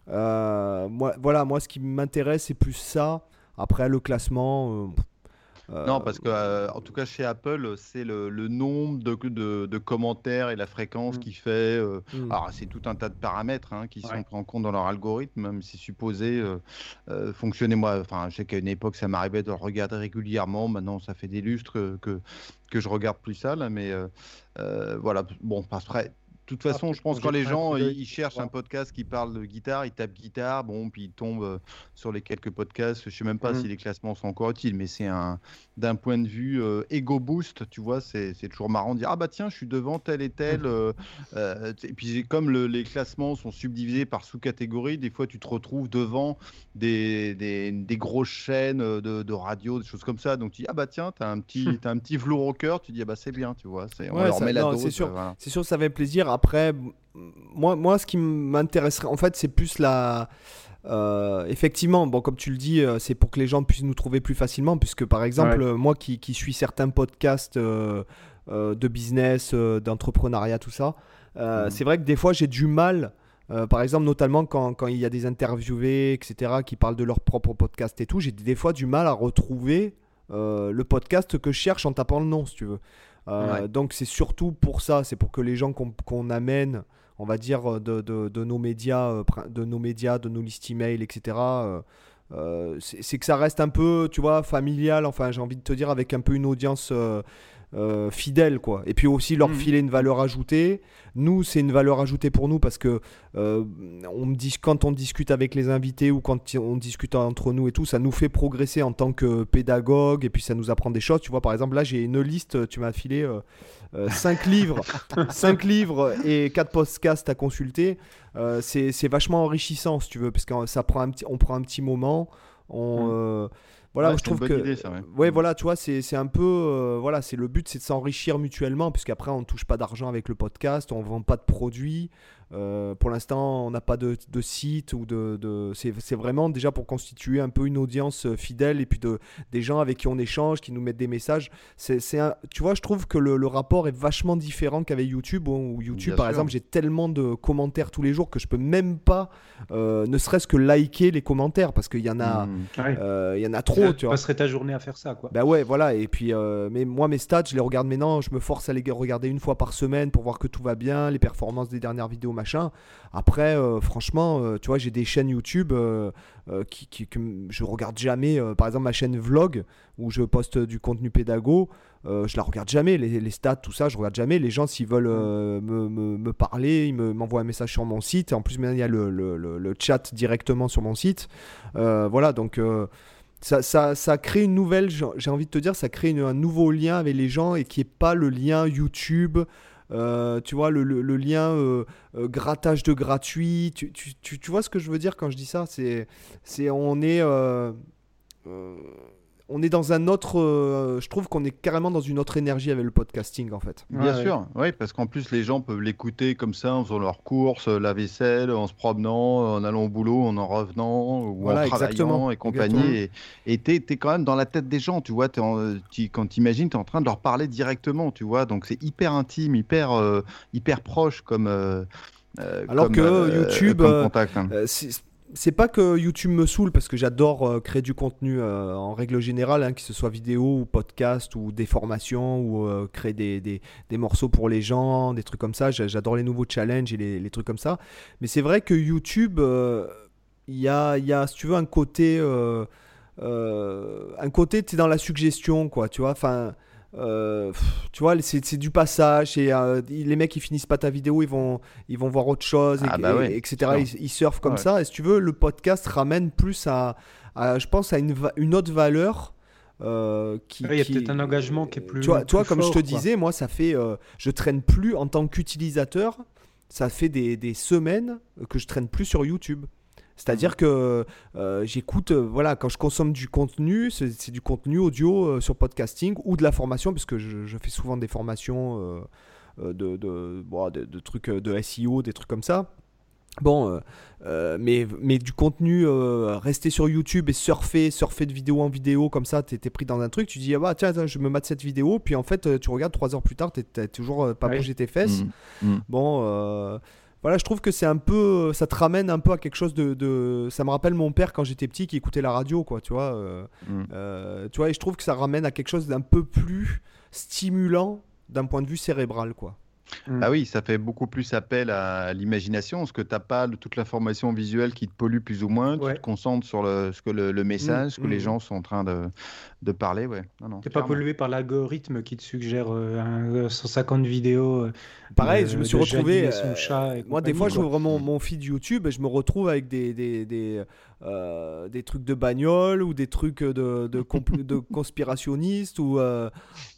[SPEAKER 1] moi, voilà, moi ce qui m'intéresse c'est plus ça. Après le classement,
[SPEAKER 4] euh, non, parce que euh, en tout cas chez Apple, c'est le, nombre de, de, commentaires et la fréquence mm. qui fait. Euh, mm. Alors c'est tout un tas de paramètres hein, qui sont pris en compte dans leur algorithme, même si supposé fonctionner. Moi, enfin, je sais qu'à une époque ça m'arrivait de le regarder régulièrement. Maintenant, ça fait des lustres que que je regarde plus ça là, mais voilà. Bon, après toute façon, je pense que quand les gens ils, cherchent un podcast qui parle de guitare, ils tapent guitare, bon, puis ils tombent euh, sur les quelques podcasts. Je sais même pas mmh. si les classements sont encore utiles, mais c'est un d'un point de vue euh, ego boost, tu vois, c'est toujours marrant de dire ah bah tiens, je suis devant tel et tel. Mmh. Euh, et puis comme les classements sont subdivisés par sous-catégories, des fois tu te retrouves devant des, des, des grosses chaînes de, de, radio, des choses comme ça. Donc tu dis ah bah tiens, t'as un petit (laughs) as un petit velours au cœur, tu dis ah bah c'est bien, tu vois,
[SPEAKER 1] c'est on leur met la dose. C'est sûr, c'est sûr, ça fait plaisir. Après, moi, moi ce qui m'intéresserait, en fait, c'est plus la. Euh, effectivement, bon, comme tu le dis, euh, c'est pour que les gens puissent nous trouver plus facilement, puisque par exemple, moi qui, qui, suis certains podcasts euh, de business, d'entrepreneuriat, tout ça, mhm. c'est vrai que des fois j'ai du mal. par exemple, notamment quand, quand, il y a des interviewés, etc., qui parlent de leur propre podcast et tout, j'ai des fois du mal à retrouver le podcast que je cherche en tapant le nom, si tu veux. Euh, donc c'est surtout pour ça, c'est pour que les gens qu'on amène, on va dire, de, de, nos médias, euh, de nos médias, de nos listes email, etc. Euh, c'est que ça reste un peu, tu vois, familial. Enfin, j'ai envie de te dire avec un peu une audience euh, fidèles quoi et puis aussi leur mhm. filer une valeur ajoutée nous c'est une valeur ajoutée pour nous parce que euh, on me dit quand on discute avec les invités ou quand on discute entre nous et tout ça nous fait progresser en tant que pédagogue et puis ça nous apprend des choses tu vois par exemple là j'ai une liste tu m'as filé 5 euh, (laughs) livres 5 livres et 4 podcasts à consulter c'est vachement enrichissant si tu veux parce que ça prend un petit on prend un petit moment on mhm. Voilà, je trouve que. ouais. voilà, tu vois, c'est un peu. Euh, voilà, c'est le but, c'est de s'enrichir mutuellement, puisqu'après, on ne touche pas d'argent avec le podcast, on ne vend pas de produits. Euh, pour l'instant, on n'a pas de, de, site ou de. de c'est vraiment déjà pour constituer un peu une audience euh, fidèle et puis de, des gens avec qui on échange, qui nous mettent des messages. C'est tu vois, je trouve que le, le rapport est vachement différent qu'avec YouTube. Où, YouTube, par exemple, j'ai tellement de commentaires tous les jours que je peux même pas, euh, ne serait-ce que liker les commentaires parce qu'il y en a, mmh. il y en a trop. Tu
[SPEAKER 3] passerais ta journée à faire ça, quoi.
[SPEAKER 1] Bah ouais, voilà. Et puis, mais moi, mes stats, je les regarde maintenant. Je me force à les regarder une fois par semaine pour voir que tout va bien, les performances des dernières vidéos Après, euh, franchement, euh, tu vois, j'ai des chaînes YouTube euh, que je regarde jamais. par exemple, ma chaîne vlog où je poste du contenu pédago, je la regarde jamais. Les, stats, tout ça, je regarde jamais. Les gens, s'ils veulent me, parler, ils m'envoient un message sur mon site. En plus, maintenant, il y a le, chat directement sur mon site. voilà, donc. Ça, crée une nouvelle, j'ai envie de te dire, ça crée un nouveau lien avec les gens et qui n'est pas le lien YouTube tu vois, le, lien grattage de gratuit. Tu, tu, vois ce que je veux dire quand je dis ça? C'est on est on est dans un autre. Euh, je trouve qu'on est carrément dans une autre énergie avec le podcasting en fait.
[SPEAKER 4] Bien sûr, oui, parce qu'en plus les gens peuvent l'écouter comme ça en faisant leurs courses, euh, la vaisselle, en se promenant, en allant au boulot, en en revenant, ou en travaillant et compagnie. Et tu es, quand même dans la tête des gens, tu vois. tu, quand tu imagines, tu es en train de leur parler directement, tu vois. Donc c'est hyper intime, hyper, euh, hyper proche comme.
[SPEAKER 1] Alors que YouTube, contact, hein c'est pas que YouTube me saoule parce que j'adore euh, créer du contenu euh, en règle générale, hein, que ce soit vidéo ou podcast ou des formations ou euh, créer des, des, morceaux pour les gens, des trucs comme ça. J'adore les nouveaux challenges et les, les trucs comme ça. Mais c'est vrai que YouTube, il y a, y, a, si tu veux, un côté. un côté, tu es dans la suggestion, quoi, tu vois. Enfin. Euh, tu vois, c'est du passage. Et euh, les mecs, ils finissent pas ta vidéo, ils vont, ils vont voir autre chose, ah bah etc. Ils, surfent comme ça. Et si tu veux, le podcast ramène plus à, je pense, à une, une autre valeur.
[SPEAKER 3] Euh, qui, il y a peut-être un engagement qui est plus.
[SPEAKER 1] Tu vois, toi, comme je te disais, moi, ça fait. je traîne plus en tant qu'utilisateur. Ça fait des, des, semaines que je traîne plus sur YouTube. C'est-à-dire que euh, j'écoute, euh, voilà, quand je consomme du contenu, c'est du contenu audio euh, sur podcasting ou de la formation, puisque je, je fais souvent des formations de, de, de, trucs de SEO, des trucs comme ça. Bon, mais, mais du contenu, rester sur YouTube et surfer, surfer de vidéo en vidéo, comme ça, tu es, pris dans un truc, tu dis, ah bah tiens, je me mate cette vidéo, puis en fait, tu regardes trois heures plus tard, tu n'as toujours pas bougé tes fesses. Mmh. Mmh. Bon, voilà, je trouve que c'est un peu, ça te ramène un peu à quelque chose de, ça me rappelle mon père quand j'étais petit qui écoutait la radio, quoi, tu vois. Euh, mm. euh, tu vois, et je trouve que ça ramène à quelque chose d'un peu plus stimulant d'un point de vue cérébral, quoi.
[SPEAKER 4] Mm. Ah oui, ça fait beaucoup plus appel à l'imagination, parce que tu n'as pas toute l'information visuelle qui te pollue plus ou moins. Tu te concentres sur le, ce que le, message, ce que les mm. gens sont en train de, de parler. Ouais.
[SPEAKER 3] Tu n'es pas pollué par l'algorithme qui te suggère 150 euh, vidéos. Euh,
[SPEAKER 1] Pareil, je me suis retrouvé. Euh, moi, des fois, j'ouvre mon, mon feed YouTube et je me retrouve avec des, des, des, des trucs de bagnole ou des trucs de, de, de (laughs) conspirationnistes. Ou,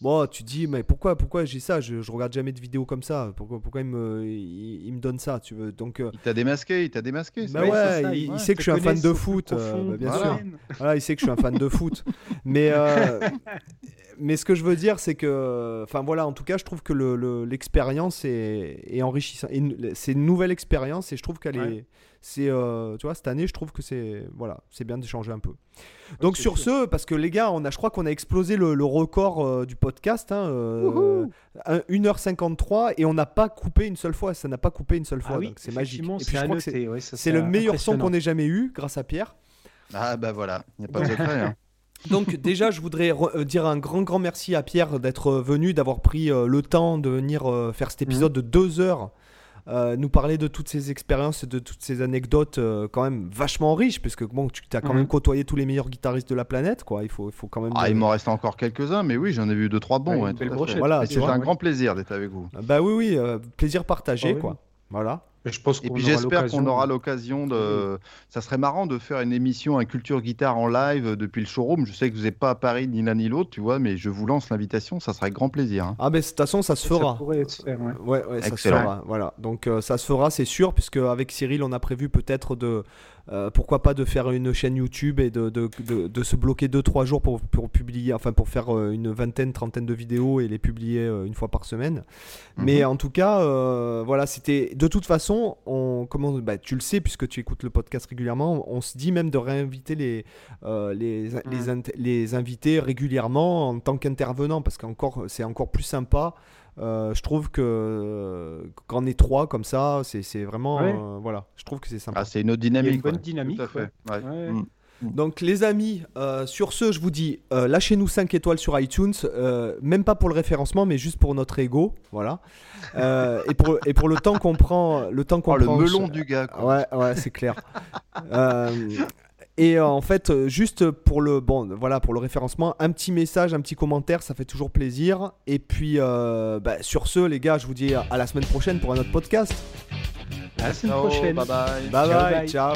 [SPEAKER 1] bon, tu dis, mais pourquoi, pourquoi j'ai ça? Je, je regarde jamais de vidéos comme ça. Pourquoi, pourquoi il, me, il, me donne ça tu veux? Donc,
[SPEAKER 4] Il t'a démasqué, il t'a démasqué.
[SPEAKER 1] Bah ouais, il, sait que je suis un fan de foot, bah, bien sûr. (laughs) Voilà, il sait que je suis un fan de foot. Mais euh, (laughs) mais ce que je veux dire, c'est que, enfin voilà, en tout cas, je trouve que l'expérience est, est, enrichissante. C'est une nouvelle expérience et je trouve qu'elle est, c'est, euh, tu vois, cette année, je trouve que c'est, voilà, c'est bien d'échanger un peu. Donc sur ce, parce que les gars, on a, je crois qu'on a explosé le, record euh, du podcast, hein, 1h53 et on n'a pas coupé une seule fois. Ça n'a pas coupé une seule ah fois, donc c'est magique. C'est le meilleur son qu'on ait jamais eu, grâce à Pierre.
[SPEAKER 4] Ah bah voilà, il n'y a pas de secret. Hein. (laughs)
[SPEAKER 1] Donc déjà, je voudrais euh, dire un grand, grand merci à Pierre d'être euh, venu, d'avoir pris euh, le temps de venir faire cet épisode de deux heures. Nous parler de toutes ces expériences, de toutes ces anecdotes quand même vachement riches, puisque bon, tu as quand même côtoyé tous les meilleurs guitaristes de la planète, quoi. Il faut, il faut quand même.
[SPEAKER 4] Ah, il m'en reste encore quelques-uns, mais oui, j'en ai vu deux trois bons. voilà, c'est un grand plaisir d'être avec vous.
[SPEAKER 1] Bah oui, oui, plaisir partagé, ah quoi. Voilà.
[SPEAKER 4] Et, je pense et puis j'espère qu'on aura l'occasion de. Ça serait marrant de faire une émission à Culture Guitare en live depuis le showroom. Je sais que vous n'êtes pas à Paris ni l'un ni l'autre, tu vois, mais je vous lance l'invitation, ça serait avec grand plaisir. Hein.
[SPEAKER 1] Ah, mais de toute façon, ça se fera. Ça ouais. ouais, ça se fera. Voilà. Donc euh, ça se fera, c'est sûr, puisque avec Cyril, on a prévu peut-être de euh, pourquoi pas de faire une chaîne YouTube et de, de, de, se bloquer 2-3 jours pour, pour, publier, enfin pour faire euh, une vingtaine, trentaine de vidéos et les publier euh, une fois par semaine. Mhm. Mais en tout cas, voilà, c'était de toute façon, on, comment, bah, tu le sais puisque tu écoutes le podcast régulièrement, on se dit même de réinviter les, les, les, les, invités régulièrement en tant qu'intervenant parce que c'est encore plus sympa. Euh, je trouve que qu'en est trois comme ça, c'est vraiment. Euh, voilà, je trouve que c'est sympa.
[SPEAKER 4] Ah, c'est une autre dynamique.
[SPEAKER 3] une bonne dynamique. Tout à fait.
[SPEAKER 1] Mm. Mm. Donc les amis, euh, sur ce, je vous dis, lâchez-nous 5 étoiles sur iTunes, même pas pour le référencement, mais juste pour notre ego, voilà. et, pour, et pour le temps qu'on prend, le temps qu'on oh,
[SPEAKER 4] prend. Le melon du gars.
[SPEAKER 1] Ouais, ouais, c'est clair. Et euh, en fait, euh, juste pour le bon, voilà, pour le référencement, un petit message, un petit commentaire, ça fait toujours plaisir. Et puis, euh, bah, sur ce, les gars, je vous dis à la semaine prochaine pour un autre podcast.
[SPEAKER 3] À la semaine prochaine.
[SPEAKER 4] Bye bye.
[SPEAKER 1] Bye bye. ciao.